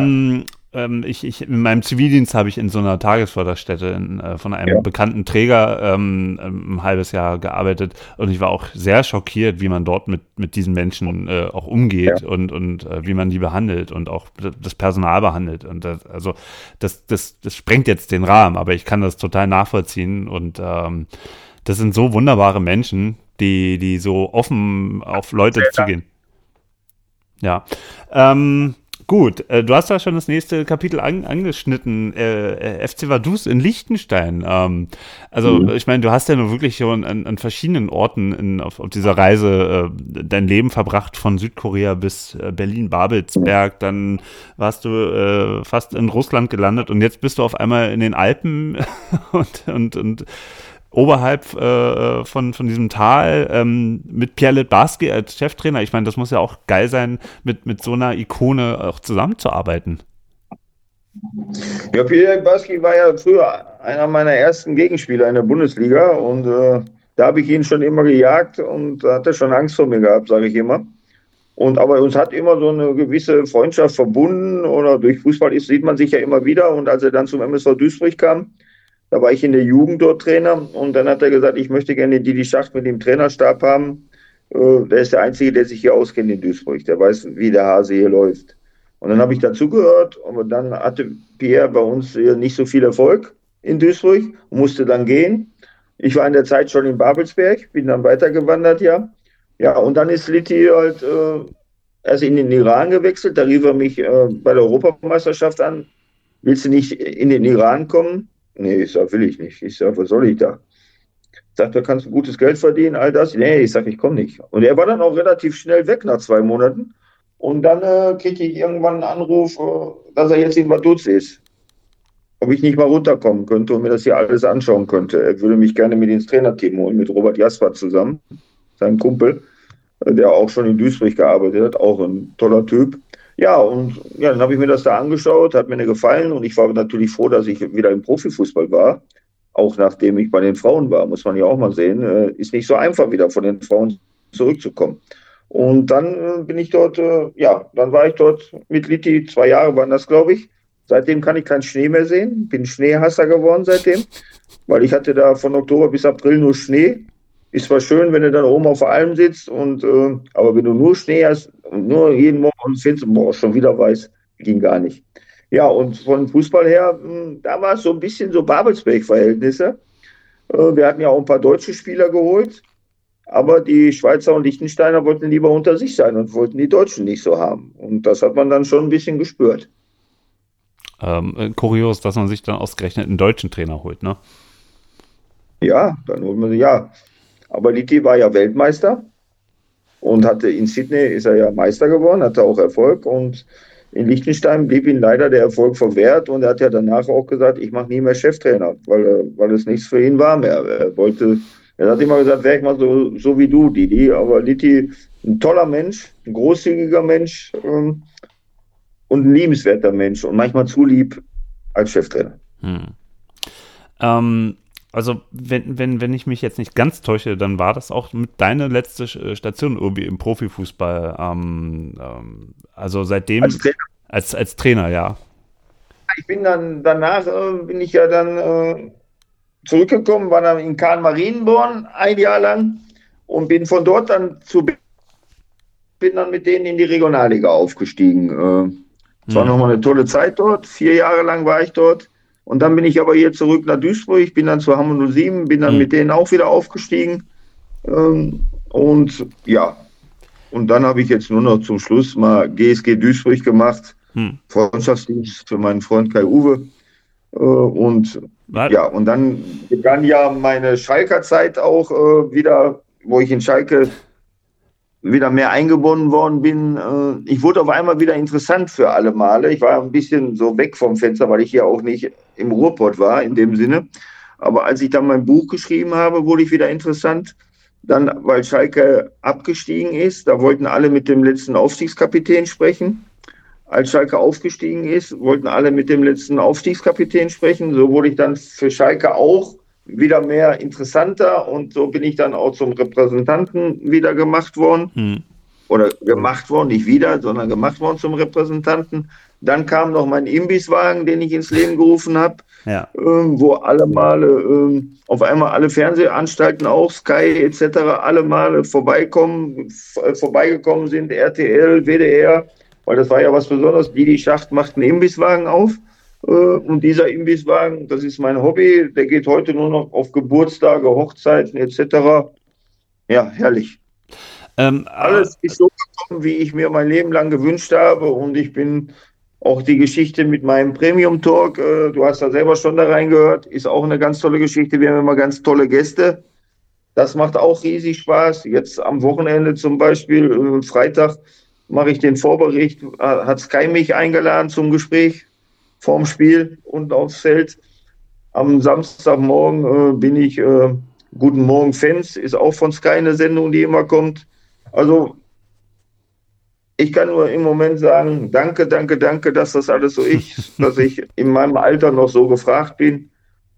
ja ähm, ich, ich, in meinem Zivildienst habe ich in so einer Tagesförderstätte in, äh, von einem ja. bekannten Träger ähm, ein halbes Jahr gearbeitet und ich war auch sehr schockiert, wie man dort mit, mit diesen Menschen äh, auch umgeht ja. und, und äh, wie man die behandelt und auch das Personal behandelt. Und das, also das, das, das sprengt jetzt den Rahmen, aber ich kann das total nachvollziehen und ähm, das sind so wunderbare Menschen, die, die so offen auf Leute zugehen. Ja. Ähm, Gut, äh, du hast ja schon das nächste Kapitel an, angeschnitten, äh, äh FC Vaduz in Liechtenstein. Ähm, also mhm. ich meine, du hast ja nur wirklich schon an, an verschiedenen Orten in, auf, auf, dieser Reise äh, dein Leben verbracht, von Südkorea bis äh, Berlin-Babelsberg, mhm. dann warst du äh, fast in Russland gelandet und jetzt bist du auf einmal in den Alpen *laughs* und, und, und oberhalb äh, von, von diesem Tal ähm, mit Pierre Litbarski als Cheftrainer. Ich meine, das muss ja auch geil sein, mit, mit so einer Ikone auch zusammenzuarbeiten. Ja, Pierre Litbarski war ja früher einer meiner ersten Gegenspieler in der Bundesliga und äh, da habe ich ihn schon immer gejagt und da hat er schon Angst vor mir gehabt, sage ich immer. Und aber uns hat immer so eine gewisse Freundschaft verbunden oder durch Fußball ist, sieht man sich ja immer wieder. Und als er dann zum MSV Duisburg kam, da war ich in der Jugend dort Trainer und dann hat er gesagt, ich möchte gerne Didi Schacht mit dem Trainerstab haben. Äh, der ist der Einzige, der sich hier auskennt in Duisburg. Der weiß, wie der Hase hier läuft. Und dann habe ich dazugehört, aber dann hatte Pierre bei uns nicht so viel Erfolg in Duisburg und musste dann gehen. Ich war in der Zeit schon in Babelsberg, bin dann weitergewandert, ja. Ja, und dann ist Litti halt äh, erst in den Iran gewechselt. Da rief er mich äh, bei der Europameisterschaft an. Willst du nicht in den Iran kommen? Nee, ich sag, will ich nicht. Ich sag, was soll ich da? Sagt, da kannst du gutes Geld verdienen, all das. Nee, ich sag, ich komme nicht. Und er war dann auch relativ schnell weg nach zwei Monaten. Und dann äh, kriegte ich irgendwann einen Anruf, äh, dass er jetzt in Vaduz ist. ob ich nicht mal runterkommen könnte und mir das hier alles anschauen könnte. Er würde mich gerne mit ins Trainerteam holen, mit Robert Jasper zusammen, seinem Kumpel, äh, der auch schon in Duisburg gearbeitet hat, auch ein toller Typ. Ja, und ja, dann habe ich mir das da angeschaut, hat mir gefallen und ich war natürlich froh, dass ich wieder im Profifußball war. Auch nachdem ich bei den Frauen war, muss man ja auch mal sehen. Äh, ist nicht so einfach, wieder von den Frauen zurückzukommen. Und dann äh, bin ich dort, äh, ja, dann war ich dort mit Litti, zwei Jahre waren das, glaube ich. Seitdem kann ich keinen Schnee mehr sehen. Bin Schneehasser geworden seitdem, weil ich hatte da von Oktober bis April nur Schnee. Ist zwar schön, wenn du dann oben auf der Alm sitzt, und, äh, aber wenn du nur Schnee hast und nur jeden Morgen findest, boah, schon wieder weiß, ging gar nicht. Ja, und von Fußball her, hm, da war es so ein bisschen so Babelsberg-Verhältnisse. Äh, wir hatten ja auch ein paar deutsche Spieler geholt. Aber die Schweizer und Liechtensteiner wollten lieber unter sich sein und wollten die Deutschen nicht so haben. Und das hat man dann schon ein bisschen gespürt. Ähm, äh, kurios, dass man sich dann ausgerechnet einen deutschen Trainer holt, ne? Ja, dann holt man ja. Aber Litti war ja Weltmeister und hatte in Sydney ist er ja Meister geworden, hatte auch Erfolg und in Liechtenstein blieb ihm leider der Erfolg verwehrt und er hat ja danach auch gesagt, ich mache nie mehr Cheftrainer, weil, weil es nichts für ihn war mehr. Er wollte er hat immer gesagt, wäre ich mal so, so wie du, Didi. Aber Litti, ein toller Mensch, ein großzügiger Mensch ähm, und ein liebenswerter Mensch und manchmal zu lieb als Cheftrainer. Hm. Ähm, also, wenn, wenn, wenn ich mich jetzt nicht ganz täusche, dann war das auch mit deiner letzte äh, Station irgendwie im Profifußball. Ähm, ähm, also seitdem. Als Trainer? Als, als Trainer, ja. Ich bin dann danach, äh, bin ich ja dann. Äh, zurückgekommen, war dann in Kahn Marienborn ein Jahr lang und bin von dort dann zu bin dann mit denen in die Regionalliga aufgestiegen. Es war mhm. nochmal eine tolle Zeit dort. Vier Jahre lang war ich dort. Und dann bin ich aber hier zurück nach Duisburg, bin dann zu Hamburg 07, bin dann mhm. mit denen auch wieder aufgestiegen. Ähm, und ja, und dann habe ich jetzt nur noch zum Schluss mal GSG Duisburg gemacht. Mhm. Freundschaftsdienst für meinen Freund Kai Uwe. Äh, und was? Ja, und dann begann ja meine Schalker Zeit auch äh, wieder, wo ich in Schalke wieder mehr eingebunden worden bin. Äh, ich wurde auf einmal wieder interessant für alle Male. Ich war ein bisschen so weg vom Fenster, weil ich ja auch nicht im Ruhrpott war in dem Sinne. Aber als ich dann mein Buch geschrieben habe, wurde ich wieder interessant. Dann, weil Schalke abgestiegen ist, da wollten alle mit dem letzten Aufstiegskapitän sprechen als Schalke aufgestiegen ist, wollten alle mit dem letzten Aufstiegskapitän sprechen. So wurde ich dann für Schalke auch wieder mehr interessanter und so bin ich dann auch zum Repräsentanten wieder gemacht worden. Hm. Oder gemacht worden, nicht wieder, sondern gemacht worden zum Repräsentanten. Dann kam noch mein Imbisswagen, den ich ins Leben gerufen habe, ja. ähm, wo alle Male, ähm, auf einmal alle Fernsehanstalten auch, Sky etc., alle Male vorbeikommen, vorbeigekommen sind, RTL, WDR, weil das war ja was Besonderes. Didi Schacht macht einen Imbisswagen auf. Äh, und dieser Imbisswagen, das ist mein Hobby, der geht heute nur noch auf Geburtstage, Hochzeiten etc. Ja, herrlich. Ähm, Alles ist so gekommen, wie ich mir mein Leben lang gewünscht habe. Und ich bin auch die Geschichte mit meinem Premium Talk, äh, du hast da selber schon da reingehört, ist auch eine ganz tolle Geschichte. Wir haben immer ganz tolle Gäste. Das macht auch riesig Spaß. Jetzt am Wochenende zum Beispiel, äh, Freitag, mache ich den Vorbericht, hat Sky mich eingeladen zum Gespräch vorm Spiel und aufs Feld. Am Samstagmorgen äh, bin ich äh, Guten Morgen Fans, ist auch von Sky eine Sendung, die immer kommt. Also ich kann nur im Moment sagen, danke, danke, danke, dass das alles so ist, *laughs* dass ich in meinem Alter noch so gefragt bin.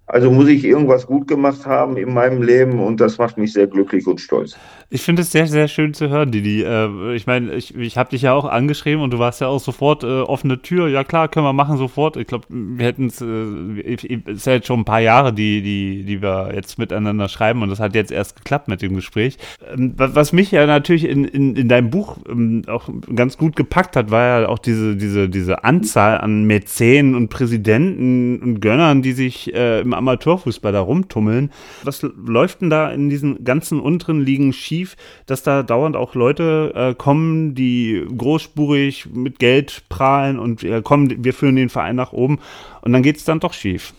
Also muss ich irgendwas gut gemacht haben in meinem Leben und das macht mich sehr glücklich und stolz. Ich finde es sehr, sehr schön zu hören, Didi. Äh, ich meine, ich, ich habe dich ja auch angeschrieben und du warst ja auch sofort äh, offene Tür. Ja klar, können wir machen sofort. Ich glaube, wir hätten es, äh, ist ja jetzt schon ein paar Jahre, die, die, die wir jetzt miteinander schreiben und das hat jetzt erst geklappt mit dem Gespräch. Ähm, was mich ja natürlich in, in, in deinem Buch ähm, auch ganz gut gepackt hat, war ja auch diese, diese, diese Anzahl an Mäzenen und Präsidenten und Gönnern, die sich äh, im Amateurfußball da rumtummeln. Was läuft denn da in diesen ganzen unteren Ligen schief, dass da dauernd auch Leute äh, kommen, die großspurig mit Geld prahlen und äh, kommen, wir führen den Verein nach oben und dann geht es dann doch schief?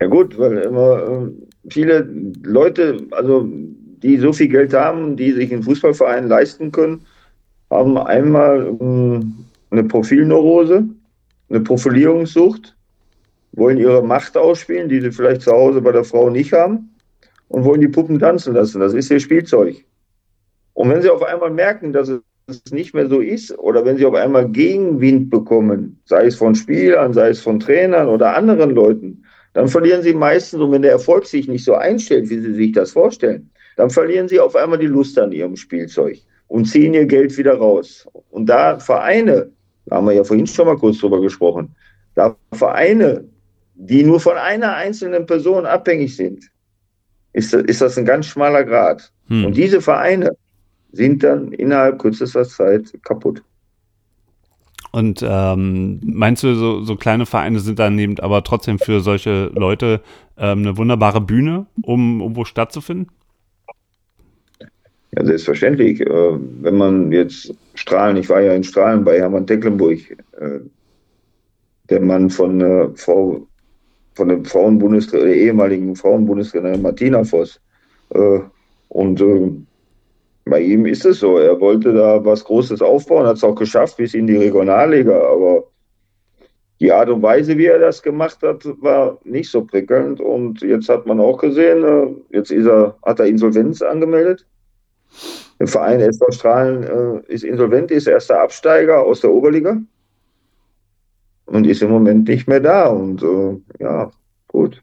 Ja gut, weil immer äh, viele Leute, also die so viel Geld haben, die sich einen Fußballverein leisten können, haben einmal ähm, eine Profilneurose, eine Profilierungssucht wollen ihre Macht ausspielen, die sie vielleicht zu Hause bei der Frau nicht haben und wollen die Puppen tanzen lassen. Das ist ihr Spielzeug. Und wenn sie auf einmal merken, dass es nicht mehr so ist oder wenn sie auf einmal Gegenwind bekommen, sei es von Spielern, sei es von Trainern oder anderen Leuten, dann verlieren sie meistens, und wenn der Erfolg sich nicht so einstellt, wie sie sich das vorstellen, dann verlieren sie auf einmal die Lust an ihrem Spielzeug und ziehen ihr Geld wieder raus. Und da Vereine, da haben wir ja vorhin schon mal kurz drüber gesprochen, da Vereine, die nur von einer einzelnen Person abhängig sind, ist, ist das ein ganz schmaler Grad. Hm. Und diese Vereine sind dann innerhalb kürzester Zeit kaputt. Und ähm, meinst du, so, so, kleine Vereine sind dann eben aber trotzdem für solche Leute ähm, eine wunderbare Bühne, um, um wo stattzufinden? Ja, selbstverständlich. Äh, wenn man jetzt Strahlen, ich war ja in Strahlen bei Hermann Tecklenburg, äh, der Mann von, äh, Frau, von der Frauenbundestrainer, der ehemaligen Frauenbundestrainer Martina Voss. Äh, und äh, bei ihm ist es so, er wollte da was Großes aufbauen, hat es auch geschafft bis in die Regionalliga, aber die Art und Weise, wie er das gemacht hat, war nicht so prickelnd. Und jetzt hat man auch gesehen, äh, jetzt er, hat er Insolvenz angemeldet. Der Verein SV Strahlen äh, ist insolvent, ist erster Absteiger aus der Oberliga und ist im Moment nicht mehr da. Und äh, ja, gut.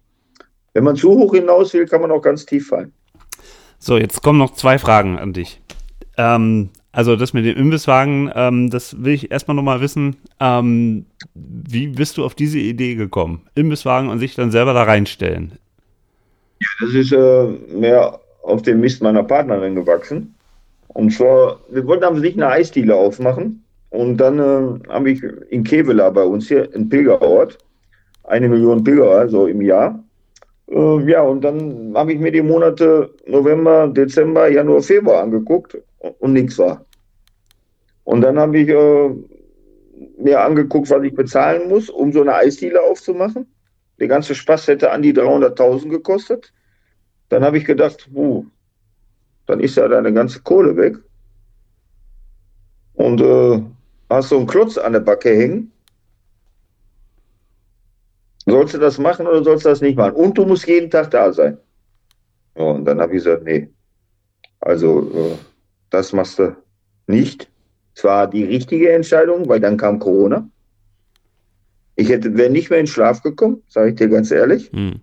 Wenn man zu hoch hinaus will, kann man auch ganz tief fallen. So, jetzt kommen noch zwei Fragen an dich. Ähm, also das mit dem Imbisswagen, ähm, das will ich erstmal nochmal wissen. Ähm, wie bist du auf diese Idee gekommen? Imbisswagen und sich dann selber da reinstellen? Ja, das ist äh, mehr auf dem Mist meiner Partnerin gewachsen. Und zwar, wir wollten am sich eine Eisdiele aufmachen. Und dann äh, habe ich in Kevela bei uns hier, ein Pilgerort, eine Million Pilgerer, so im Jahr. Äh, ja, und dann habe ich mir die Monate November, Dezember, Januar, Februar angeguckt und, und nichts war. Und dann habe ich äh, mir angeguckt, was ich bezahlen muss, um so eine Eisdiele aufzumachen. Der ganze Spaß hätte an die 300.000 gekostet. Dann habe ich gedacht, puh, dann ist ja deine ganze Kohle weg. Und äh, hast so einen Klotz an der Backe hängen Sollst du das machen oder sollst du das nicht machen? Und du musst jeden Tag da sein. und dann habe ich gesagt, nee. Also, äh, das machst du nicht. Zwar die richtige Entscheidung, weil dann kam Corona. Ich hätte, wäre nicht mehr in Schlaf gekommen, sage ich dir ganz ehrlich. Hm.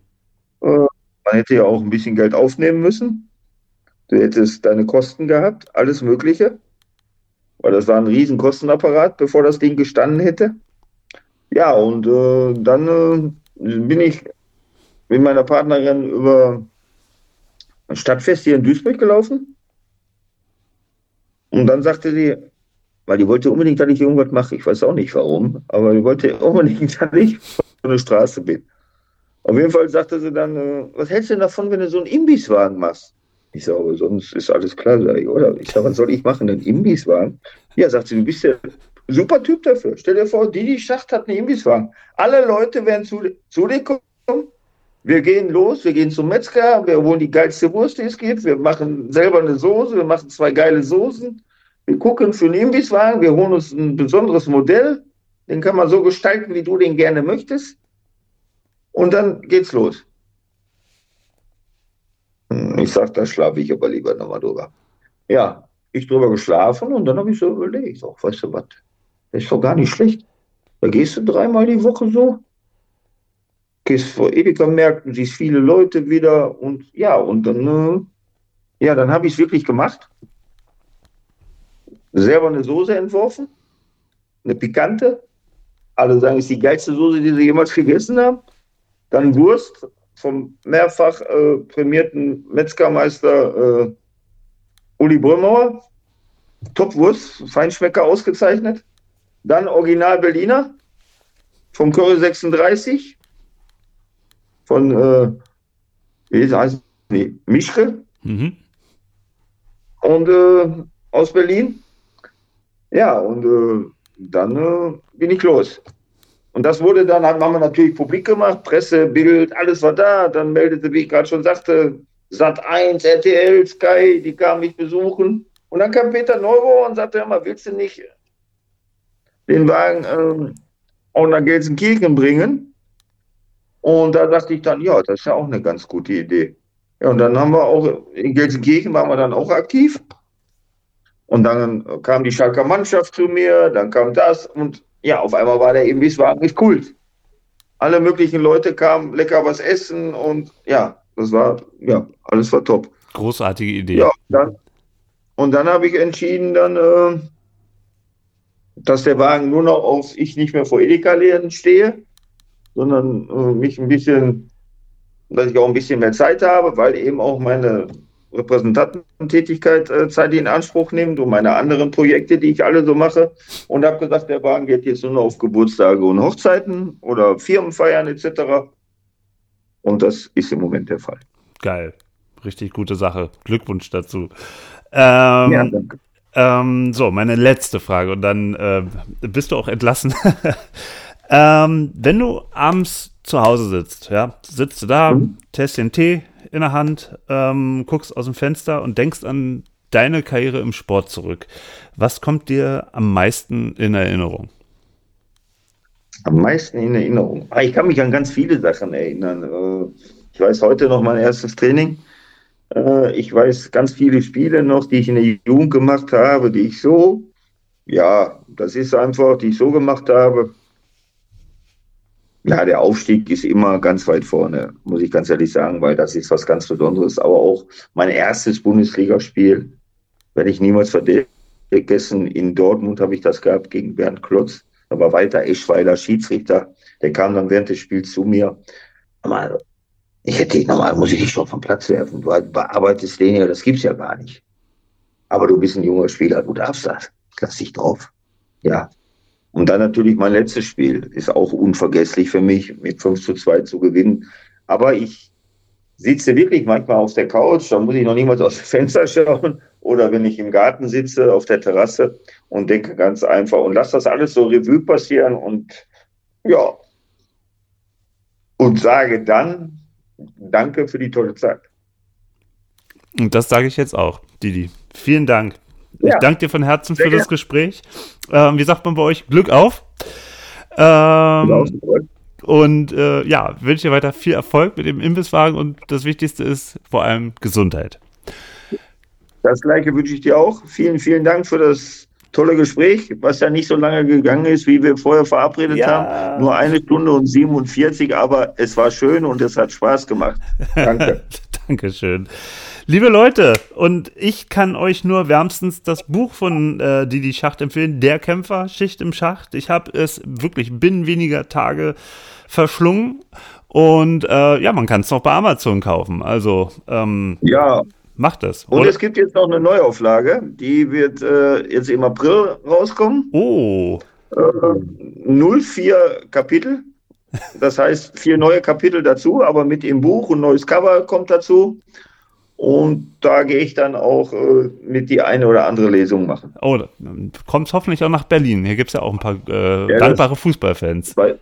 Äh, man hätte ja auch ein bisschen Geld aufnehmen müssen. Du hättest deine Kosten gehabt, alles Mögliche. Weil das war ein riesen Kostenapparat, bevor das Ding gestanden hätte. Ja, und äh, dann äh, bin ich mit meiner Partnerin über ein Stadtfest hier in Duisburg gelaufen. Und dann sagte sie, weil die wollte unbedingt, dass ich irgendwas mache. Ich weiß auch nicht warum, aber die wollte *laughs* unbedingt, dass ich auf eine Straße bin. Auf jeden Fall sagte sie dann, äh, was hältst du denn davon, wenn du so einen Imbisswagen machst? Ich sage, sonst ist alles klar, sag ich, oder? Ich sage, was soll ich machen, einen Imbisswagen? Ja, sagt sie, du bist ja Super Typ dafür. Stell dir vor, Didi Schacht hat einen Imbisswagen. Alle Leute werden zu, zu dir kommen. Wir gehen los, wir gehen zum Metzger, wir holen die geilste Wurst, die es gibt. Wir machen selber eine Soße, wir machen zwei geile Soßen. Wir gucken für einen Imbisswagen, wir holen uns ein besonderes Modell. Den kann man so gestalten, wie du den gerne möchtest. Und dann geht's los. Hm, ich sag, da schlafe ich aber lieber nochmal drüber. Ja, ich drüber geschlafen und dann habe ich so überlegt, auch, weißt du was, das ist doch gar nicht schlecht. Da gehst du dreimal die Woche so, gehst vor Edeka-Märkten, siehst viele Leute wieder und ja, und dann, äh, ja, dann habe ich es wirklich gemacht. Selber eine Soße entworfen, eine pikante. Alle sagen, es ist die geilste Soße, die sie jemals gegessen haben. Dann Wurst vom mehrfach äh, prämierten Metzgermeister äh, Uli Brömauer. Top-Wurst, Feinschmecker ausgezeichnet. Dann Original Berliner vom Curry 36 von äh, wie heißt nee, Mischke mhm. und äh, aus Berlin. Ja, und äh, dann äh, bin ich los. Und das wurde dann, haben wir natürlich publik gemacht, Presse, Bild, alles war da. Dann meldete, wie ich gerade schon sagte, Sat 1, RTL, Sky, die kamen mich besuchen. Und dann kam Peter Neuro und sagte, ja mal, willst du nicht den Wagen ähm, auch nach Gelsenkirchen bringen. Und da dachte ich dann, ja, das ist ja auch eine ganz gute Idee. Ja, und dann haben wir auch, in Gelsenkirchen waren wir dann auch aktiv. Und dann kam die Schalker Mannschaft zu mir, dann kam das und ja, auf einmal war der Imbisswagen nicht Kult. Alle möglichen Leute kamen, lecker was essen und ja, das war, ja, alles war top. Großartige Idee. Ja, dann, und dann habe ich entschieden, dann, äh, dass der Wagen nur noch auf ich nicht mehr vor Edeka-Läden stehe, sondern äh, mich ein bisschen, dass ich auch ein bisschen mehr Zeit habe, weil eben auch meine Repräsentantentätigkeit äh, Zeit in Anspruch nimmt und meine anderen Projekte, die ich alle so mache. Und habe gesagt, der Wagen geht jetzt nur noch auf Geburtstage und Hochzeiten oder Firmenfeiern etc. Und das ist im Moment der Fall. Geil. Richtig gute Sache. Glückwunsch dazu. Ähm, ja, danke. Ähm, so, meine letzte Frage und dann äh, bist du auch entlassen. *laughs* ähm, wenn du abends zu Hause sitzt, ja, sitzt du da, mhm. test den Tee in der Hand, ähm, guckst aus dem Fenster und denkst an deine Karriere im Sport zurück. Was kommt dir am meisten in Erinnerung? Am meisten in Erinnerung. Ah, ich kann mich an ganz viele Sachen erinnern. Äh, ich weiß heute noch mein erstes Training. Äh, ich weiß ganz viele Spiele noch, die ich in der Jugend gemacht habe, die ich so, ja, das ist einfach, die ich so gemacht habe. Ja, der Aufstieg ist immer ganz weit vorne, muss ich ganz ehrlich sagen, weil das ist was ganz Besonderes. Aber auch mein erstes Bundesligaspiel werde ich niemals vergessen. In Dortmund habe ich das gehabt gegen Bernd Klotz. Da war Walter Eschweiler Schiedsrichter. Der kam dann während des Spiels zu mir. Aber ich hätte dich normal, muss ich dich schon vom Platz werfen. Du bearbeitest den ja, das gibt's ja gar nicht. Aber du bist ein junger Spieler, du darfst das. Lass dich drauf. Ja, und dann natürlich mein letztes Spiel ist auch unvergesslich für mich, mit 5 zu 2 zu gewinnen. Aber ich sitze wirklich manchmal auf der Couch, da muss ich noch niemals aus dem *laughs* Fenster schauen oder wenn ich im Garten sitze, auf der Terrasse und denke ganz einfach und lasse das alles so Revue passieren und ja, und sage dann Danke für die tolle Zeit. Und das sage ich jetzt auch, Didi. Vielen Dank. Ja. Ich danke dir von Herzen Sehr für das Gespräch. Ähm, wie sagt man bei euch? Glück auf. Ähm, und äh, ja, wünsche dir weiter viel Erfolg mit dem Imbisswagen und das Wichtigste ist vor allem Gesundheit. Das gleiche wünsche ich dir auch. Vielen, vielen Dank für das tolle Gespräch, was ja nicht so lange gegangen ist, wie wir vorher verabredet ja. haben. Nur eine Stunde und 47, aber es war schön und es hat Spaß gemacht. Danke. *laughs* Dankeschön. Liebe Leute, und ich kann euch nur wärmstens das Buch von äh, Didi Schacht empfehlen, Der Kämpfer, Schicht im Schacht. Ich habe es wirklich binnen weniger Tage verschlungen und äh, ja, man kann es noch bei Amazon kaufen. Also ähm, ja, macht das. Und es gibt jetzt noch eine Neuauflage, die wird äh, jetzt im April rauskommen. Oh. Äh, 04 Kapitel. Das heißt, vier neue Kapitel dazu, aber mit im Buch und neues Cover kommt dazu. Und da gehe ich dann auch äh, mit die eine oder andere Lesung machen. Oh, dann kommt hoffentlich auch nach Berlin. Hier gibt es ja auch ein paar äh, ja, dankbare Fußballfans. Bei,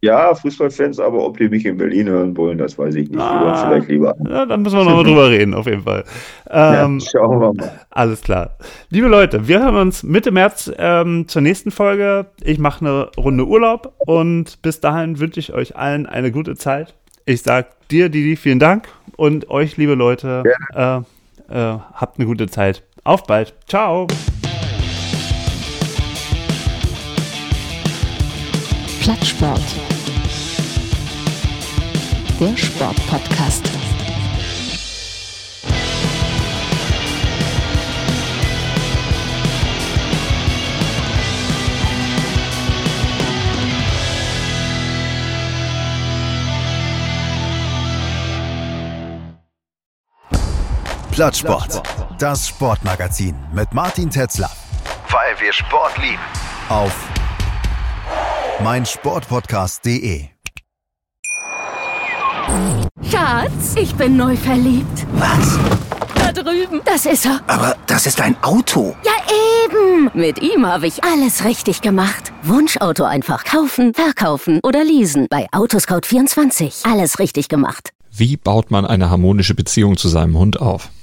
ja, Fußballfans, aber ob die mich in Berlin hören wollen, das weiß ich nicht. Ah, vielleicht lieber. Ja, dann müssen wir nochmal drüber reden, auf jeden Fall. Ähm, ja, schauen wir mal. Alles klar. Liebe Leute, wir hören uns Mitte März ähm, zur nächsten Folge. Ich mache eine Runde Urlaub und bis dahin wünsche ich euch allen eine gute Zeit. Ich sage dir, Didi, vielen Dank und euch, liebe Leute, äh, äh, habt eine gute Zeit. Auf bald. Ciao. Plattsport. Der Sportpodcast. Plattsport. Das Sportmagazin mit Martin Tetzler. Weil wir Sport lieben. Auf meinsportpodcast.de. Schatz, ich bin neu verliebt. Was? Da drüben. Das ist er. Aber das ist ein Auto. Ja, eben. Mit ihm habe ich alles richtig gemacht. Wunschauto einfach kaufen, verkaufen oder leasen. Bei Autoscout24. Alles richtig gemacht. Wie baut man eine harmonische Beziehung zu seinem Hund auf?